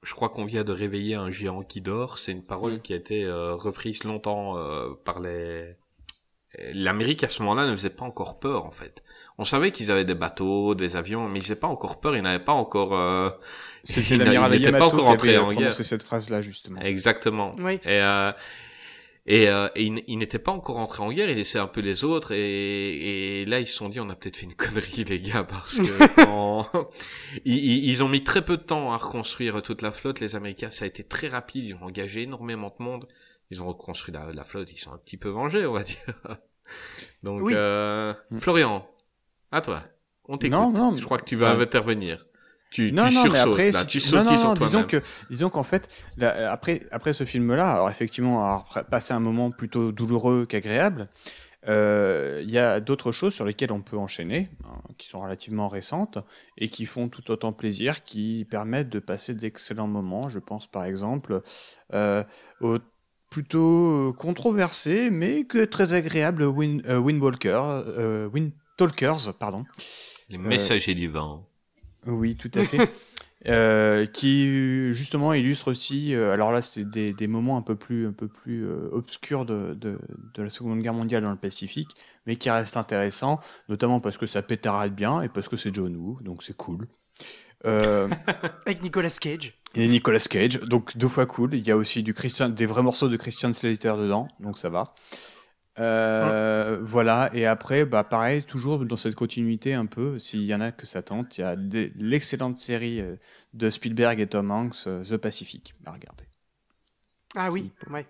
je crois qu'on vient de réveiller un géant qui dort. C'est une parole qui a été euh, reprise longtemps euh, par les l'Amérique à ce moment-là ne faisait pas encore peur en fait. On savait qu'ils avaient des bateaux, des avions, mais ils faisaient pas encore peur. Ils n'avaient pas encore. Euh... c'était il n'a- l'amiral il n'était pas encore qui entré avait en guerre. prononcé cette phrase-là, justement. Exactement. Oui. Et, euh, et, euh, et il, n- il n'était pas encore entré en guerre. Il laissait un peu les autres. Et, et là, ils se sont dit, on a peut-être fait une connerie, les gars, parce que quand- ils, ils- ils ont mis très peu de temps à reconstruire toute la flotte. Les Américains, ça a été très rapide. Ils ont engagé énormément de monde. Ils ont reconstruit la, la flotte. Ils sont un petit peu vengés, on va dire. Donc, Oui. euh, Florian, à toi. On t'écoute. Non, non, Je crois que tu vas euh, intervenir. Tu, non, tu non, mais après, là. si tu non, non, disons que, disons qu'en fait, là, après, après ce film-là, alors effectivement, avoir passé un moment plutôt douloureux qu'agréable, euh, il y a d'autres choses sur lesquelles on peut enchaîner, hein, qui sont relativement récentes et qui font tout autant plaisir, qui permettent de passer d'excellents moments. Je pense par exemple euh, au plutôt euh, controversé, mais que très agréable Win, euh, Windwalker, euh, Windtalkers, pardon. Les messagers du vent. Oui, tout à fait. Euh, qui justement illustre aussi, euh, alors là c'est des, des moments un peu plus, un peu plus euh, obscurs de, de, de la Seconde Guerre mondiale dans le Pacifique, mais qui restent intéressants, notamment parce que ça pétarade bien et parce que c'est John Woo, donc c'est cool. Euh, Avec Nicolas Cage. Et Nicolas Cage, donc deux fois cool. Il y a aussi du Christian, des vrais morceaux de Christian Slater dedans, donc ça va. Euh, Voilà, et après, bah, pareil, toujours dans cette continuité un peu, s'il y en a que ça tente, il y a l'excellente série euh, de Spielberg et Tom Hanks, euh, The Pacific, à regarder. Ah oui, ouais.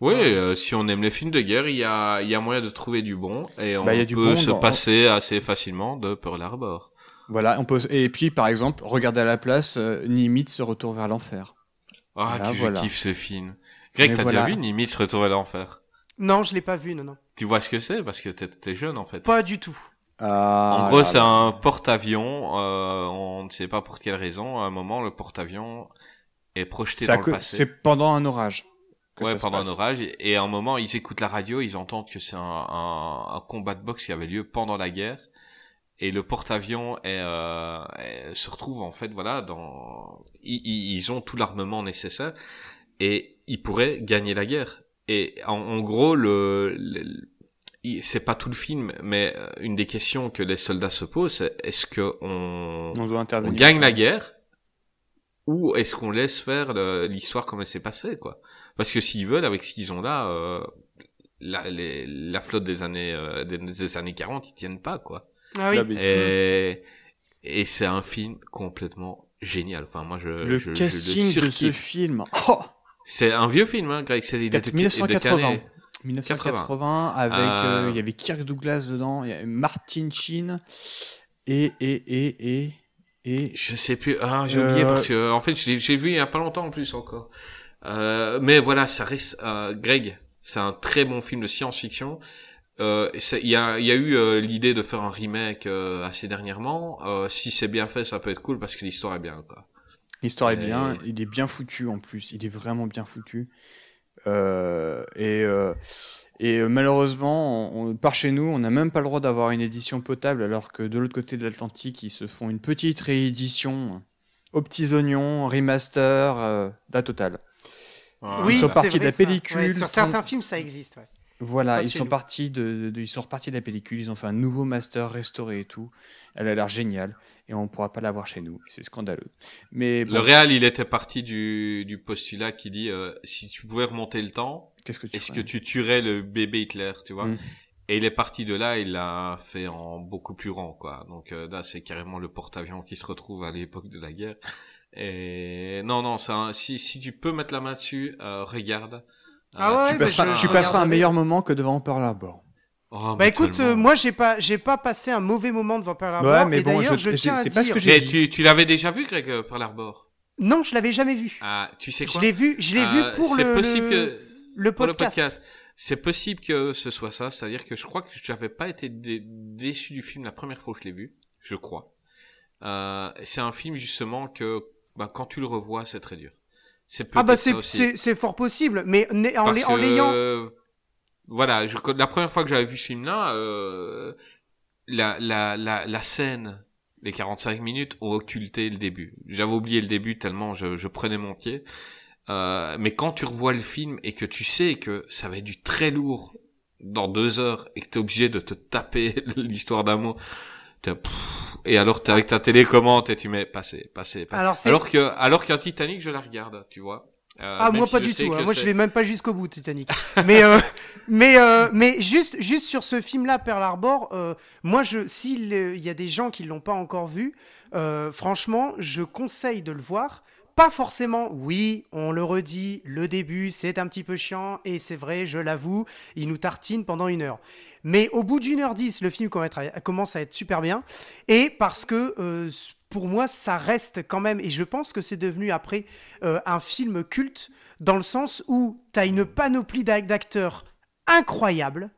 Oui, euh, si on aime les films de guerre, il y a, il y a moyen de trouver du bon et on Bah, il y a du peut bon se dans- passer assez facilement de Pearl Harbor. Voilà, on peut, et puis par exemple, regardez à la place euh, Nimitz Retour vers l'enfer. Ah, Voilà, que je voilà. kiffe ce film. Greg, t'as voilà. déjà vu Nimitz Retour vers l'enfer? Non, je l'ai pas vu, non, non. Tu vois ce que c'est? Parce que t'es t'es jeune en fait. Pas du tout. Ah, en gros, là, c'est un porte-avions. euh, on ne sait pas pour quelle raison. À un moment, le porte-avions est projeté dans le passé. c'est pendant un orage que ouais, ça se pendant un orage. Et, et à un moment, ils écoutent la radio, ils entendent que c'est un, un, un combat de boxe qui avait lieu pendant la guerre. Et le porte-avions est, euh, se retrouve en fait, voilà, dans, ils, ont tout l'armement nécessaire et ils pourraient gagner la guerre. Et en, en gros, le, le- c'est pas tout le film, mais euh, une des questions que les soldats se posent, c'est est-ce que on, On doit on intervenir. gagne la guerre ou est-ce qu'on laisse faire l'histoire comme elle s'est passée quoi? Parce que s'ils veulent avec ce qu'ils ont là euh, la, les- la flotte des années euh, des, des années 40 ils tiennent pas quoi Ah oui. Et et c'est un film complètement génial enfin moi je Le je- je casting de ce film. Oh c'est un vieux film hein Greg c'est il est de- de quelle 1980. année 1980 avec Euh, euh, il y avait Kirk Douglas dedans, il y avait Martin Sheen et et et et et Je sais plus. Ah, j'ai oublié Euh, parce que en fait, j'ai vu il y a pas longtemps en plus encore. Euh, mais voilà, ça reste. euh, Greg, c'est un très bon film de science-fiction. Euh, Il y, a, il y a eu euh, l'idée de faire un remake euh, assez dernièrement. Euh, si c'est bien fait, ça peut être cool parce que l'histoire est bien. L'histoire est Et- bien, il est bien foutu en plus, il est vraiment bien foutu. Euh, et et malheureusement, on, on- par chez nous, on n'a même pas le droit d'avoir une édition potable, alors que de l'autre côté de l'Atlantique, ils se font une petite réédition aux petits oignons, remaster, euh, la totale. Oui, Ils sont c'est partis de vrai, la ça. pellicule, Ouais, sur 30 certains films, ça existe. ouais. Voilà, Pas ils sont nous. partis de, de- ils sont repartis de la pellicule, ils ont fait un nouveau master restauré et tout. Elle a l'air géniale et on pourra pas l'avoir chez nous. C'est scandaleux. Mais bon, Le réal, il était parti du, du postulat qui dit euh, si tu pouvais remonter le temps, qu'est-ce que tu est-ce ferais que tu tuerais le bébé Hitler, tu vois Mm. Et il est parti de là, il l'a fait en beaucoup plus grand, quoi. Donc euh, là, c'est carrément le porte-avions qui se retrouve à l'époque de la guerre. Et non, non, un- si si tu peux mettre la main dessus, euh, regarde. Ah ouais, tu bah, passeras, je- tu je passeras un meilleur moment que devant Pearl Harbor. oh, Bah mais écoute, euh, moi j'ai pas j'ai pas passé un mauvais moment devant Pearl Harbor. Ouais, mais et bon, d'ailleurs, je- je, tiens à c'est pas ce dire- que j'ai Mais dit. tu, tu l'avais déjà vu, Greg, euh, Pearl Harbor? Non, je l'avais jamais vu. Ah, tu sais Je quoi? l'ai vu, je l'ai Euh, vu pour c'est le, possible le, que le pour le podcast. podcast. C'est possible que ce soit ça, c'est-à-dire que je crois que j'avais pas été dé- déçu du film la première fois que je l'ai vu, je crois. Euh, c'est un film justement que bah, quand tu le revois, c'est très dur. C'est Ah bah c'est fort possible, mais en en que, l'ayant. euh, voilà, je, la première fois que j'avais vu ce film-là, euh, la, la, la, la scène, les 45 minutes ont occulté le début. J'avais oublié le début tellement je, je prenais mon pied. Euh, mais quand tu revois le film et que tu sais que ça va être du très lourd dans deux heures et que t'es obligé de te taper l'histoire d'amour, et alors t'es avec ta télécommande et tu mets passer, passer, passer. Alors Alors que, alors qu'un Titanic, je la regarde, tu vois. Euh, ah moi si pas du tout. hein. Moi je vais même pas jusqu'au bout Titanic. mais euh, mais euh, mais juste juste sur ce film-là Pearl Harbor, euh, moi je s'il y a des gens qui l'ont pas encore vu, euh, franchement je conseille de le voir. Pas forcément, oui, on le redit, le début c'est un petit peu chiant et c'est vrai, je l'avoue, il nous tartine pendant une heure. Mais au bout d'une heure dix, le film commence à être- super bien. Et parce que euh, pour moi, ça reste quand même, et je pense que c'est devenu après euh, un film culte, dans le sens où tu as une panoplie d'ac- d'acteurs incroyables,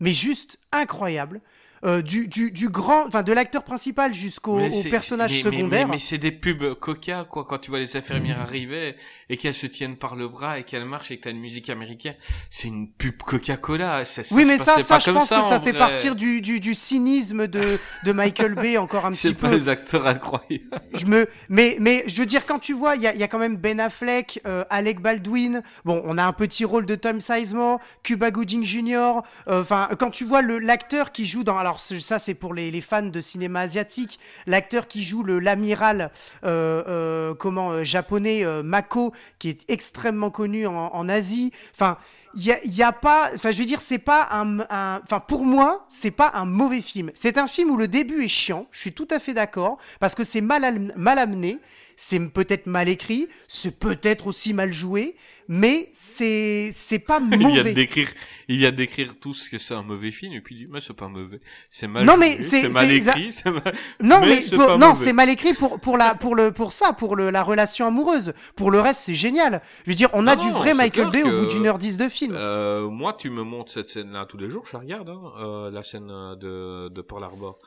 mais juste incroyables. Euh, du, du, du grand, enfin de l'acteur principal jusqu'au c'est- personnage mais- secondaire. Mais, mais c'est des pubs coca, quoi, quand tu vois les infirmières arriver et qu'elles se tiennent par le bras et qu'elles marchent et que t'as une musique américaine. C'est une pub Coca-Cola. Ça, ça oui, mais ça, ça pas je pense ça, que ça fait vrai. partir du, du, du cynisme de, de Michael Bay encore un C'est petit pas peu. des acteurs incroyables. je me mais mais je veux dire quand tu vois il y a, il y a quand même Ben Affleck euh, Alec Baldwin bon on a un petit rôle de Tom Sizemore Cuba Gooding Jr euh, enfin quand tu vois le l'acteur qui joue dans alors ce- ça c'est pour les, fans de cinéma asiatique l'acteur qui joue l'amiral euh, euh, comment euh, japonais Mako qui est extrêmement connu en, Asie enfin il y y a pas, enfin je veux dire, c'est pas un, enfin pour moi, c'est pas un mauvais film. C'est un film où le début est chiant. Je suis tout à fait d'accord parce que c'est mal, mal amené, c'est peut-être mal écrit, c'est peut-être aussi mal joué, mais c'est c'est pas Il vient de mauvais. décrire, il vient de décrire tout ce que c'est un mauvais film et puis il dit, mais c'est pas mauvais. C'est mal Non, joué, mais c'est- c'est mal c'est exa- écrit, c'est mal... Non, mais mais, c'est pour- pas non, mauvais. c'est mal écrit pour pour la pour le pour ça, pour le, la relation amoureuse. Pour le reste, c'est génial. Je veux dire, on a Non, du non, vrai Michael Bay au bout d'une heure dix de film. Euh, moi, tu me montres cette scène-là tous les jours, je la regarde, hein, euh, la scène euh, de, de Pearl Harbor.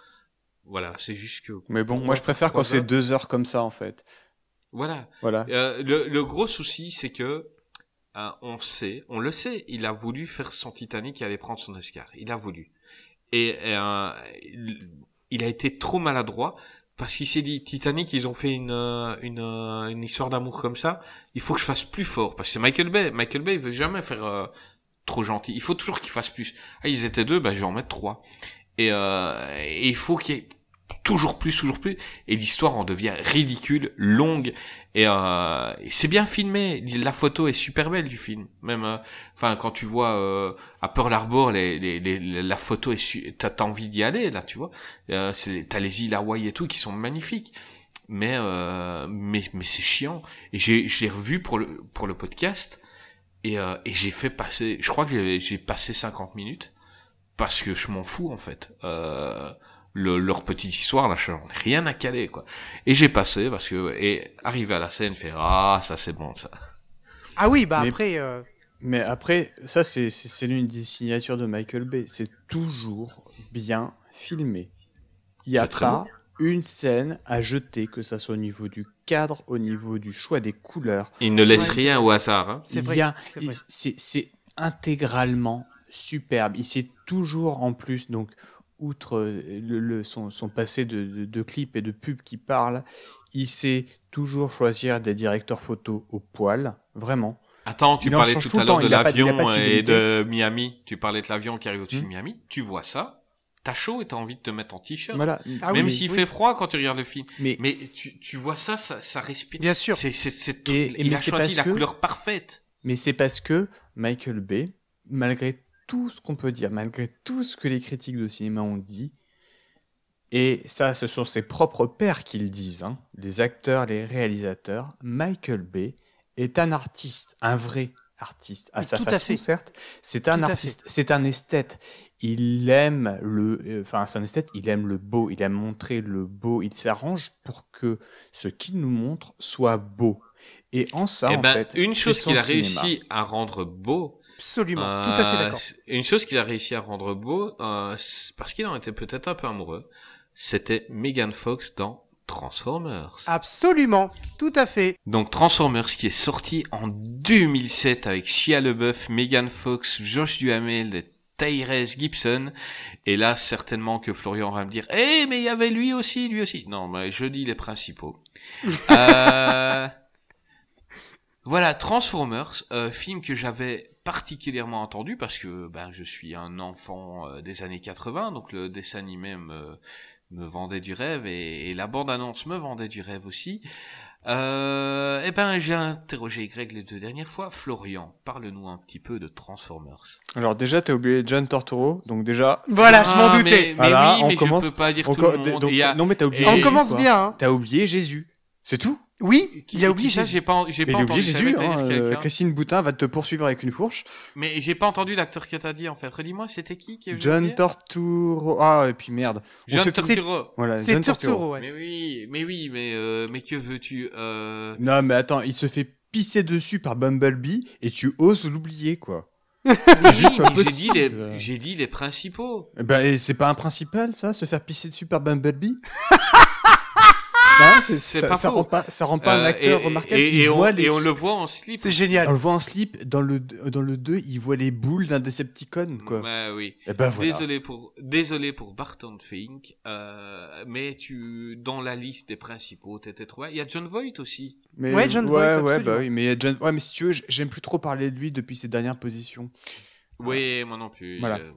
Voilà, c'est juste que... Mais bon, moi je préfère quand c'est deux heures comme ça en fait. Voilà. Voilà. Euh, le, le gros souci, c'est que euh, on sait, on le sait, il a voulu faire son Titanic et aller prendre son Oscar. Il a voulu. Et euh, il a été trop maladroit parce qu'il s'est dit Titanic, ils ont fait une euh, une, euh, une histoire d'amour comme ça. Il faut que je fasse plus fort parce que c'est Michael Bay. Michael Bay il veut jamais faire euh, trop gentil. Il faut toujours qu'il fasse plus. Ah, ils étaient deux, bah je vais en mettre trois. Et, et il faut qu'il y ait toujours plus, toujours plus, et l'histoire en devient ridicule, longue, et, euh, c'est bien filmé. La photo est super belle du film, même. euh, Enfin, quand tu vois euh, à Pearl Harbor, les, les, les- la photo est, su- t'as envie d'y aller là, tu vois. Euh, t'as les îles Hawaï et tout qui sont magnifiques, mais euh, mais mais c'est chiant. Et j'ai j'ai revu pour le pour le podcast, et et j'ai fait passer, je crois que j'ai j'ai passé 50 minutes parce que je m'en fous en fait. Euh, le, leur petite histoire, là, j'en ai rien à caler, quoi. Et j'ai passé, parce que, et arrivé à la scène, fait, ah, ça c'est bon, ça. Ah oui, bah Mais- après. euh, Mais après, ça, c'est- c'est c'est l'une des signatures de Michael Bay. C'est toujours bien filmé. Il n'y a pas une scène à jeter, que ça soit au niveau du cadre, au niveau du choix des couleurs. Il ne laisse Ouais, rien au hasard, hein. C'est a- c'est vrai. il- C'est c'est intégralement superbe. Il sait toujours en plus, donc, outre euh, le, le- son, son passé de, de, de clips et de pubs qui parlent, il sait toujours choisir des directeurs photos au poil, vraiment. Attends, tu Il parlais tout à l'heure de l'avion et de Miami. Tu parlais de l'avion qui arrive au-dessus de Hmm. Miami. Tu vois ça, t'as chaud et t'as envie de te mettre en t-shirt. Voilà. Ah Même oui, s'il oui. fait froid quand tu regardes le film. Mais, Mais tu, tu vois ça, ça, ça respire. Bien sûr. C'est, c'est, c'est tout. Et- et il mais a c'est choisi parce la que- couleur parfaite. mais c'est parce que Michael Bay, malgré tout ce qu'on peut dire, malgré tout ce que les critiques de cinéma ont dit, et ça, ce sont ses propres pairs qui le disent, hein, les acteurs, les réalisateurs, Michael Bay est un artiste, un vrai artiste, à Mais sa tout à façon, fait. certes. C'est un Tout artiste, c'est un esthète. Il aime le, euh, enfin, c'est un esthète, il aime le beau, il aime montrer le beau, il s'arrange pour que ce qu'il nous montre soit beau. Et en ça, Eh en ben, fait, une chose qu'il a cinéma. réussi à rendre beau, Absolument, Euh, tout à fait d'accord. c'est- Une chose qu'il a réussi à rendre beau, euh, parce qu'il en était peut-être un peu amoureux, c'était Megan Fox dans Transformers. Absolument, tout à fait. Donc Transformers qui est sorti en 2007 avec Shia LeBeouf, Megan Fox, Josh Duhamel et Tyrese Gibson. Et là, certainement que Florian va me dire, eh, mais il y avait lui aussi, lui aussi. Non, mais je dis les principaux. euh... Voilà, Transformers, euh, film que j'avais particulièrement entendu parce que ben je suis un enfant euh, des années 80, donc le dessin animé me, me vendait du rêve et, et la bande-annonce me vendait du rêve aussi. Euh, eh ben j'ai interrogé Greg les deux dernières fois. Florian, parle-nous un petit peu de Transformers. Alors déjà, t'as oublié John Tortoro, donc déjà... Voilà, je m'en Ah, doutais. Mais, mais Voilà, oui, on mais commence- je peux pas dire on tout le monde. donc- a- Non mais t'as oublié et- On Jésus, commence quoi. bien, hein. T'as oublié Jésus. C'est tout Oui, Qui- il a qui oublié ça, Jésus. J'ai pas, j'ai pas il entendu. Jésus. hein, euh, Christine Boutin va te poursuivre avec une fourche. Mais j'ai pas entendu l'acteur que t'as dit en fait. Redis-moi, c'était qui qui John Tortoro. Ah, et puis merde. John Turturro. Voilà, C'est John Turturro, ouais. Mais oui, mais oui, mais euh, mais que veux-tu euh... Non, mais attends, il se fait pisser dessus par Bumblebee et tu oses l'oublier, quoi. j'ai dit les, j'ai dit les principaux. Eh Ben, et c'est pas un principal, ça, se faire pisser dessus par Bumblebee? C'est- C'est ça, pas ça faux. rend pas, ça rend pas un Euh, acteur et- remarquable. Et, et on, voit les- et on le voit en slip. C'est génial. On le voit en slip dans le dans le 2, il voit les boules d'un Decepticon quoi. Ouais, oui. Et ben voilà. Désolé pour désolé pour Barton Fink, euh, mais tu dans la liste des principaux, t'étais trop. Il y a John Voight aussi. Mais Ouais, John ouais, Voight, ouais, absolument. bah oui, mais John ouais, mais si tu veux, j'aime plus trop parler de lui depuis ses dernières positions. Oui, moi non plus. Voilà. euh.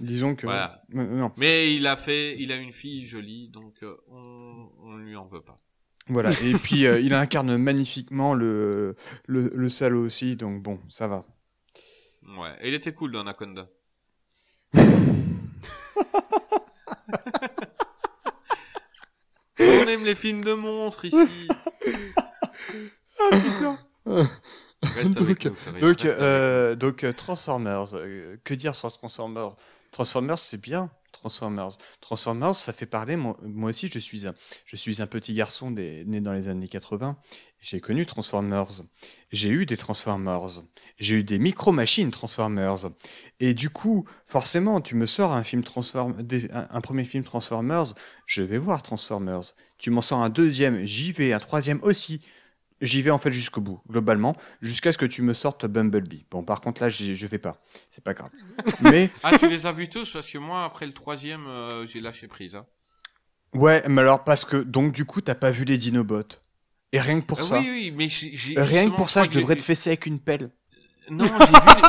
Disons que Voilà. Non. Mais il a fait, il a une fille jolie, donc euh, on on lui en veut pas. Voilà, et puis euh, il incarne magnifiquement le, le le salaud aussi, donc bon, ça va. Ouais, et il était cool dans Anaconda. On aime les films de monstres ici. Reste avec donc, nous, Florian, donc, reste avec euh, donc euh, Transformers, euh, que dire sur Transformers? Transformers, c'est bien. Transformers, Transformers, ça fait parler. Moi, aussi, je suis un, je petit garçon né dans les années 80. J'ai connu Transformers. J'ai eu des Transformers. J'ai eu des micro-machines Transformers. Et du coup, forcément, tu me sors un film un premier film Transformers, je vais voir Transformers. Tu m'en sors un deuxième, j'y vais. Un troisième aussi. J'y vais en fait jusqu'au bout, globalement, jusqu'à ce que tu me sortes Bumblebee. Bon, par contre là, je vais pas, c'est pas grave. Mais Ah, tu les as vus tous Parce que moi, après le troisième, euh, j'ai lâché prise. Hein. ouais, mais alors parce que donc du coup, t'as pas vu les Dinobots. Et rien que pour Ah ça, oui, oui, mais rien que pour ça, je devrais te fesser avec une pelle. Non,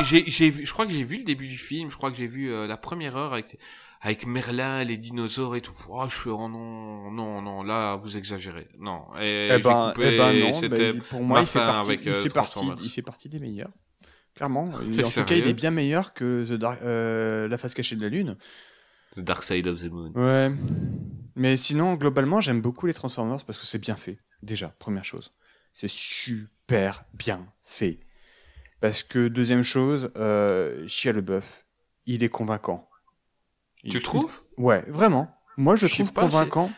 j'ai vu, j'ai vu, je crois que j'ai vu le début du film. Je crois que j'ai vu euh, la première heure avec avec Merlin, les dinosaures et tout. Oh, je fais oh non, non, non, là vous exagérez. Non. Et Eh ben, coupé, eh ben non, c'était bah, pour moi, il fait partie, avec, il, euh, fait partie, il fait partie des meilleurs. Clairement. En tout cas, il est bien meilleur que The Dark- euh, La face cachée de la Lune. The Dark Side of the Moon. Ouais. Mais sinon, globalement, j'aime beaucoup les Transformers parce que c'est bien fait. Déjà, première chose. C'est super bien fait. Parce que, deuxième chose, euh, Shia LeBeouf, il est convaincant. Tu le trouves Ouais, vraiment. Moi, je, trouve pas, convaincant.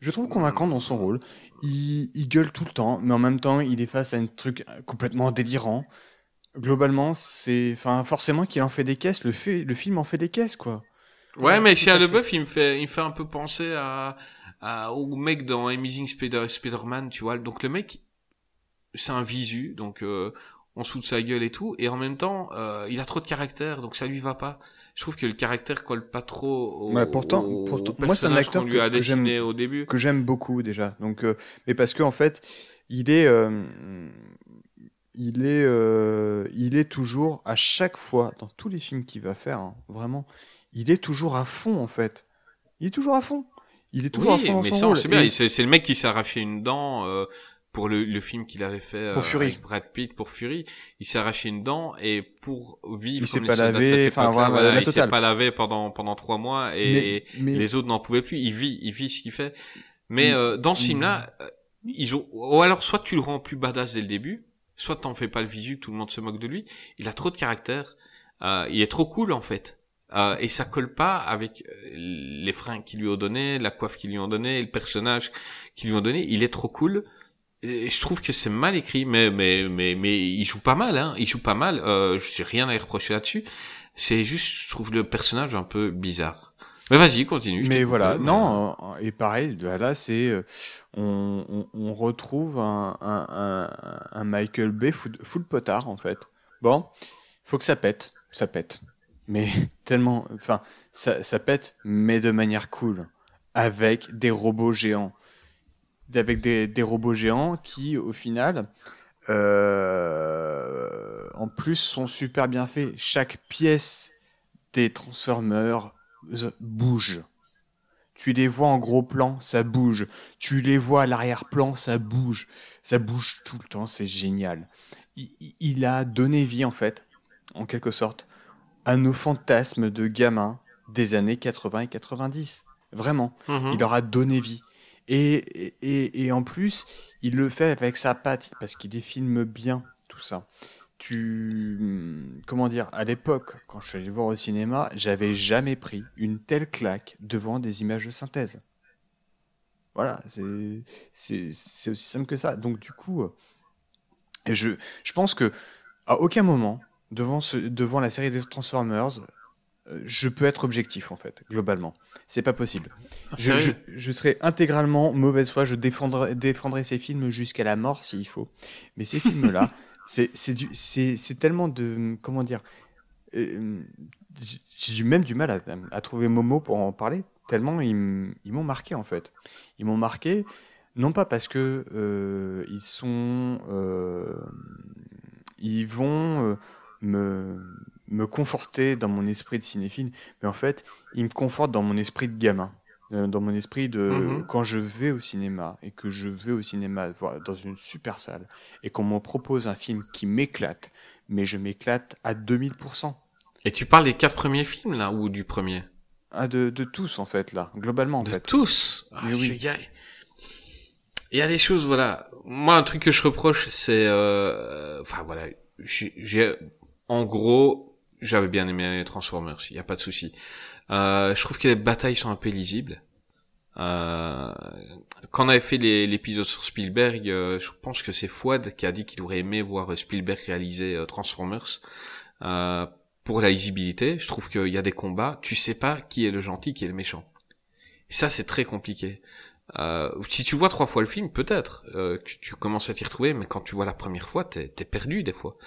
Je trouve convaincant dans son rôle. Il, il gueule tout le temps, mais en même temps, il est face à un truc complètement délirant. Globalement, c'est, enfin, forcément qu'il en fait des caisses. Le, fait, le film en fait des caisses, quoi. Ouais, Ouais, mais chez. LeBeouf, il me fait, il me fait un peu penser à, à au mec dans Amazing Spider, Spider-Man, tu vois. Donc le mec, c'est un visu, donc euh, on se fout de sa gueule et tout, et en même temps, euh, il a trop de caractère, donc ça lui va pas. Je trouve que le caractère colle pas trop au, Ouais, pourtant- au- pourtant- moi, c'est un acteur qu'on lui a que- dessiné au début. que j'aime beaucoup déjà. Donc, euh, mais parce que en fait, il est, euh, il est, euh, il est toujours à chaque fois dans tous les films qu'il va faire, hein, vraiment, il est toujours à fond en fait. Il est toujours à fond. Il est toujours à fond dans mais son ça, on rôle. sait bien. Et- C'est c'est le mec qui s'est arraché une dent euh, pour le, le film qu'il avait fait Pour euh, Fury. avec Brad Pitt pour Fury. Il s'est arraché une dent et pour vivre Il comme pas les soldats de lavé, cette enfin, époque-là, voilà, la il s'est pas lavé pendant pendant trois mois et, mais, mais- les autres n'en pouvaient plus. Il vit, il vit ce qu'il fait. Mais euh, dans ce film-là, euh, ils ont ou alors soit tu le rends plus badass dès le début, soit t'en fais pas le visu, tout le monde se moque de lui. Il a trop de caractère. Euh, il est trop cool en fait. Euh, et ça colle pas avec euh, les fringues qu'ils lui ont donné, la coiffe qu'ils lui ont donné, le personnage qu'ils lui ont donné. Il est trop cool. Et je trouve que c'est mal écrit, mais mais mais mais il joue pas mal, hein. Il joue pas mal. Euh, j'ai rien à lui reprocher là-dessus. C'est juste, je trouve le personnage un peu bizarre. Mais vas-y, continue. Mais voilà, non, euh, et pareil, là, c'est, euh, on, on, on retrouve un, un, un, un Michael Bay full, full potard, en fait. Bon, faut que ça pète, ça pète. Mais tellement, enfin, ça, ça pète, mais de manière cool. Avec des robots géants. Avec des, des robots géants qui, au final, euh, en plus, sont super bien faits. Chaque pièce des Transformers bouge. Tu les vois en gros plan, ça bouge. Tu les vois à l'arrière-plan, ça bouge. Ça bouge tout le temps, c'est génial. Il, a donné vie, en fait, en quelque sorte, à nos fantasmes de gamins des années 80 et 90. Vraiment. Mhm. Il leur a donné vie. Et, et, et- en plus, il le fait avec sa patte, parce qu'il les filme bien, tout ça. Tu. Comment dire À l'époque, quand je suis allé voir au cinéma, j'avais jamais pris une telle claque devant des images de synthèse. Voilà, c'est aussi simple que ça. Donc, du coup, je, je pense que à aucun moment, devant, ce, devant la série des Transformers, je peux être objectif, en fait, globalement. C'est pas possible. Je, je, serais intégralement mauvaise foi, je défendrai, défendrai ces films jusqu'à la mort s'il faut. Mais ces films-là, c'est tellement de. Comment dire euh, J'ai même du mal à, à trouver mon mot pour en parler, tellement ils, m'ont marqué en fait. Ils m'ont marqué, non pas parce que euh, ils sont. euh, ils vont euh, me, me conforter dans mon esprit de cinéphile, mais en fait, ils me confortent dans mon esprit de gamin. Euh, Dans mon esprit de Mhm. quand je vais au cinéma et que je vais au cinéma dans une super salle et qu'on me propose un film qui m'éclate, mais je m'éclate à 2000%. Et tu parles des quatre premiers films là ou du premier? Ah, de, de tous en fait là, globalement en De fait. tous? Ah, Mais oui. Il a... il y a des choses, voilà. Moi, un truc que je reproche, c'est, euh... enfin voilà, j'ai- en gros, j'avais bien aimé Transformers. Il y a pas de souci. Euh, je trouve que les batailles sont un peu lisibles. Euh, quand on avait fait l'épisode sur Spielberg, euh, je pense que c'est Fouad qui a dit qu'il aurait aimé voir Spielberg réaliser euh, Transformers. Euh, pour la lisibilité, je trouve qu'il y a des combats, tu sais pas qui est le gentil, qui est le méchant. Et ça, c'est très compliqué. Si tu vois trois fois le film, peut-être tu commences à t'y retrouver, mais quand tu vois la première fois, t'es es perdu des fois.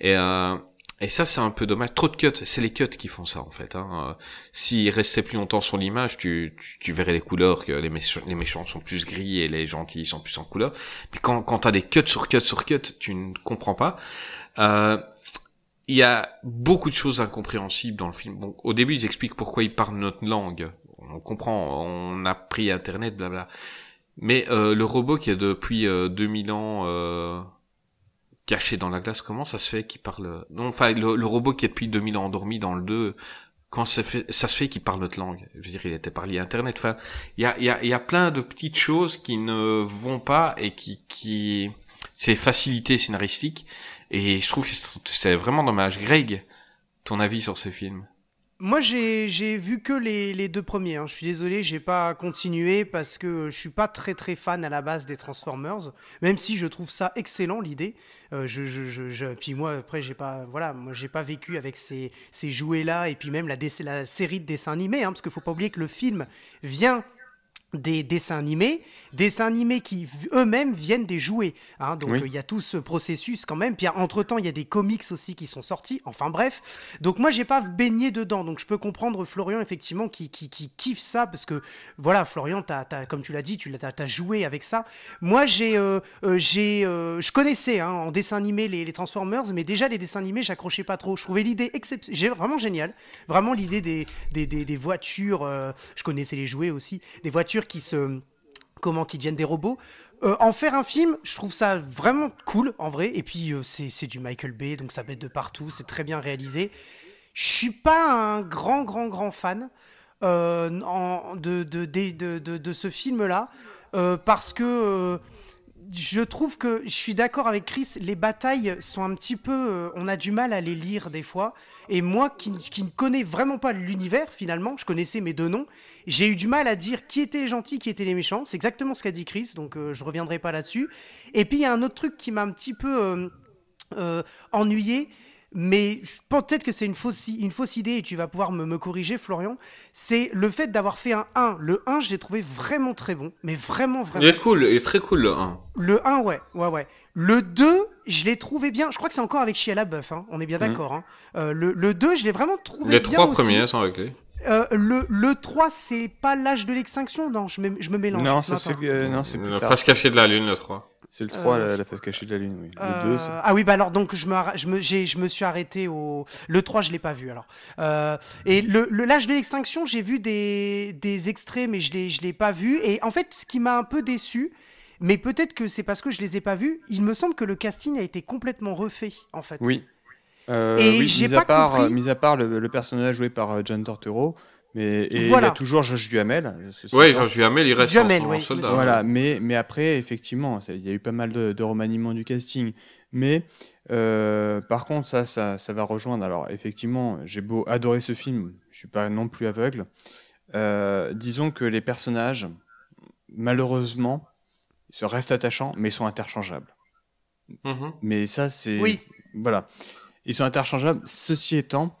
Et euh, et ça, c'est un peu dommage. Trop de cuts, c'est les cuts qui font ça en fait. Hein. Euh, S'ils restaient plus longtemps sur l'image, tu, tu, verrais les couleurs, que les, méchants, les méchants sont plus gris et les gentils sont plus en couleur. Mais quand, quand t'as des cuts sur cuts sur cuts, tu ne comprends pas. Euh, il y a beaucoup de choses incompréhensibles dans le film. Bon, au début, ils expliquent pourquoi ils parlent notre langue. On comprend, on a pris Internet, blabla. Mais euh, le robot qui est depuis euh, 2000 ans euh, caché dans la glace, comment ça se fait qu'il parle Non, enfin, le, le robot qui est depuis 2000 ans endormi dans le 2, quand ça, fait, ça se fait qu'il parle notre langue? Je veux dire, il était parlé Internet. Enfin, il y a, y, a, y a plein de petites choses qui ne vont pas et qui... qui c'est facilité scénaristique et je trouve que c'est vraiment dommage. Greg, ton avis sur ce film? Moi, j'ai vu que les, deux premiers. hein. Je suis désolé, j'ai pas continué parce que je suis pas très très fan à la base des Transformers. Même si je trouve ça excellent l'idée. Euh, puis moi après j'ai pas voilà moi pas vécu avec ces, ces jouets là et puis même la, série de dessins animés hein, parce qu'il faut pas oublier que le film vient des dessins animés, dessins animés qui eux-mêmes viennent des jouets. hein. donc Oui. euh, il y a tout ce processus quand même. Puis entre temps il y a des comics aussi qui sont sortis. Enfin bref. Donc moi j'ai pas baigné dedans. Donc je peux comprendre Florian effectivement qui, qui, qui kiffe ça parce que voilà Florian t'as- comme tu l'as dit tu t'as, t'as joué avec ça. Moi j'ai euh, euh, j'ai euh, je connaissais hein, en dessin animé les, les Transformers mais déjà les dessins animés j'accrochais pas trop. Je trouvais l'idée excep- j'ai vraiment génial. Vraiment l'idée des, des, des, des voitures. je connaissais les jouets aussi. Des voitures qui se comment qui deviennent des robots. Euh, en faire un film, je trouve ça vraiment cool en vrai. Et puis euh, c'est du Michael Bay, donc ça bête de partout, c'est très bien réalisé. Je suis pas un grand grand grand fan euh, de, de, de, de, ce film-là euh, parce que je trouve que je suis d'accord avec Chris, les batailles sont un petit peu, on a du mal à les lire des fois. Et moi, qui, ne connais vraiment pas l'univers finalement, je connaissais mes deux noms, j'ai eu du mal à dire qui étaient les gentils, qui étaient les méchants. C'est exactement ce qu'a dit Chris, donc euh, je reviendrai pas là-dessus. Et puis il y a un autre truc qui m'a un petit peu euh, euh, ennuyé, mais je pense peut-être que c'est une fausse, une fausse idée et tu vas pouvoir me, me corriger, Florian. C'est le fait d'avoir fait un 1. Le 1, je l'ai trouvé vraiment très bon, mais vraiment, vraiment. Il est cool, il est très cool le 1. Le 1, ouais, ouais, ouais. Le 2, je l'ai trouvé bien. Je crois que c'est encore avec Shia LaBeouf, hein. on est bien d'accord. Hein. Euh, le, le 2, je l'ai vraiment trouvé Les bien trois aussi. premiers sont avec lui. Euh, le, le 3, c'est pas l'âge de l'extinction? Non, je me, je me mélange. Non, ça c'est euh, non, c'est plus La tard. face cachée de la lune, le 3. C'est le 3, Euh, la, la face cachée de la lune, oui. Le Euh, 2, c'est... ah oui, bah alors donc je me, je me, j'ai- je me suis arrêté au. Le 3, je l'ai pas vu alors. Euh, et le, le- l'âge de l'extinction, j'ai vu des, des extraits, mais je l'ai, je l'ai pas vu. Et en fait, ce qui m'a un peu déçu, mais peut-être que c'est parce que je les ai pas vus, il me semble que le casting a été complètement refait en fait. Oui. Euh, Et oui, j'ai mis, pas à part, compris- euh, mis à part le, le personnage joué par euh, John Torturo, mais, et Voilà. il y a toujours Josh Duhamel. Ouais, étant. Georges Duhamel, il reste Duhamel, oui, soldat. Voilà, mais, mais après, effectivement, ça- il y a eu pas mal de, de remaniements du casting. Mais euh, par contre, ça, ça, ça va rejoindre. Alors, effectivement, j'ai beau adorer ce film, je suis pas non plus aveugle. Euh, disons que les personnages, malheureusement, se restent attachants, mais ils sont interchangeables. Mhm. Mais ça, c'est. Oui. Voilà. Ils sont interchangeables. Ceci étant,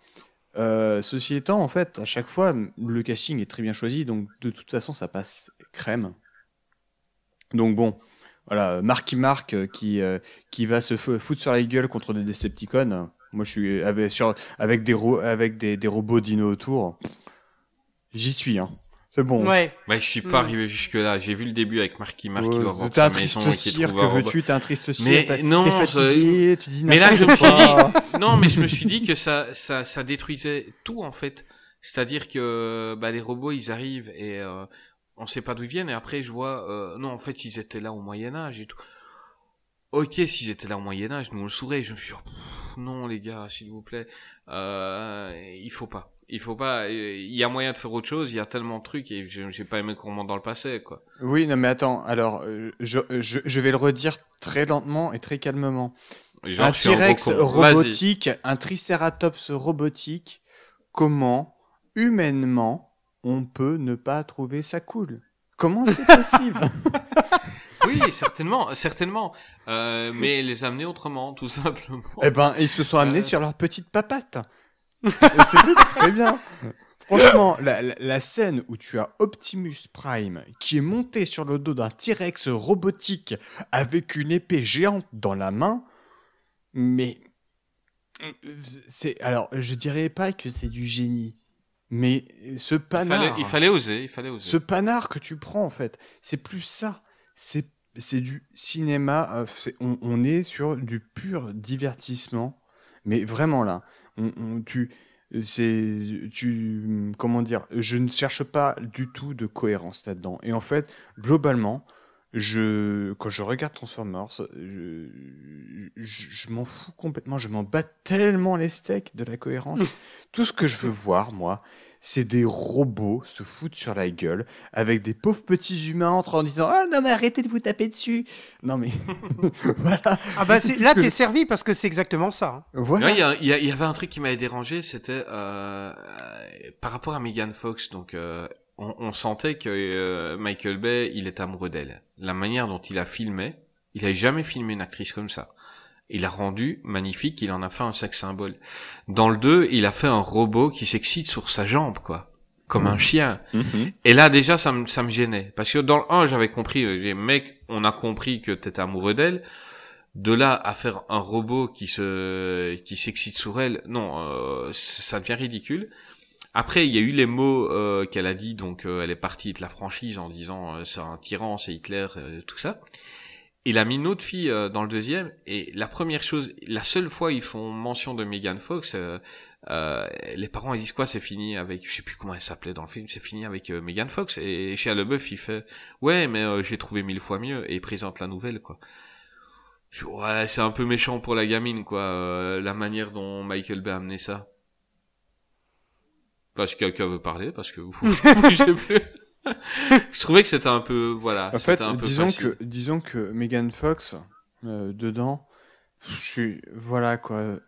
euh, ceci étant, en fait, à chaque fois, le casting est très bien choisi, donc de toute façon, ça passe crème. Donc bon, voilà, Marky Mark euh, qui, euh, qui va se fou- foutre sur la gueule contre des Decepticons. Moi, je suis avec, des, avec des, des robots dino autour. J'y suis, hein. C'est bon. Ouais. Bah, je suis pas Mm. arrivé jusque là. J'ai vu le début avec Marky Mark qui Ouais, doit vendre sa maison triste et qui trouve que un robot. veux-tu T'es un triste cire, Mais non, tu dis Mais là, je me suis dit, non, mais je me suis dit que ça, ça, ça détruisait tout en fait. C'est-à-dire que bah, les robots, ils arrivent et euh, on sait pas d'où ils viennent. Et après, je vois, euh, non, en fait, ils étaient là au Moyen Âge et tout. Ok, s'ils étaient là au Moyen Âge, nous on le saurait. Je me suis dit, pff, non les gars, s'il vous plaît, euh, il faut pas. Il faut pas. Il y a moyen de faire autre chose. Il y a tellement de trucs et j'ai pas aimé qu'on dans le passé, quoi. Oui, non mais attends, alors euh, je, je, je vais le redire très lentement et très calmement. Genre, un T-Rex robotique, un Triceratops robotique, comment, humainement, on peut ne pas trouver ça cool Comment c'est possible? Oui, certainement, certainement. Euh, mais les amener autrement, tout simplement. Eh ben, ils se sont amenés Euh. sur leur petite papate. Et C'était très bien. Franchement, la, la- la scène où tu as Optimus Prime qui est monté sur le dos d'un T-Rex robotique avec une épée géante dans la main, mais c'est alors je dirais pas que c'est du génie, mais ce Il panard, fallait, il fallait oser, il fallait oser. ce panard que tu prends en fait, c'est plus ça, c'est c'est du cinéma, euh, c'est- on, on est sur du pur divertissement, mais vraiment là, on, on- tu c'est tu comment dire je ne cherche pas du tout de cohérence là-dedans. Et en fait globalement je quand je regarde Transformers je, je, je m'en fous complètement. Je m'en bats tellement les steaks de la cohérence. Tout ce que je veux voir moi c'est des robots se foutre sur la gueule avec des pauvres petits humains entre en disant ah non mais arrêtez de vous taper dessus non mais voilà Ah bah là que- t'es servi parce que c'est exactement ça. hein. voilà Il y, avait un truc qui m'avait dérangé, c'était euh, euh, par rapport à Megan Fox. Donc, euh, on, on sentait que euh, Michael Bay, il est amoureux d'elle. La manière dont il a filmé, il a jamais filmé une actrice comme ça. Il a rendu magnifique, il en a fait un sex symbole. Dans le 2, il a fait un robot qui s'excite sur sa jambe, quoi. Comme un chien. Mhm. Et là, déjà, ça me, ça me gênait. Parce que dans le 1, j'avais compris, euh, j'ai, mec, on a compris que t'étais amoureux d'elle. De là à faire un robot qui se, qui s'excite sur elle, non, euh, ça devient ridicule. Après, il y a eu les mots euh, qu'elle a dit, donc euh, elle est partie de la franchise en disant euh, c'est un tyran, c'est Hitler, euh, tout ça. Il a mis une autre fille euh, dans le deuxième, et la première chose, la seule fois ils font mention de Megan Fox, euh, euh, les parents ils disent quoi, c'est fini avec, je sais plus comment elle s'appelait dans le film, c'est fini avec euh, Megan Fox, et Shia LeBeouf il fait, ouais mais j'ai trouvé mille fois mieux, et il présente la nouvelle quoi. Ouais, c'est un peu méchant pour la gamine quoi, la manière dont Michael Bay a amené ça. Parce que quelqu'un veut parler, parce que vous bougez plus. je trouvais que c'était un peu, voilà. En fait, c'était un peu disons facile. que, disons que Megan Fox, euh, dedans, je suis, voilà quoi,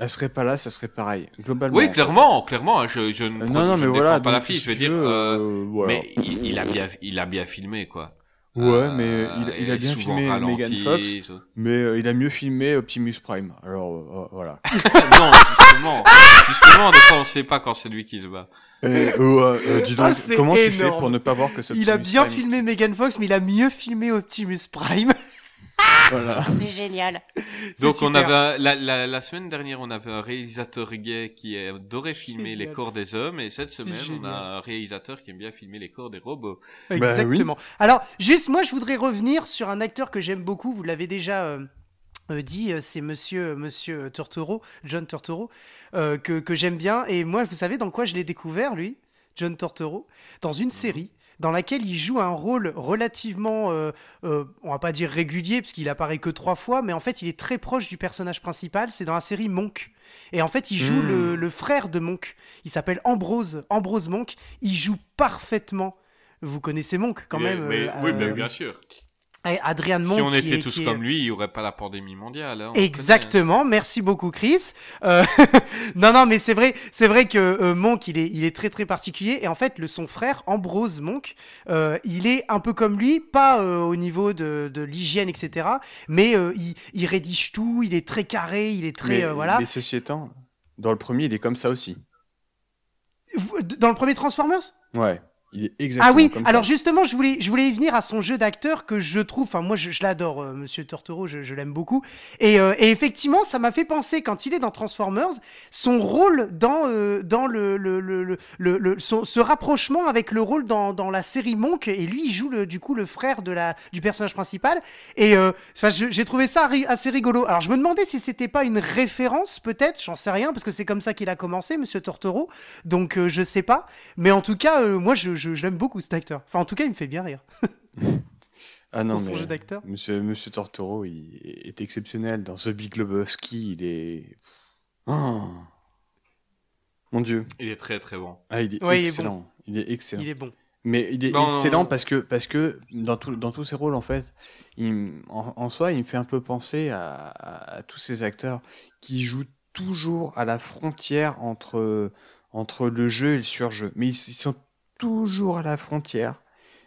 elle serait pas là, ça serait pareil, globalement. Oui, clairement, clairement, je, je ne, Euh, non, non, je mais ne voilà, pas la fille, si je veux dire, veux, euh, euh, voilà. mais il, il a bien, il a bien filmé, quoi. Ouais, mais il, il a bien filmé ralenti, Megan Fox, mais il a mieux filmé Optimus Prime. Alors, voilà. non, justement, justement, des fois, on sait pas quand c'est lui qui se bat. Et, euh, euh, dis donc, Ah, comment tu fais pour ne pas voir que ce Il a bien Prime- filmé Megan Fox, mais il a mieux filmé Optimus Prime. Voilà. C'est génial. Donc on avait la, la, la semaine dernière on avait un réalisateur gay qui adorait filmer les corps des hommes et cette semaine on a un réalisateur qui aime bien filmer les corps des robots. Bah Exactement. Alors, juste, moi, je voudrais revenir sur un acteur que j'aime beaucoup. Vous l'avez déjà euh, dit, euh, c'est Monsieur Monsieur Turturro, John Turturro, euh, que, que j'aime bien. Et moi, vous savez dans quoi je l'ai découvert, lui, John Turturro Dans une série dans laquelle il joue un rôle relativement, euh, euh, on va pas dire régulier, parce qu'il apparaît que trois fois, mais en fait, il est très proche du personnage principal. C'est dans la série Monk. Et en fait, il joue le, le frère de Monk. Il s'appelle Ambrose, Ambrose Monk. Il joue parfaitement. Vous connaissez Monk quand Mais- même. mais- euh, oui, euh, mais bien sûr. Et Adrian Monk. si on était est- tous est- comme lui, il n'y aurait pas la pandémie mondiale. hein, le Exactement, merci beaucoup Chris. Euh, non, non, mais c'est vrai, c'est vrai que euh, Monk, il est, il est très très particulier. Et en fait, le, son frère, Ambrose Monk, euh, il est un peu comme lui, pas euh, au niveau de, de l'hygiène, etc. Mais euh, il, il rédige tout, il est très carré, il est très... mais, euh, voilà. mais ceci étant, dans le premier, il est comme ça aussi. Dans le premier Transformers? Ouais, il est exactement Ah oui, comme alors ça. justement, je voulais, je voulais y venir à son jeu d'acteur que je trouve, enfin moi je, je l'adore, euh, Monsieur Turturro, je, je l'aime beaucoup. Et, euh, et effectivement, ça m'a fait penser quand il est dans Transformers, son rôle dans, euh, dans le, le, le, le, son- ce rapprochement avec le rôle dans, dans la série Monk. Et lui, il joue du coup le frère de la, du personnage principal. Et euh, j'ai trouvé ça ri- assez rigolo. Alors je me demandais si c'était pas une référence, peut-être, j'en sais rien, parce que c'est comme ça qu'il a commencé, Monsieur Turturro. Donc je sais pas. Mais en tout cas, moi je, je, je l'aime beaucoup cet acteur. Enfin, en tout cas, il me fait bien rire. Ah non, son mais jeu d'acteur. Monsieur, Monsieur Tortoro, il est exceptionnel. Dans The Big Lebowski, il est... Oh. Mon Dieu. Il est très très bon. Ah, il est Ouais, il est excellent. Il est excellent. Il est bon. Mais il est Non, excellent non, parce que, parce que dans, tout- dans tous ses rôles, en fait, il en, en soi, il me fait un peu penser à, à- à tous ces acteurs qui jouent toujours à la frontière entre, entre le jeu et le surjeu. Mais ils, ils sont toujours à la frontière.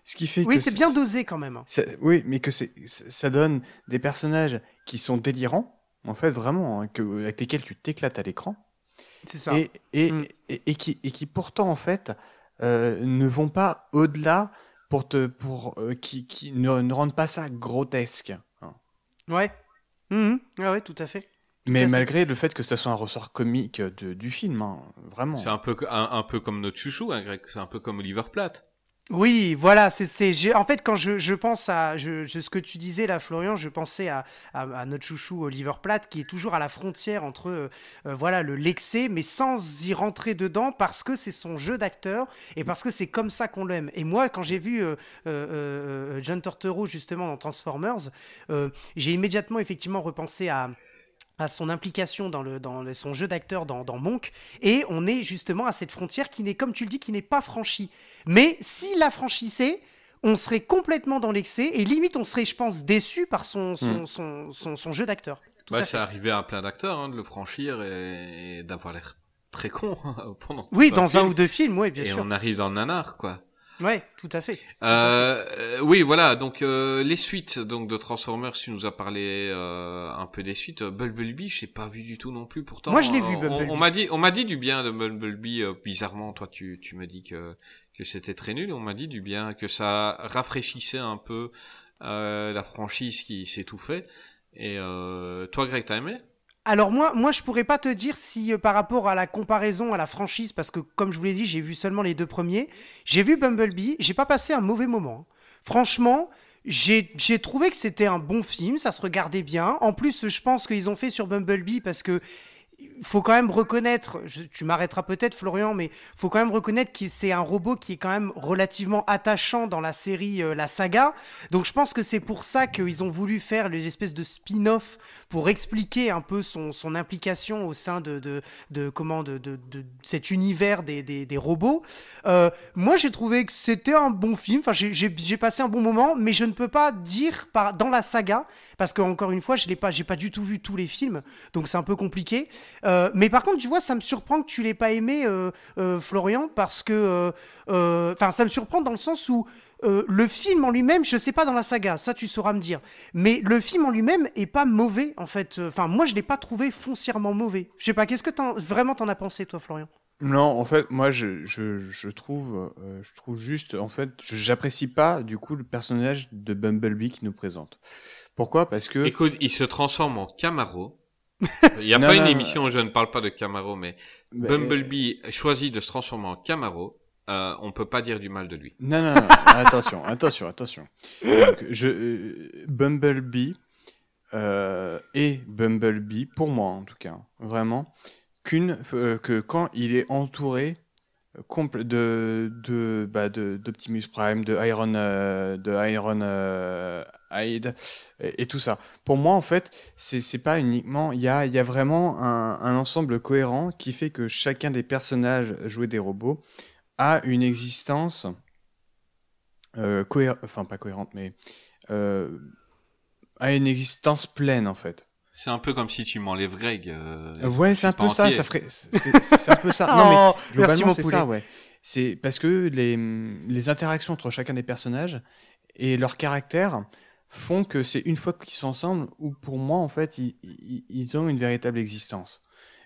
Ce qui fait Oui, c'est bien dosé quand même. oui, mais que c'est, ça donne des personnages qui sont délirants, en fait, vraiment, hein, que, avec lesquels tu t'éclates à l'écran, C'est ça. et, et, Mm. et, et qui, et qui pourtant en fait euh, ne vont pas au-delà pour te pour euh, qui, qui ne, ne rendent pas ça grotesque. hein. Ouais. Mhm. Ouais, ouais, tout à fait. Mais fait. malgré le fait que ça soit un ressort comique de- du film, hein, vraiment. C'est un peu, un, un peu comme notre chouchou, hein, Greg. C'est un peu comme Oliver Platt. Oui, voilà, c'est, c'est, j'ai- en fait, quand je, je pense à je, je- ce que tu disais là, Florian, je pensais à, à, à notre chouchou Oliver Platt, qui est toujours à la frontière entre, euh, euh, voilà, le l'excès, mais sans y rentrer dedans, parce que c'est son jeu d'acteur et parce que c'est comme ça qu'on l'aime. Et moi, quand j'ai vu euh, euh, euh, John Turturro justement dans Transformers, euh, j'ai immédiatement effectivement repensé à à son implication dans, le, dans le- son jeu d'acteur dans, dans Monk, et on est justement à cette frontière qui n'est, comme tu le dis, qui n'est pas franchie. Mais s'il la franchissait, on serait complètement dans l'excès, et limite on serait, je pense, déçu par son, son, son, son, son jeu d'acteur. Bah, c'est arrivé à plein d'acteurs hein, de le franchir et, et d'avoir l'air très con pendant Oui, dans un ou deux films, oui, bien Et sûr. on arrive dans le nanar, quoi. Ouais, tout à fait. Euh, euh, oui, voilà. Donc euh, les suites donc de Transformers, tu nous as parlé euh, un peu des suites. Bumblebee, je n'ai pas vu du tout non plus. Pourtant, Moi, je l'ai vu, euh, on- Bumblebee. On, m'a dit, on m'a dit du bien de Bumblebee. euh, bizarrement, toi, tu, tu me dis que que c'était très nul. On m'a dit du bien, que ça rafraîchissait un peu euh, la franchise qui s'étouffait. Et euh, toi, Greg, t'as aimé? Alors moi, moi, je pourrais pas te dire si euh, par rapport à la comparaison à la franchise, parce que comme je vous l'ai dit, j'ai vu seulement les deux premiers. J'ai vu Bumblebee, j'ai pas passé un mauvais moment. Franchement, j'ai trouvé que c'était un bon film, ça se regardait bien. En plus, je pense qu'ils ont fait sur Bumblebee parce que faut quand même reconnaître, tu m'arrêteras peut-être Florian, mais faut quand même reconnaître que c'est un robot qui est quand même relativement attachant dans la série, euh, la saga. Donc je pense que c'est pour ça qu'ils ont voulu faire les espèces de spin-off pour expliquer un peu son, son implication au sein de, de, comment de, de, cet univers des, des, des robots. Euh, moi j'ai trouvé que c'était un bon film, enfin j'ai- passé un bon moment, mais je ne peux pas dire dans la saga, parce que encore une fois je l'ai pas, pas du tout vu tous les films, donc c'est un peu compliqué. Euh, mais par contre, tu vois, ça me surprend que tu l'aies pas aimé, euh, euh, Florian, parce que, euh, euh, enfin, ça me surprend dans le sens où euh, le film en lui-même, je sais pas dans la saga, ça tu sauras me dire, mais le film en lui-même est pas mauvais en fait. Enfin, moi, je l'ai pas trouvé foncièrement mauvais. Je sais pas, qu'est-ce que t'en- vraiment t'en as pensé, toi, Florian? Non, en fait, moi, je, je, je trouve, euh, je trouve juste, en fait, je- j'apprécie pas du coup le personnage de Bumblebee qui nous présente. Pourquoi? Parce que Écoute, il se transforme en Camaro. Il n'y a Non, pas non, une émission où je ne parle pas de Camaro, mais Bumblebee choisit de se transformer en Camaro. Euh, on peut pas dire du mal de lui. Non, non, non. attention, attention, attention. Donc, je, euh, Bumblebee euh, et Bumblebee, pour moi en tout cas, vraiment, qu'une, euh, que quand il est entouré de, de, bah, d'Optimus Prime, de Iron, euh, de Iron euh, et, tout ça. Pour moi, en fait, c'est, c'est pas uniquement, il y a, y a vraiment un, ensemble cohérent qui fait que chacun des personnages joués des robots a une existence euh, cohé- enfin pas cohérente, mais euh, a une existence pleine en fait. C'est un peu comme si tu m'enlèves Greg. euh, ouais, c'est un peu ça, entier. ça ferait, c'est un peu ça. non mais Oh, globalement c'est ça, ouais. C'est parce que les, les interactions entre chacun des personnages et leur caractère font que c'est une fois qu'ils sont ensemble où pour moi en fait ils, ils, ils ont une véritable existence.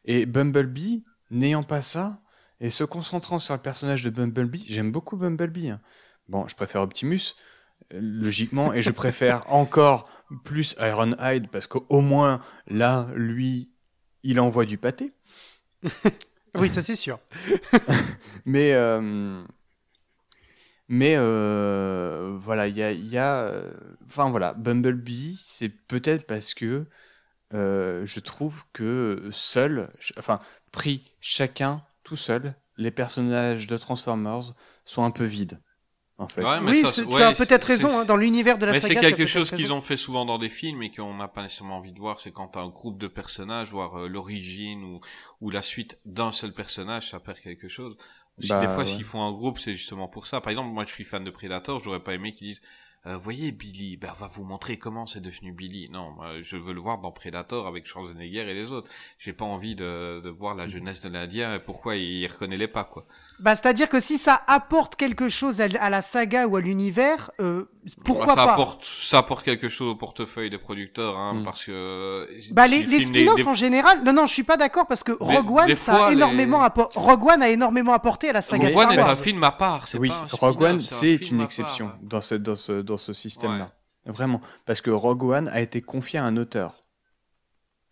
Et Bumblebee, n'ayant pas ça et se concentrant sur le personnage de Bumblebee, j'aime beaucoup Bumblebee. hein. Bon, je préfère Optimus euh, logiquement et je préfère encore plus Ironhide parce qu'au moins là lui il envoie du pâté. Oui, ça c'est sûr. Mais, euh, mais euh, voilà, il y a, il y a, enfin voilà, Bumblebee, c'est peut-être parce que euh, je trouve que seul, enfin pris chacun tout seul, les personnages de Transformers sont un peu vides, en fait. Ouais, mais Oui, ça, tu ouais, as peut-être raison, hein, dans l'univers de la Mais saga. c'est as quelque chose qu'ils ont fait souvent dans des films et qu'on n'a pas nécessairement envie de voir. C'est quand t'as un groupe de personnages, voir euh, l'origine ou, ou la suite d'un seul personnage, ça perd quelque chose. Si Bah, des fois, ouais. s'ils font un groupe, c'est justement pour ça. Par exemple, moi, je suis fan de Predator, j'aurais pas aimé qu'ils disent, euh, voyez Billy, ben, on va vous montrer comment c'est devenu Billy. Non, je veux le voir dans Predator avec Schwarzenegger et les autres. J'ai pas envie de, de voir la jeunesse de l'Indien et pourquoi il reconnaît les pas, quoi. Bah, c'est-à-dire que si ça apporte quelque chose à, la saga ou à l'univers, euh, pourquoi Bah, ça pas? apporte, ça apporte quelque chose au portefeuille des producteurs, hein, Mm. parce que. Bah si les, le les spin-offs des- en général, non non, je suis pas d'accord parce que Rogue One des ça fois, a les- énormément appor- Rogue One a énormément apporté à la saga Rogue One est un film à part, c'est Oui, pas un Rogue One, c'est une exception part. dans ce, dans ce, dans ce système-là. Ouais. Vraiment. Parce que Rogue One a été confié à un auteur.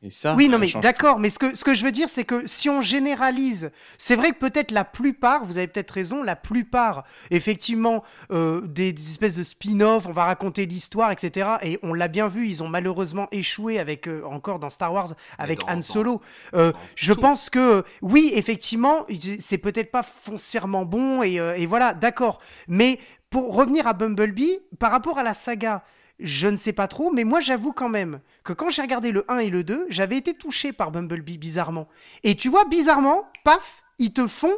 Et ça, Oui, non, ça mais d'accord, mais ce que, ce que je veux dire, c'est que si on généralise, c'est vrai que peut-être la plupart, vous avez peut-être raison, la plupart, effectivement, euh, des, des espèces de spin-off, on va raconter l'histoire, etc. Et on l'a bien vu, ils ont malheureusement échoué avec, euh, encore dans Star Wars, avec dans- Han dans- Solo. Euh, dans je tout. pense que, oui, effectivement, c'est peut-être pas foncièrement bon, et, euh, et voilà, d'accord. Mais pour revenir à Bumblebee, par rapport à la saga, je ne sais pas trop, mais moi j'avoue quand même que quand j'ai regardé le 1 et le 2, j'avais été touché par Bumblebee bizarrement. Et tu vois, bizarrement, paf, ils te font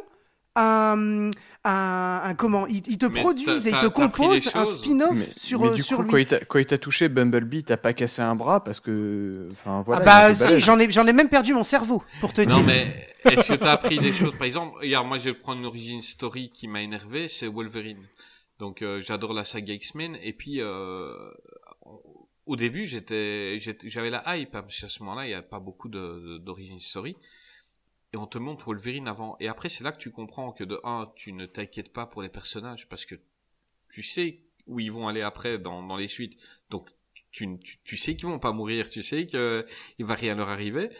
un. un, un- comment ils, ils te Mais produisent et ils te composent un spin-off Mais, sur, mais du sur coup, lui. quand il t'a- quand il t'a touché Bumblebee, t'as pas cassé un bras parce que. Enfin, voilà. ah bah si, balèze. j'en ai, j'en ai même perdu mon cerveau, pour te Non, dire. mais est-ce que t'as appris des choses? Par exemple, regarde, moi je vais prendre une origin story qui m'a énervé, c'est Wolverine. Donc euh, j'adore la saga X-Men. Et puis euh, au début j'étais, j'avais la hype hein, parce qu'à ce moment-là il n'y a pas beaucoup de, de- d'origin story. Et on te montre Wolverine avant. Et après c'est là que tu comprends que de un tu ne t'inquiètes pas pour les personnages parce que tu sais où ils vont aller après dans, dans les suites. Donc tu, tu, tu sais qu'ils vont pas mourir. Tu sais que il va rien leur arriver.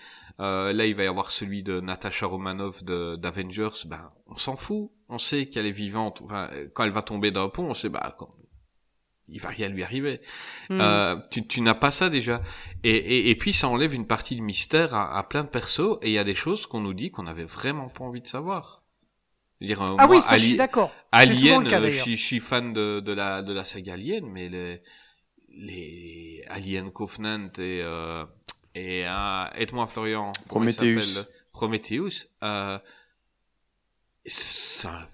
Euh, là, il va y avoir celui de Natasha Romanoff de d'Avengers. Ben, on s'en fout. On sait qu'elle est vivante. Enfin, quand elle va tomber d'un pont, on sait bah quand- il va rien lui arriver. Hmm. Euh, tu, tu n'as pas ça déjà. Et, et, et puis ça enlève une partie du mystère à, à plein de persos. Et il y a des choses qu'on nous dit qu'on avait vraiment pas envie de savoir. Je veux Dire, euh, ah moi, oui, ça je suis d'accord. Alien, cas, euh, je, suis, je suis fan de, de la de la saga Alien, mais les les Alien Covenant et euh, et euh, aide-moi Florian, Prometheus. Prometheus, euh, ça,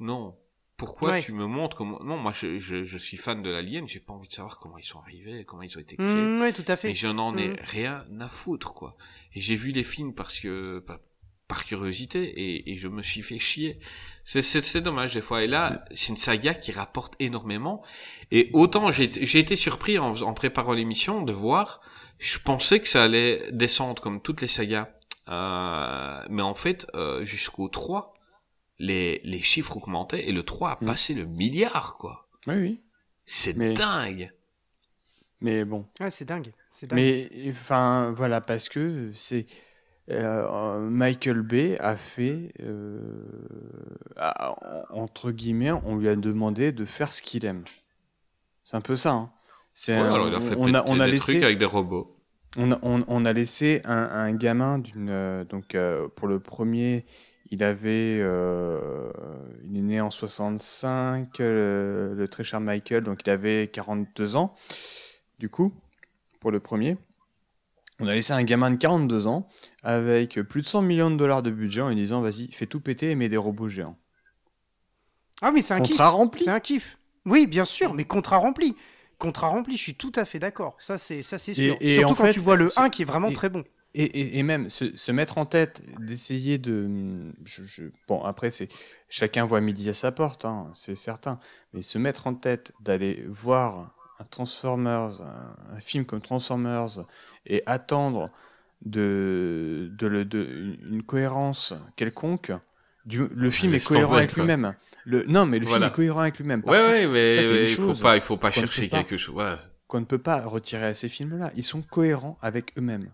non. Pourquoi Ouais. tu me montres comment Non, moi je, je, je suis fan de l'Alien, j'ai pas envie de savoir comment ils sont arrivés, comment ils ont été créés. Hmm, oui, tout à fait. Mais je n'en ai Mm. rien à foutre, quoi. Et j'ai vu les films parce que, par, par curiosité, et, et je me suis fait chier. C'est, dommage, des fois. Et là, c'est une saga qui rapporte énormément. Et autant j'ai, été- j'ai été surpris en, en préparant l'émission de voir, je pensais que ça allait descendre comme toutes les sagas. Euh, mais en fait, euh, jusqu'au 3, les, les chiffres augmentaient et le 3 a Mm. passé le milliard, quoi. Oui, oui. C'est Mais- dingue. Mais bon. Ouais, c'est dingue. Mais enfin voilà parce que c'est euh, Michael Bay a fait euh, a- entre guillemets on lui a demandé de faire ce qu'il aime. C'est un peu ça. hein. C'est Ouais, un- alors il a fait on a on a des laissé trucs avec des robots. on a, on, on a laissé un, un gamin d'une euh, donc euh, pour le premier il avait euh, il est né en 65 euh, le très cher Michael donc il avait 42 ans du coup pour le premier on a laissé un gamin de 42 ans avec plus de 100 millions de dollars de budget en lui disant vas-y fais tout péter et mets des robots géants Ah mais c'est un kiff. contrat rempli C'est un kiff. Oui, bien sûr, mais contrat rempli. Contrat rempli, je suis tout à fait d'accord. Ça, c'est ça, c'est sûr. et Surtout en quand fait, tu vois le c'est- 1 qui est vraiment très bon. Et, et, et même se, se mettre en tête d'essayer de. Je, je- bon, après, c'est chacun voit midi à sa porte, hein, c'est certain. Mais se mettre en tête d'aller voir un Transformers, un, un film comme Transformers, et attendre de, de, le- de- une, cohérence quelconque. Du, le film est cohérent avec lui-même. Le, non, mais le Voilà. film est cohérent avec lui-même. Ouais, ouais, mais ça, c'est une il faut chose pas, il faut pas chercher quelque chose. Voilà. qu'on ne peut pas retirer à ces films-là. Ils sont cohérents avec eux-mêmes.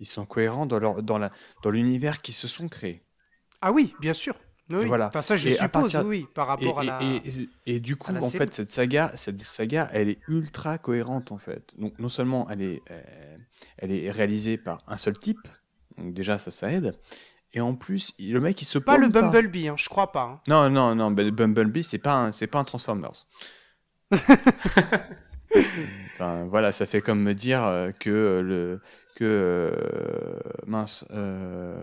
Ils sont cohérents dans, leur, dans, la, dans l'univers qu'ils se sont créés. Ah oui, bien sûr. Oui. Voilà. Enfin, ça, je Et à suppose, partir- oui, par Et, rapport à et- la. et- et du coup, à en série. fait, cette saga, cette saga, elle est ultra cohérente, en fait. Donc, non seulement elle est, euh, elle est réalisée par un seul type, donc déjà, ça, ça aide. Et en plus, il- le mec, il se Pas le Bumblebee, hein, je crois pas. hein. Non, non, non, Bumblebee, c'est pas un, c'est pas un Transformers. enfin, voilà, ça fait comme me dire euh, que le que euh, mince, euh,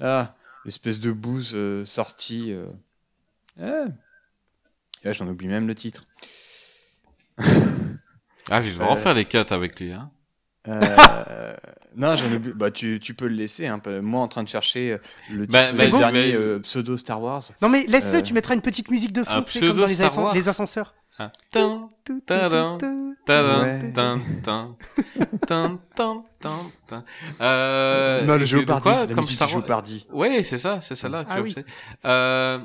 ah, l'espèce de bouse euh, sortie. euh, ah. Ah, j'en oublie même le titre. Ah, je vais devoir en faire des cuts avec lui. Hein. Euh, non, j'en oublie. Bah, tu, tu peux le laisser. Hein, moi, en train de chercher le titre Bah, du dernier mais- euh, pseudo Star Wars. Non, mais laisse-le, Euh, tu mettras une petite musique de fond, comme dans les, Wars. les ascenseurs. Hein. Euh, non, le jeu de Pardy. quoi Comme Star du. Ouais, c'est ça, c'est celle-là que Ah je oui. sais. Euh,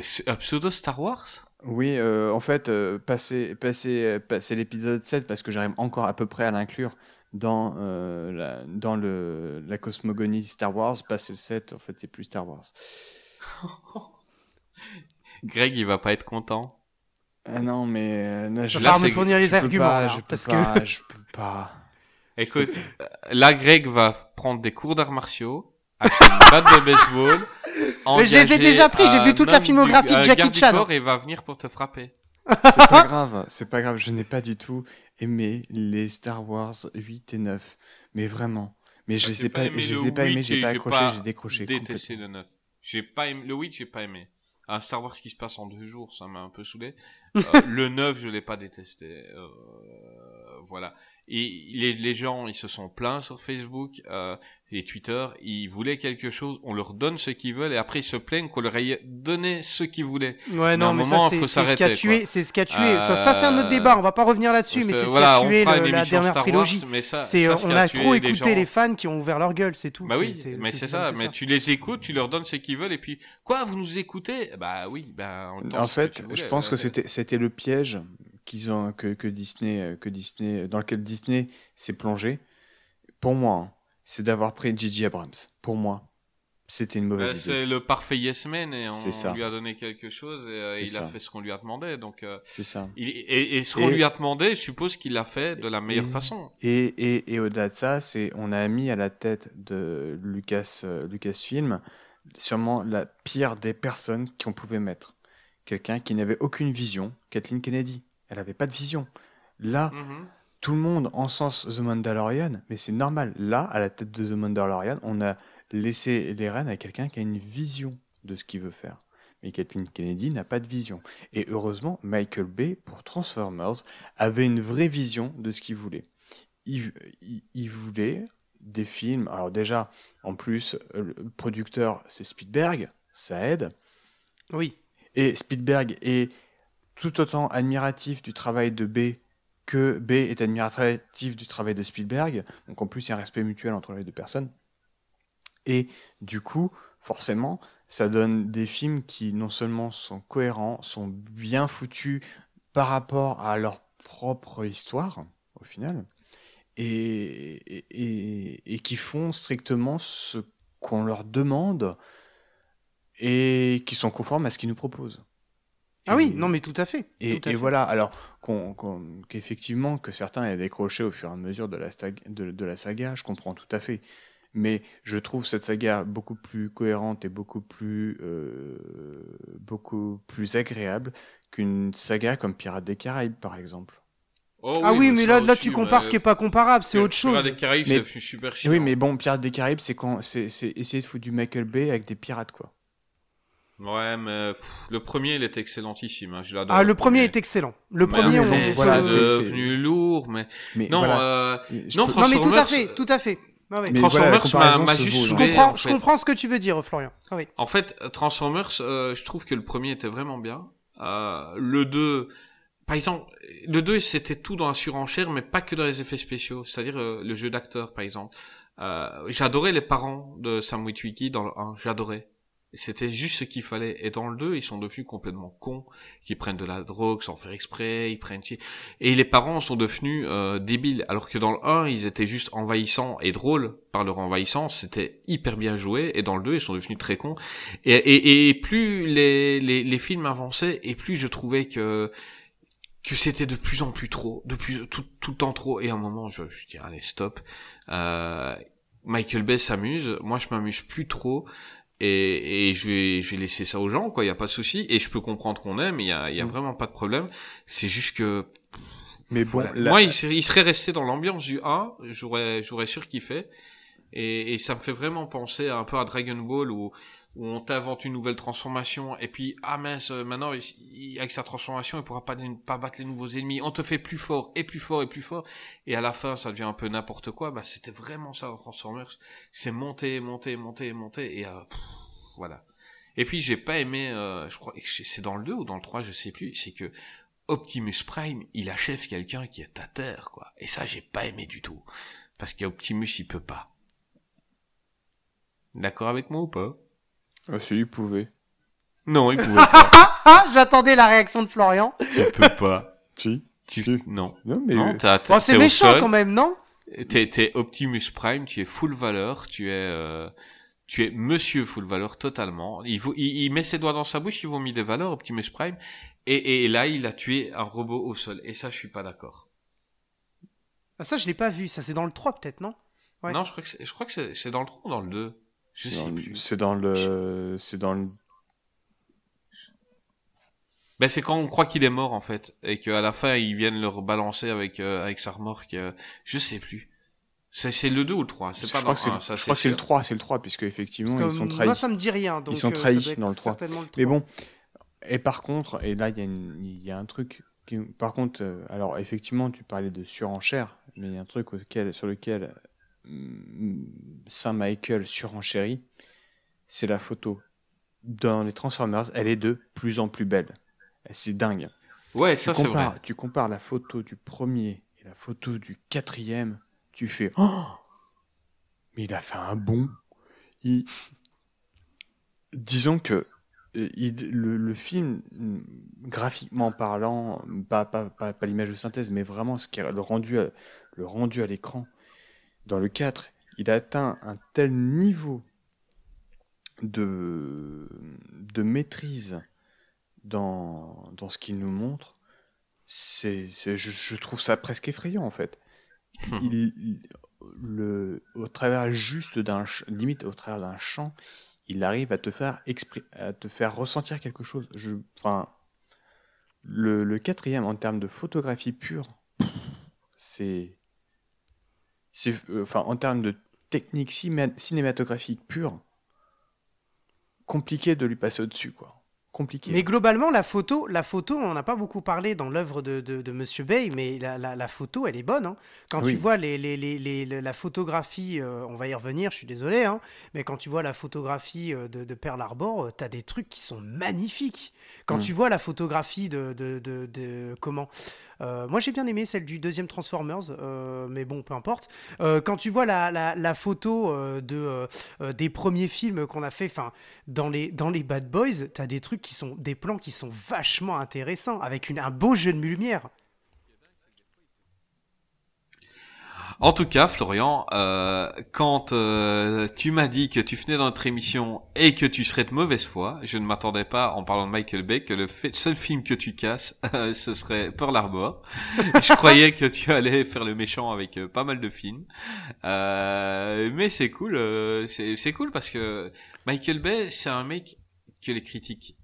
c'est un pseudo Star Wars Oui, euh, en fait, euh, passer, passer, euh, passer l'épisode 7, parce que j'arrive encore à peu près à l'inclure dans, euh, la, dans le, la cosmogonie Star Wars, passer le 7, en fait, c'est plus Star Wars. Greg, il va pas être content. Ah non, mais euh, là, je, Va falloir c'est- me fournir les je peux arguments. pas, là, je peux parce pas, je peux pas. Écoute, euh, là, Greg va prendre des cours d'arts martiaux, acheter une batte de baseball. Mais je les ai déjà pris, j'ai vu toute la filmographie de Jackie Chan. corps Et va venir pour te frapper. C'est pas grave, c'est pas grave, je n'ai pas du tout aimé les Star Wars 8 et 9. Mais vraiment. Mais je les j'ai ai pas, je le les ai pas aimés, 8 j'ai pas j'ai accroché, pas j'ai décroché. Détesté complètement. le 9. J'ai pas aimé, le 8, j'ai pas aimé. Un Star Wars qui se passe en deux jours, ça m'a un peu saoulé. Euh, le 9, je l'ai pas détesté. Euh, voilà. Et les, les gens, ils se sont plaints sur Facebook euh, et Twitter. Ils voulaient quelque chose, on leur donne ce qu'ils veulent et après ils se plaignent qu'on leur ait donné ce qu'ils voulaient. Ouais, Mais non, à un mais moment, ça, c'est faut ce qui a s'arrêter, tué. quoi. C'est ce qui a tué. Euh, Ça, ça, c'est un autre débat. On va pas revenir là-dessus, mais C'est- ce voilà, qui a tué le- la dernière Star trilogie. Wars, mais ça, C'est, ça, euh, ce on a trop les écouté gens- les fans qui ont ouvert leur gueule, c'est tout. Bah oui, mais c'est ça. Mais tu les écoutes, tu leur donnes ce qu'ils veulent, et puis quoi, vous nous écoutez? Bah oui, bah. En, fait, je pense que euh, c'était c'était le piège qu'ils ont que, que Disney euh, que Disney dans lequel Disney s'est plongé. Pour moi, hein, c'est d'avoir pris J.J. Abrams. Pour moi, c'était une mauvaise idée. c'est le parfait yes man et on ça. lui a donné quelque chose et euh, il ça. a fait ce qu'on lui a demandé. Donc, euh, C'est ça. il- et, et ce qu'on lui a demandé, je suppose qu'il l'a fait de la meilleure façon. Et, au-delà de ça, c'est on a mis à la tête de Lucas euh, Lucasfilm sûrement la pire des personnes qu'on pouvait mettre. Quelqu'un qui n'avait aucune vision, Kathleen Kennedy. Elle n'avait pas de vision. Là, Mhm. Tout le monde encense The Mandalorian, mais c'est normal. Là, à la tête de The Mandalorian, on a laissé les rênes à quelqu'un qui a une vision de ce qu'il veut faire. Mais Kathleen Kennedy n'a pas de vision. Et heureusement, Michael Bay, pour Transformers, avait une vraie vision de ce qu'il voulait. Il, il- il voulait des films. Alors déjà, en plus, le producteur, c'est Spielberg, ça aide. Oui. Et Spielberg est tout autant admiratif du travail de B que B est admiratif du travail de Spielberg. Donc en plus, il y a un respect mutuel entre les deux personnes. Et du coup, forcément, ça donne des films qui non seulement sont cohérents, sont bien foutus par rapport à leur propre histoire, au final, et, qui font strictement ce qu'on leur demande et qui sont conformes à ce qu'ils nous proposent. Ah oui, non, mais tout à fait. et, tout à et fait. voilà, alors qu'effectivement que certains aient décroché au fur et à mesure de la, stag- de, de la saga, je comprends tout à fait. Mais je trouve cette saga beaucoup plus cohérente et beaucoup plus, euh, beaucoup plus agréable qu'une saga comme Pirates des Caraïbes, par exemple. Oh Ah oui, mais ça là, là, tu compares ce qui est pas comparable, c'est autre Pirates chose. des Caraïbes, Mais- c'est super Et chiant. oui, mais bon, Pirates des Caraïbes, c'est quand, c'est c'est essayer de foutre du Michael Bay avec des pirates, quoi. Ouais, mais pff, le premier, il est excellentissime. Hein, je l'adore. Ah, le premier est excellent. Le Mais premier, on voilà, c'est devenu lourd, mais Mais non, voilà, euh, je non, peux- Non, mais tout à Transformers, fait, tout à fait. Ah. Mais Transformers voilà, m'a- juste vaut, Je là. saoulé. comprends, en je comprends ce que tu veux dire, Florian. Ah oui. En fait, Transformers, euh, je trouve que le premier était vraiment bien. Euh, le 2, par exemple, le 2 c'était tout dans la surenchère, mais pas que dans les effets spéciaux, c'est-à-dire euh, le jeu d'acteur, par exemple. Euh, j'adorais les parents de Sam Witwicky dans le 1, j'adorais. C'était juste ce qu'il fallait. Et dans le 2, ils sont devenus complètement cons, qui prennent de la drogue sans faire exprès, ils prennent... Et les parents sont devenus euh, débiles, alors que dans le 1, ils étaient juste envahissants et drôles par leur envahissance, c'était hyper bien joué, et dans le 2, ils sont devenus très cons. Et, et, et plus les, les, les films avançaient, et plus je trouvais que que c'était de plus en plus trop, de plus tout, tout le temps trop. Et à un moment, je, je dis allez stop. Euh, Michael Bay s'amuse, moi je m'amuse plus trop. Et, et je vais je vais laisser ça aux gens quoi. Il y a pas de souci. Et je peux comprendre qu'on aime. Il y a y a Mm. vraiment pas de problème. C'est juste que Mais bon, voilà. la- moi il, serait- il serait resté dans l'ambiance du 1 j'aurais j'aurais surkiffé et, et ça me fait vraiment penser un peu à Dragon Ball où où on t'invente une nouvelle transformation et puis ah mince euh, maintenant il- avec sa transformation il pourra pas pas battre les nouveaux ennemis on te fait plus fort et plus fort et plus fort et à la fin ça devient un peu n'importe quoi bah c'était vraiment ça dans Transformers c'est monter monter monter monter et euh, voilà et puis j'ai pas aimé euh, je crois c'est dans le 2 ou dans le 3 je sais plus c'est que Optimus Prime, il achève quelqu'un qui est à terre, quoi. Et ça, j'ai pas aimé du tout. Parce qu'Optimus, il peut pas. D'accord avec moi ou pas? Ah, si, il pouvait. Non, il pouvait pas. Ah, j'attendais la réaction de Florian. tu peux pas. Si. Tu... Si. Non. Non, mais. Non, Bon, c'est méchant sol. quand même, non? T'es, t'es Optimus Prime, tu es full valeur, tu es, euh, tu es Monsieur full valeur totalement. Il, vous, il, il met ses doigts dans sa bouche, il vomit des valeurs, Optimus Prime, et, et là il a tué un robot au sol. Et ça, je suis pas d'accord. ah, Ça, je l'ai pas vu. Ça, c'est dans le 3, peut-être, non? Ouais. Non, je crois que c'est, je crois que c'est, c'est dans le 3 ou dans le 2 Je sais plus. C'est dans le. C'est dans le. Ben c'est quand on croit qu'il est mort en fait, et qu'à la fin ils viennent le rebalancer avec euh, avec sa remorque. euh, je sais plus. C'est, c'est le 2 ou le 3 C'est Je pas crois dans que c'est le le, 1, ça je crois que c'est le sûr. 3, c'est le 3, puisque effectivement, ils sont Moi, trahis. ça me dit rien. Donc, sont euh, trahis dans le 3. certainement le Mais 3. bon, et par contre, et là, il y, a il y a un truc. Qui, par contre, alors effectivement, tu parlais de surenchère, mais il y a un truc auquel, sur lequel mm, Saint-Michael surenchérit, c'est la photo. Dans les Transformers, elle est de plus en plus belle. C'est dingue. Ouais, Tu ça c'est vrai. tu compares la photo du premier et la photo du quatrième, tu fais Oh Mais il a fait un bond. Il- Disons que euh, il- le, le film, graphiquement parlant, pas, pas, pas, pas l'image de synthèse, mais vraiment ce qui est le rendu à, le rendu à l'écran, dans le 4, il a atteint un tel niveau de, de maîtrise dans, dans ce qu'il nous montre, c'est, je, je trouve ça presque effrayant en fait. Il, il- le, au travers juste d'un, limite au travers d'un chant, il arrive à te faire expri- à te faire ressentir quelque chose. Je, enfin, le, le quatrième en termes de photographie pure, c'est, c'est, euh, enfin, en termes de technique cinématographique pure, compliqué de lui passer au-dessus, quoi. Compliqué. Mais globalement, la photo, la photo, on n'a pas beaucoup parlé dans l'œuvre de, de, de Monsieur Bay, mais la, la, la photo, elle est bonne. hein. Quand Oui. tu vois les, les, les, les- le- la photographie, euh, on va y revenir, je suis désolé, hein, mais quand tu vois la photographie euh, de, de Pearl Harbor, tu as des trucs qui sont magnifiques. Quand Mm. tu vois la photographie de, comment Moi, j'ai bien aimé celle du deuxième Transformers, euh, mais bon, peu importe. Euh, quand tu vois la, la, photo euh, de, euh, euh, des premiers films qu'on a fait, enfin, dans les, dans les Bad Boys, t'as des trucs qui sont, des plans qui sont vachement intéressants, avec une, un beau jeu de lumière. En tout cas, Florian, euh, quand euh, tu m'as dit que tu venais dans notre émission et que tu serais de mauvaise foi, je ne m'attendais pas, en parlant de Michael Bay, que le fait- seul film que tu casses, euh, ce serait Pearl Harbor. je croyais que tu allais faire le méchant avec euh, pas mal de films, Euh, mais c'est cool, euh, c'est cool parce que Michael Bay, c'est un mec que les critiques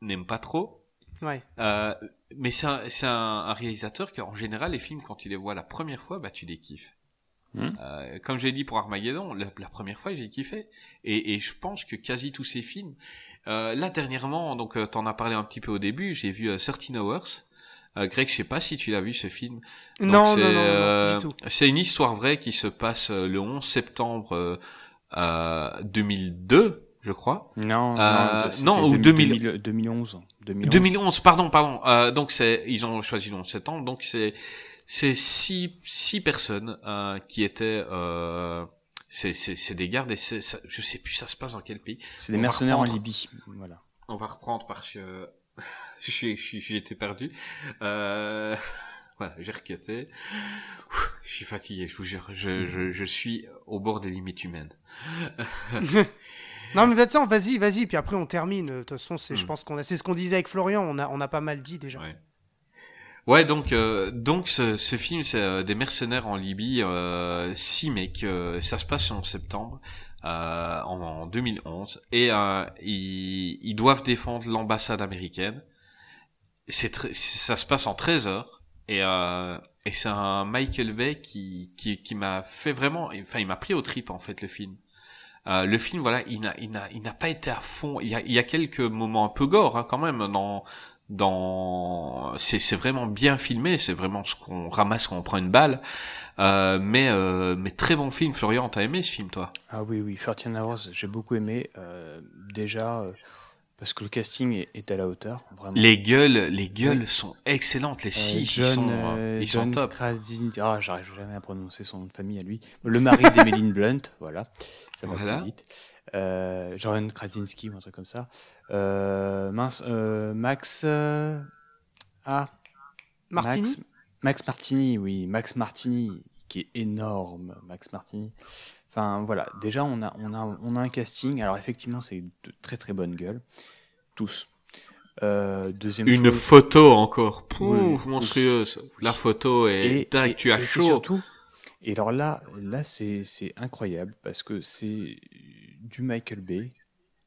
n'aiment pas trop. Ouais. Euh, mais c'est un, c'est un, un réalisateur que, en général, les films, quand tu les vois la première fois, bah, tu les kiffes. Hmm. Euh, comme j'ai dit pour Armageddon, la, la première fois, j'ai kiffé. Et, et je pense que quasi tous ces films, euh, là, dernièrement, donc, euh, t'en as parlé un petit peu au début, j'ai vu euh, 13 Hours. Euh, Greg, je sais pas si tu l'as vu ce film. Donc, non, non, c'est, non, non, non, euh, du tout. C'est une histoire vraie qui se passe euh, le 11 septembre euh, euh, 2002, je crois. Non, Euh, c'était non, ou 2000 2000 2011. 2011. 2011, pardon, pardon. Euh, donc c'est, ils ont choisi le 11 septembre. Donc c'est, c'est six, six personnes euh, qui étaient, euh, c'est, c'est, c'est des gardes et c'est, ça- je sais plus, ça se passe dans quel pays. C'est des On mercenaires en. Libye. Voilà. On va reprendre parce que j'ai, été perdu. Euh... Voilà, j'ai requêté. Je suis fatigué, je vous jure. Je, je, je suis au bord des limites humaines. Non, mais vas-y, vas-y, puis après on termine. De toute façon, c'est, je Hmm. pense qu'on a, c'est ce qu'on disait avec Florian, on a, on a pas mal dit déjà. Ouais. Ouais, donc euh, donc ce, ce film c'est euh, des mercenaires en Libye, euh, six mecs. euh, ça se passe en septembre euh, en, en 2011 et euh, ils, ils doivent défendre l'ambassade américaine. C'est ça se passe en 13 heures et euh, et c'est un Michael Bay qui qui qui m'a fait vraiment, enfin il m'a pris au trip en fait le film. Euh, le film, voilà, il n'a, il n'a, il n'a pas été à fond. Il y a, il y a quelques moments un peu gore hein, quand même dans, dans, c'est, c'est vraiment bien filmé. C'est vraiment ce qu'on ramasse quand on prend une balle. Euh, mais, euh, mais très bon film. Florian, t'as aimé ce film, toi? Ah oui, oui, 13 Hours, j'ai beaucoup aimé. euh, déjà, euh, parce que le casting est, est à la hauteur, vraiment. Les gueules, les gueules sont excellentes. Les Euh, six, ils John, sont, euh, euh, ils John sont top. Krasinski- Ah, j'arrive jamais à prononcer son nom de famille à lui. Le mari d'Emeline Blunt, voilà, ça va Voilà. plus vite. Euh, Jordan Krasinski ou un truc comme ça. Euh, mince, euh, Max. euh, Ah, Martini Max, Max Martini, oui, Max Martini, qui est énorme, Max Martini. Enfin voilà, déjà on a, on a, on a un casting. Alors effectivement, c'est de très très bonnes gueules, tous. Euh, deuxième Une chose- photo encore, Pouf, Oui, oui. monstrueuse. La photo est et, dingue, et- tu as et chaud. surtout. Et alors là, là c'est incroyable parce que c'est du Michael Bay,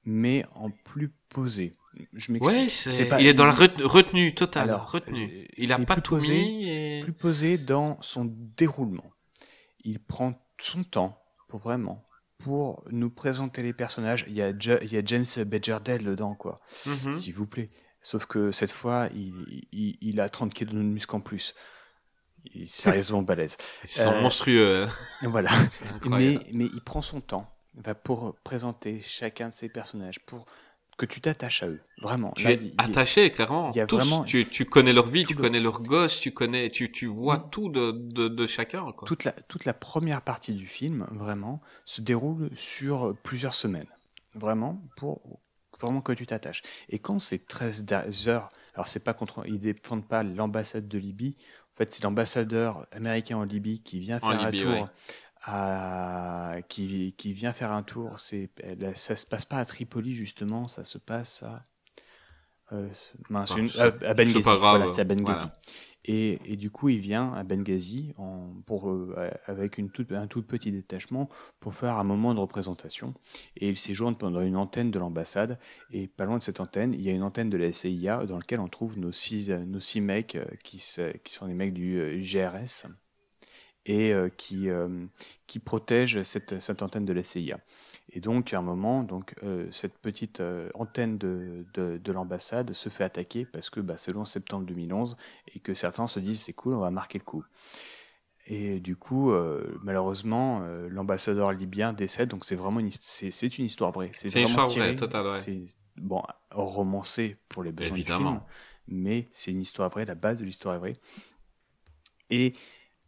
mais en plus posé. Je m'explique. Ouais, c'est- pas- il est dans la retenue, retenue totale, Alors, retenue. euh, Il a pas tout posé, mis et... plus posé dans son déroulement. Il prend son temps pour vraiment pour nous présenter les personnages. Il y a, Ja- il y a James Badgerdale dedans, quoi. Mhm. S'il vous plaît. Sauf que cette fois, il, il, il a 30 kilos de muscle en plus. Il est sérieusement balèze. Ils sont Euh, monstrueux. Et Voilà. Mais, mais il prend son temps va pour présenter chacun de ses personnages, pour que tu t'attaches à eux. Vraiment. Tu Là, es attaché, clairement. il y a Tous, vraiment- tu, tu connais leur vie, tu le- connais leurs gosses, tu connais, tu, tu vois Mm. tout de, de, de chacun, quoi. toute la, toute la première partie du film, vraiment, se déroule sur plusieurs semaines. Vraiment, pour vraiment que tu t'attaches. Et quand c'est 13 da- heures, alors c'est pas contre, ils défendent pas l'ambassade de Libye, en fait c'est l'ambassadeur américain en Libye qui vient En faire un tour. ouais. À, qui, qui vient faire un tour, c'est, ça se passe pas à Tripoli justement, ça se passe à, euh, mince, une- c'est- à, Benghazi. voilà, c'est à Benghazi. voilà. Et, et du coup, il vient à Benghazi en, pour, euh, avec une toute, un tout petit détachement pour faire un moment de représentation. Et il séjourne pendant une antenne de l'ambassade. Et pas loin de cette antenne, il y a une antenne de la CIA dans laquelle on trouve nos six, nos six mecs euh, qui, qui sont des mecs du euh, GRS et euh, qui, euh, qui protègent cette, cette antenne de la CIA. Et donc, à un moment, donc, euh, cette petite euh, antenne de, de, de l'ambassade se fait attaquer parce que bah, c'est le 11 septembre 2011 et que certains se disent c'est cool, on va marquer le coup. Et du coup, euh, malheureusement, l'ambassadeur libyen décède, donc c'est vraiment une, c'est, une histoire vraie. C'est une histoire tiré- vraie, totale, ouais. C'est bon, romancé pour les besoins Évidemment. du film, mais c'est une histoire vraie, la base de l'histoire est vraie. Et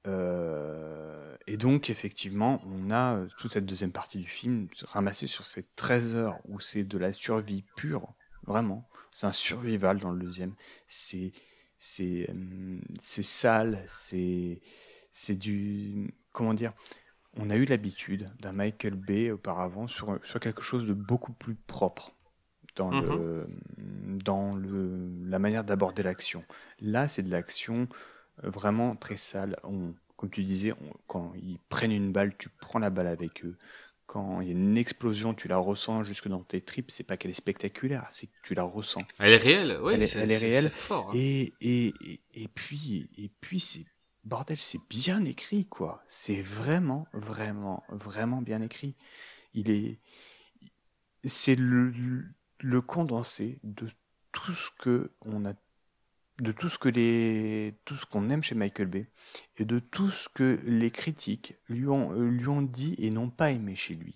euh, et donc, effectivement, on a euh, toute cette deuxième partie du film ramassée sur ces 13 heures où c'est de la survie pure, vraiment. C'est un survival dans le deuxième. C'est c'est euh, c'est sale, c'est c'est du comment dire. On a eu l'habitude d'un Michael Bay auparavant sur sur quelque chose de beaucoup plus propre dans le dans le la manière d'aborder l'action. Là, c'est de l'action vraiment très sale. On, comme tu disais, on- quand ils prennent une balle, tu prends la balle avec eux. Quand il y a une explosion, tu la ressens jusque dans tes tripes. C'est pas qu'elle est spectaculaire, c'est que tu la ressens. Elle est réelle, oui. Elle est- elle réelle. Fort. hein. Et, et, et, et puis, et puis c'est bordel, c'est bien écrit, quoi. C'est vraiment, vraiment, vraiment bien écrit. Il est, c'est le, le condensé de tout ce que on a, de tout ce que les, tout ce qu'on aime chez Michael Bay et de tout ce que les critiques lui ont, euh, lui ont dit et n'ont pas aimé chez lui.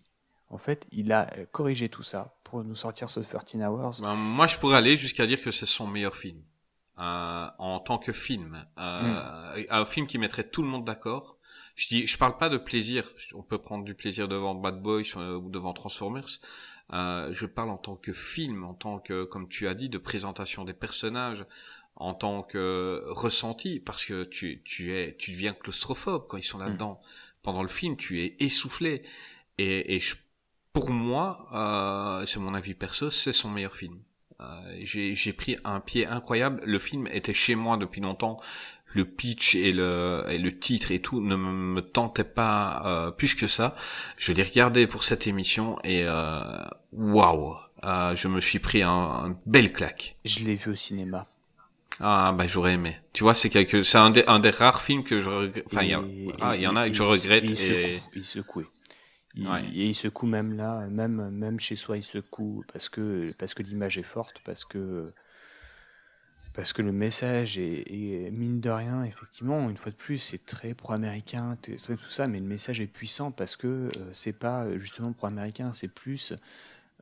En fait, il a euh, corrigé tout ça pour nous sortir ce 13 Hours. Ben, moi, je pourrais aller jusqu'à dire que c'est son meilleur film. Euh, en tant que film. Euh, Un film qui mettrait tout le monde d'accord. Je dis, je parle pas de plaisir. On peut prendre du plaisir devant Bad Boys euh, ou devant Transformers. Euh, je parle en tant que film, en tant que, comme tu as dit, de présentation des personnages, en tant que ressenti, parce que tu, tu es, tu deviens claustrophobe quand ils sont là-dedans. Pendant le film, tu es essoufflé. Et, et je- pour moi, euh, c'est mon avis perso, c'est son meilleur film. Euh, j'ai j'ai pris un pied incroyable. Le film était chez moi depuis longtemps. Le pitch et le, et le titre et tout ne me, tentaient pas euh, plus que ça. Je l'ai regardé pour cette émission et euh, waouh, euh, je me suis pris un, un bel claque. Je l'ai vu au cinéma. Ah bah j'aurais aimé. Tu vois, c'est quelque, c'est un des, un des rares films que je regrette. Enfin, il y, a- ah, y en a que je et- regrette et il et secoue, il secouait. Il, Ouais. Et il secoue même là, même, même chez soi, il secoue parce que, parce que l'image est forte, parce que, parce que le message est, est- mine de rien, effectivement, une fois de plus, c'est très pro-américain, tout ça, mais le message est puissant parce que euh, c'est pas justement pro-américain, c'est plus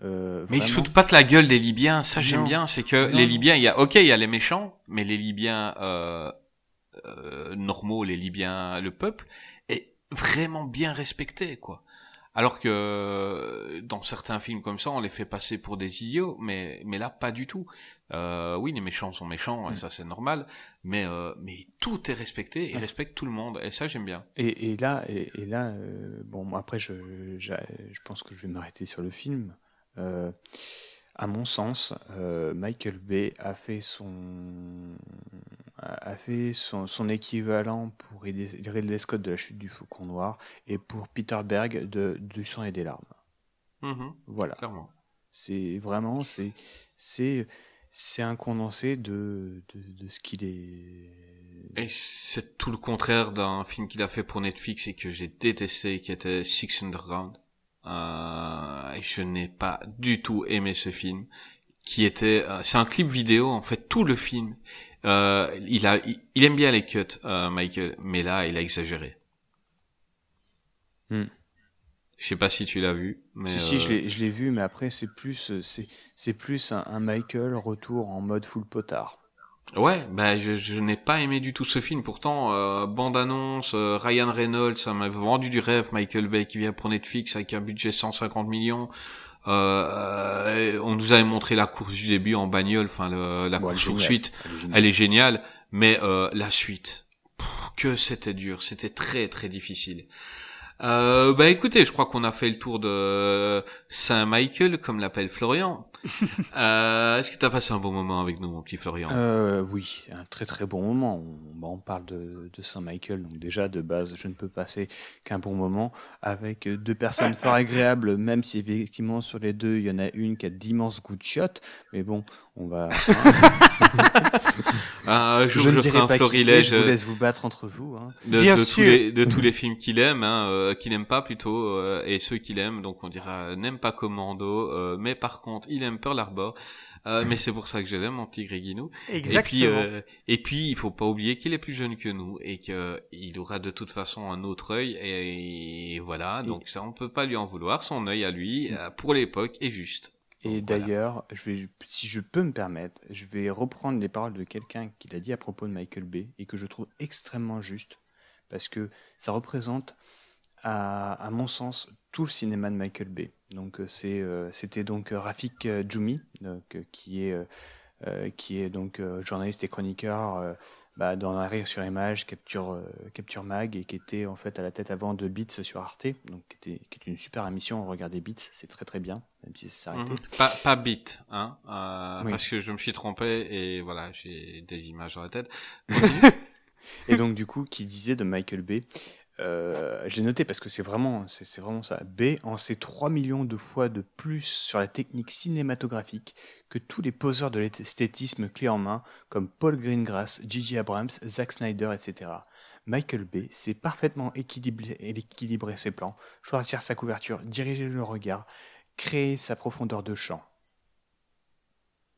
Euh, Mais ils se foutent pas de la gueule des Libyens, ça j'aime bien, c'est que Non. les Libyens, il y a, ok, il y a les méchants, mais les Libyens euh, euh, normaux, les Libyens, le peuple, est vraiment bien respecté, quoi. Alors que euh, dans certains films comme ça, on les fait passer pour des idiots, mais mais là pas du tout. Euh, oui, les méchants sont méchants, et Mm. ça c'est normal, mais euh, mais tout est respecté, ils Ouais. respectent tout le monde, et ça j'aime bien. Et, et là, et, et là, euh, bon, après, je, je pense que je vais m'arrêter sur le film. Euh, à mon sens, euh, Michael Bay a fait son, a fait son, son équivalent pour Ridley Scott de la chute du Faucon Noir et pour Peter Berg de Du sang et des larmes. Mhm, Voilà. clairement. C'est vraiment, c'est, c'est, c'est un condensé de, de, de ce qu'il est. Et c'est tout le contraire d'un film qu'il a fait pour Netflix et que j'ai détesté, qui était Six Underground. Euh, je n'ai pas du tout aimé ce film, qui était, euh, c'est un clip vidéo en fait, tout le film. Euh, il a, il, il aime bien les cuts, euh, Michael, mais là, il a exagéré. Hmm. Je sais pas si tu l'as vu, mais Si, si, euh, je l'ai- je l'ai vu, mais après, c'est plus, euh, c'est, c'est plus un, un Michael retour en mode full potard. Ouais, bah je, je n'ai pas aimé du tout ce film. Pourtant, euh, bande-annonce, euh, Ryan Reynolds, ça m'a vendu du rêve. Michael Bay qui vient pour Netflix avec un budget 150 millions. Euh, euh, on nous avait montré la course du début en bagnole, enfin la Bon, course poursuite. Elle est géniale. Elle est géniale, mais euh, la suite, pff, que c'était dur, c'était très très difficile. Euh, bah écoutez, je crois qu'on a fait le tour de Saint Michael, comme l'appelle Florian. euh, Est-ce que t'as passé un bon moment avec nous, mon petit Florian? Euh, oui, un très très bon moment. On, bah, on parle de, de Saint-Michael, donc déjà de base, je ne peux passer qu'un bon moment avec euh, deux personnes fort agréables, même si effectivement sur les deux, il y en a une qui a d'immenses goûts de chiottes. Mais bon, on va. Un jour, je je, ne ferai dirai un pas qui c'est, florilège je vous laisse vous battre entre vous. hein. de, Bien de tous sûr. les, de tous les films qu'il aime, hein, euh, qu'il n'aime pas plutôt, euh, et ceux qu'il aime. Donc on dira n'aime pas Commando, euh, mais par contre il aime Pearl Harbor. Euh, mais c'est pour ça que je l'aime, mon petit Gréguinou. Exactement. Et puis, euh, et puis, il faut pas oublier qu'il est plus jeune que nous et que il aura de toute façon un autre œil. Et, voilà, donc ça, on peut pas lui en vouloir. Son œil à lui, euh, pour l'époque, est juste. Et voilà. d'ailleurs, je vais, si je peux me permettre, je vais reprendre les paroles de quelqu'un qui l'a dit à propos de Michael Bay et que je trouve extrêmement juste parce que ça représente, à, à mon sens, tout le cinéma de Michael Bay. Donc euh, c'est, euh, c'était donc euh, Rafik Djoumi, donc, qui est, qui est donc journaliste et chroniqueur bah, dans rire sur image, Capture, Capture Mag, et qui était en fait à la tête avant de Beats sur Arte, donc qui, était, qui est une super émission. Regardez Beats, c'est très très bien, même si ça s'est arrêté. Mhm. Pas, pas Beat, hein, euh, Oui. parce que je me suis trompé et voilà, j'ai des images dans la tête. Et donc du coup, qui disait de Michael Bay, euh, j'ai noté parce que c'est vraiment, c'est vraiment ça. Bay en sait 3 millions de fois de plus sur la technique cinématographique que tous les poseurs de l'esthétisme clé en main, comme Paul Greengrass, J.J. Abrams, Zack Snyder, etc. Michael Bay sait parfaitement équilibrer, équilibrer ses plans, choisir sa couverture, diriger le regard, créer sa profondeur de champ.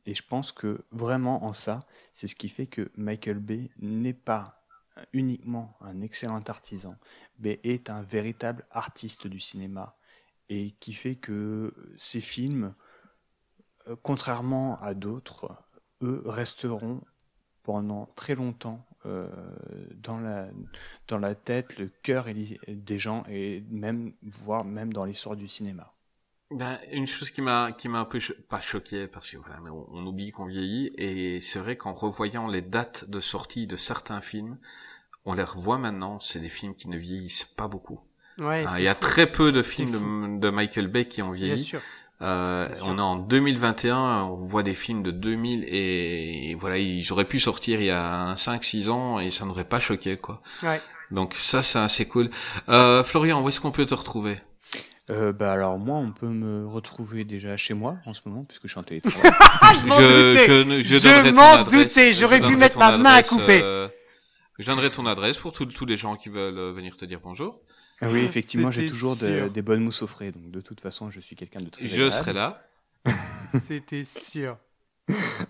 Et je pense que vraiment en ça, c'est ce qui fait que Michael Bay n'est pas uniquement un excellent artisan, mais est un véritable artiste du cinéma. Et qui fait que ces films, euh, contrairement à d'autres, eux resteront pendant très longtemps euh, dans, la, dans la tête, le cœur des gens, et même, voire même dans l'histoire du cinéma. Ben, une chose qui m'a qui m'a un peu cho- pas choqué parce que voilà, mais on, on oublie qu'on vieillit et c'est vrai qu'en revoyant les dates de sortie de certains films, on les revoit maintenant, c'est des films qui ne vieillissent pas beaucoup. Ouais, Hein, Il y a fou. très peu de films de, de Michael Bay qui ont Bien vieilli. sûr. Euh, Bien sûr. on est en 2021, on voit des films de 2000 et, et voilà, ils auraient pu sortir il y a 5-6 ans et ça n'aurait pas choqué quoi. Ouais. Donc ça c'est assez cool. Euh, Florian, où est-ce qu'on peut te retrouver? Euh, bah alors moi, on peut me retrouver déjà chez moi en ce moment, puisque je suis en télétravail. Ah, je m'en doutais. je, m'en doutais, j'aurais pu mettre ma main à adresse, couper. euh, je donnerai ton adresse pour tous les gens qui veulent euh, venir te dire bonjour. Ah oui, effectivement, j'ai toujours de- des bonnes mousses au frais, donc de toute façon, je suis quelqu'un de très Je agréable. serai là. C'était sûr.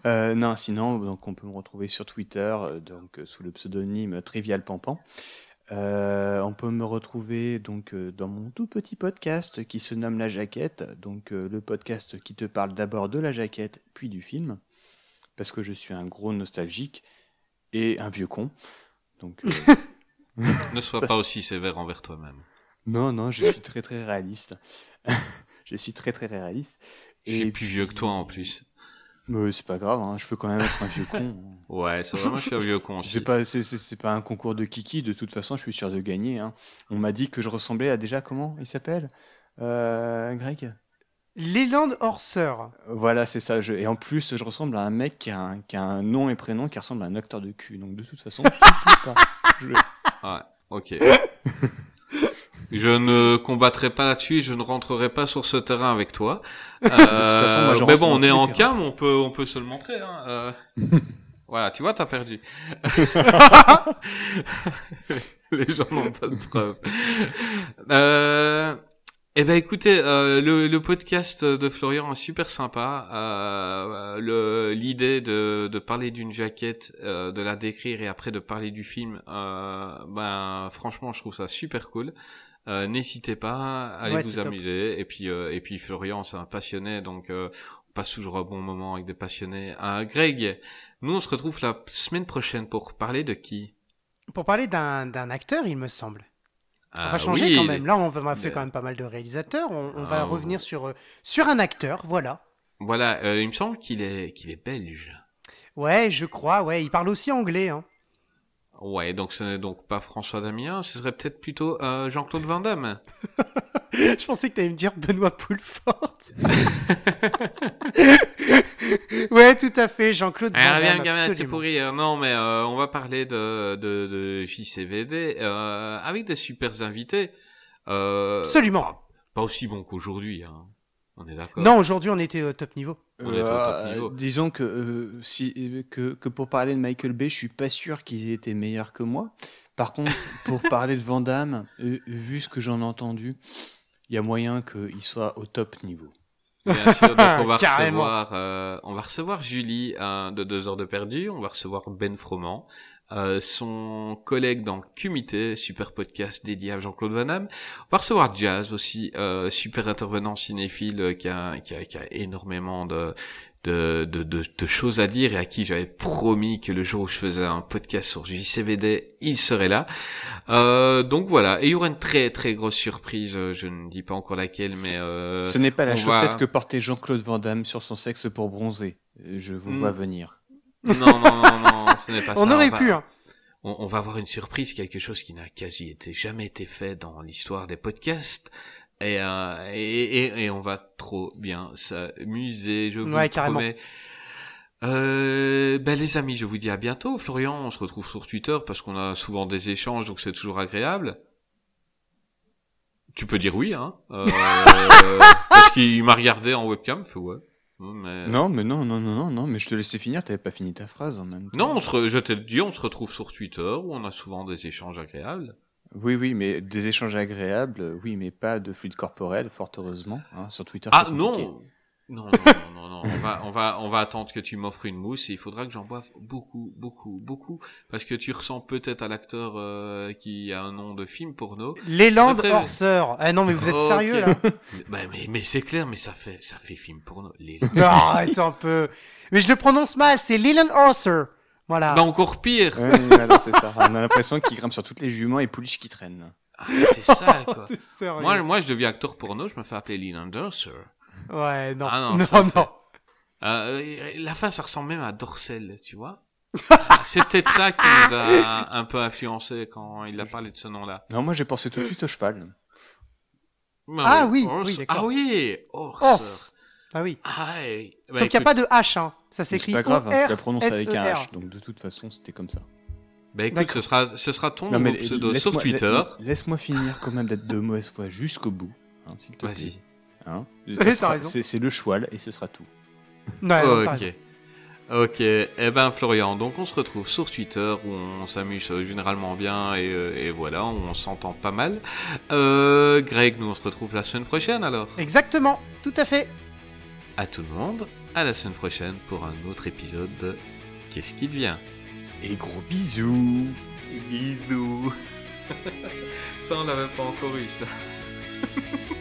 Euh, non, sinon, donc on peut me retrouver sur Twitter, euh, donc euh, sous le pseudonyme Trivial Pampan. Euh, on peut me retrouver donc euh, dans mon tout petit podcast qui se nomme La Jaquette, donc euh, le podcast qui te parle d'abord de la jaquette puis du film, parce que je suis un gros nostalgique et un vieux con. Donc euh, Ne sois Ça, pas aussi sévère envers toi-même. non non, je suis très très réaliste. je suis très très réaliste. Je suis plus vieux que toi en plus. Mais c'est pas grave, hein, je peux quand même être un vieux con. Ouais, c'est vraiment, je suis un vieux con. Pas, c'est- c'est c'est pas un concours de kiki, de toute façon, je suis sûr de gagner. hein. On m'a dit que je ressemblais à déjà, comment il s'appelle? Euh, Greg? Leland Horser. Voilà, c'est ça. je- Et en plus, je ressemble à un mec qui a un, qui a un nom et prénom qui ressemble à un acteur de cul. Donc de toute façon, je sais pas. Je- Ouais, ok. Je ne combattrai pas là-dessus, je ne rentrerai pas sur ce terrain avec toi. Euh, façon, moi, je mais bon, on est en cam, on peut, on peut se le montrer. Hein. euh. voilà, tu vois, t'as perdu. Les gens n'ont pas de preuves. Euh, eh ben, écoutez, euh, le, le podcast de Florian est super sympa. Euh, le- L'idée de, de parler d'une jaquette, euh, de la décrire et après de parler du film, euh, ben, franchement, je trouve ça super cool. Euh, N'hésitez pas, allez Ouais, vous top. amuser. Et puis, euh, et puis Florian, c'est un passionné, donc euh, on passe toujours un bon moment avec des passionnés. Euh, Greg, nous on se retrouve la semaine prochaine pour parler de qui? Pour parler d'un d'un acteur, il me semble. On Ah va changer oui, quand même. Là, on va- on a fait le- quand même pas mal de réalisateurs. On, on va Ah, revenir sur, sur un acteur, voilà. Voilà, euh, il me semble qu'il est qu'il est belge. Ouais, je crois, ouais. Il parle aussi anglais, hein. Ouais, donc ce n'est donc pas François Damien, ce serait peut-être plutôt euh, Jean-Claude Van Damme. Je pensais que t'allais me dire Benoît Poulfort. ouais, tout à fait, Jean-Claude Van Ah, bien, Damme, gamin, c'est pour rire. Non, mais euh, on va parler de, de, de JCVD euh, avec des super invités. Euh, Absolument. Pas, pas aussi bon qu'aujourd'hui, hein. On est d'accord Non, aujourd'hui, on était au top niveau. On est au top Euh, niveau. disons que, euh, si, que, que pour parler de Michael Bay, je suis pas sûr qu'ils aient été meilleurs que moi. Par contre, pour parler de Van Damme, euh, vu ce que j'en ai entendu, il y a moyen qu'il soit au top niveau. Bien sûr, donc on va Carrément. recevoir, euh, on va recevoir Julie euh, de deux heures de perdu, on va recevoir Ben Froment, euh, son collègue dans Cumité, super podcast dédié à Jean-Claude Van Damme. On va recevoir Jazz aussi, euh, super intervenant cinéphile euh, qui a, qui a, qui a énormément de, de, de, de, de choses à dire et à qui j'avais promis que le jour où je faisais un podcast sur JCVD, il serait là. Euh, donc voilà, et il y aura une très très grosse surprise, euh, je ne dis pas encore laquelle, mais... Euh, Ce n'est pas la chaussette va- que portait Jean-Claude Van Damme sur son sexe pour bronzer. Je vous Hmm. vois venir. Non, non, non, non, ce n'est pas ça. on aurait va- pu, hein. On, on va avoir une surprise, quelque chose qui n'a quasi été jamais été fait dans l'histoire des podcasts. Et, euh, et, et, et on va trop bien s'amuser, je vous Ouais, carrément. promets. Euh, ben les amis, je vous dis à bientôt. Florian, on se retrouve sur Twitter parce qu'on a souvent des échanges, donc c'est toujours agréable. Tu peux dire oui, hein. Euh, parce qu'il m'a regardé en webcam, fait ouais. Mais... Non, mais non, non, non, non, non, mais je te laissais finir, t'avais pas fini ta phrase en même temps. Non, on se re- je te le dis, on se retrouve sur Twitter où on a souvent des échanges agréables. Oui, oui, mais des échanges agréables, oui, mais pas de fluide corporel, fort heureusement. hein, sur Twitter, Ah non. Non, non, non, non, non, on va, on va, on va attendre que tu m'offres une mousse et il faudra que j'en boive beaucoup, beaucoup, beaucoup, parce que tu ressens peut-être à l'acteur euh, qui a un nom de film porno. Leland Après- Horser. Ah non, mais vous êtes sérieux, là Bah, mais, mais c'est clair, mais ça fait, ça fait film porno. Les... Non, arrête un peu. Mais je le prononce mal, c'est Leland Horser. Voilà. bah encore pire. Ouais, ça. On a l'impression qu'il grimpe sur toutes les juments et pouliches qui traînent. Ah, c'est ça quoi. Moi, moi, je deviens acteur porno, je me fais appeler Leland Durser. Ouais, non. Ah non, non, ça non. fait- Euh, la fin, ça ressemble même à Dorsel, tu vois. c'est peut-être ça qui nous a un peu influencé quand il a parlé de ce nom-là. Non, moi j'ai pensé tout de suite au cheval. Ah oui, Horse. oui. Ah oui, Horse. Horse. Ah oui. Ah. Bah, Sauf qu'il n'y a pas de H, hein. Ça s'écrit C'est pas grave, hein, tu la prononces avec un O-R-S-E-R. H, donc de toute façon c'était comme ça. Bah écoute, ce sera, ce sera ton Non, mais pseudo sur Twitter. la- Laisse-moi finir quand même d'être de mauvaise foi jusqu'au bout, hein, s'il te plaît. Vas-y. Hein c'est le cheval et ce sera tout. Non, ok. Ok, eh ben Florian, donc on se retrouve sur Twitter où on s'amuse euh, généralement bien et, euh, et voilà, on s'entend pas mal. Euh, Greg, nous on se retrouve la semaine prochaine alors. Exactement, tout à fait. À tout le monde, à la semaine prochaine pour un autre épisode de Qu'est-ce qui devient Et gros bisous Bisous Ça, on l'avait pas encore eu, ça.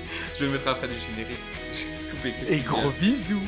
Je vais le mettre après le générique. J'ai coupé. Et gros bisous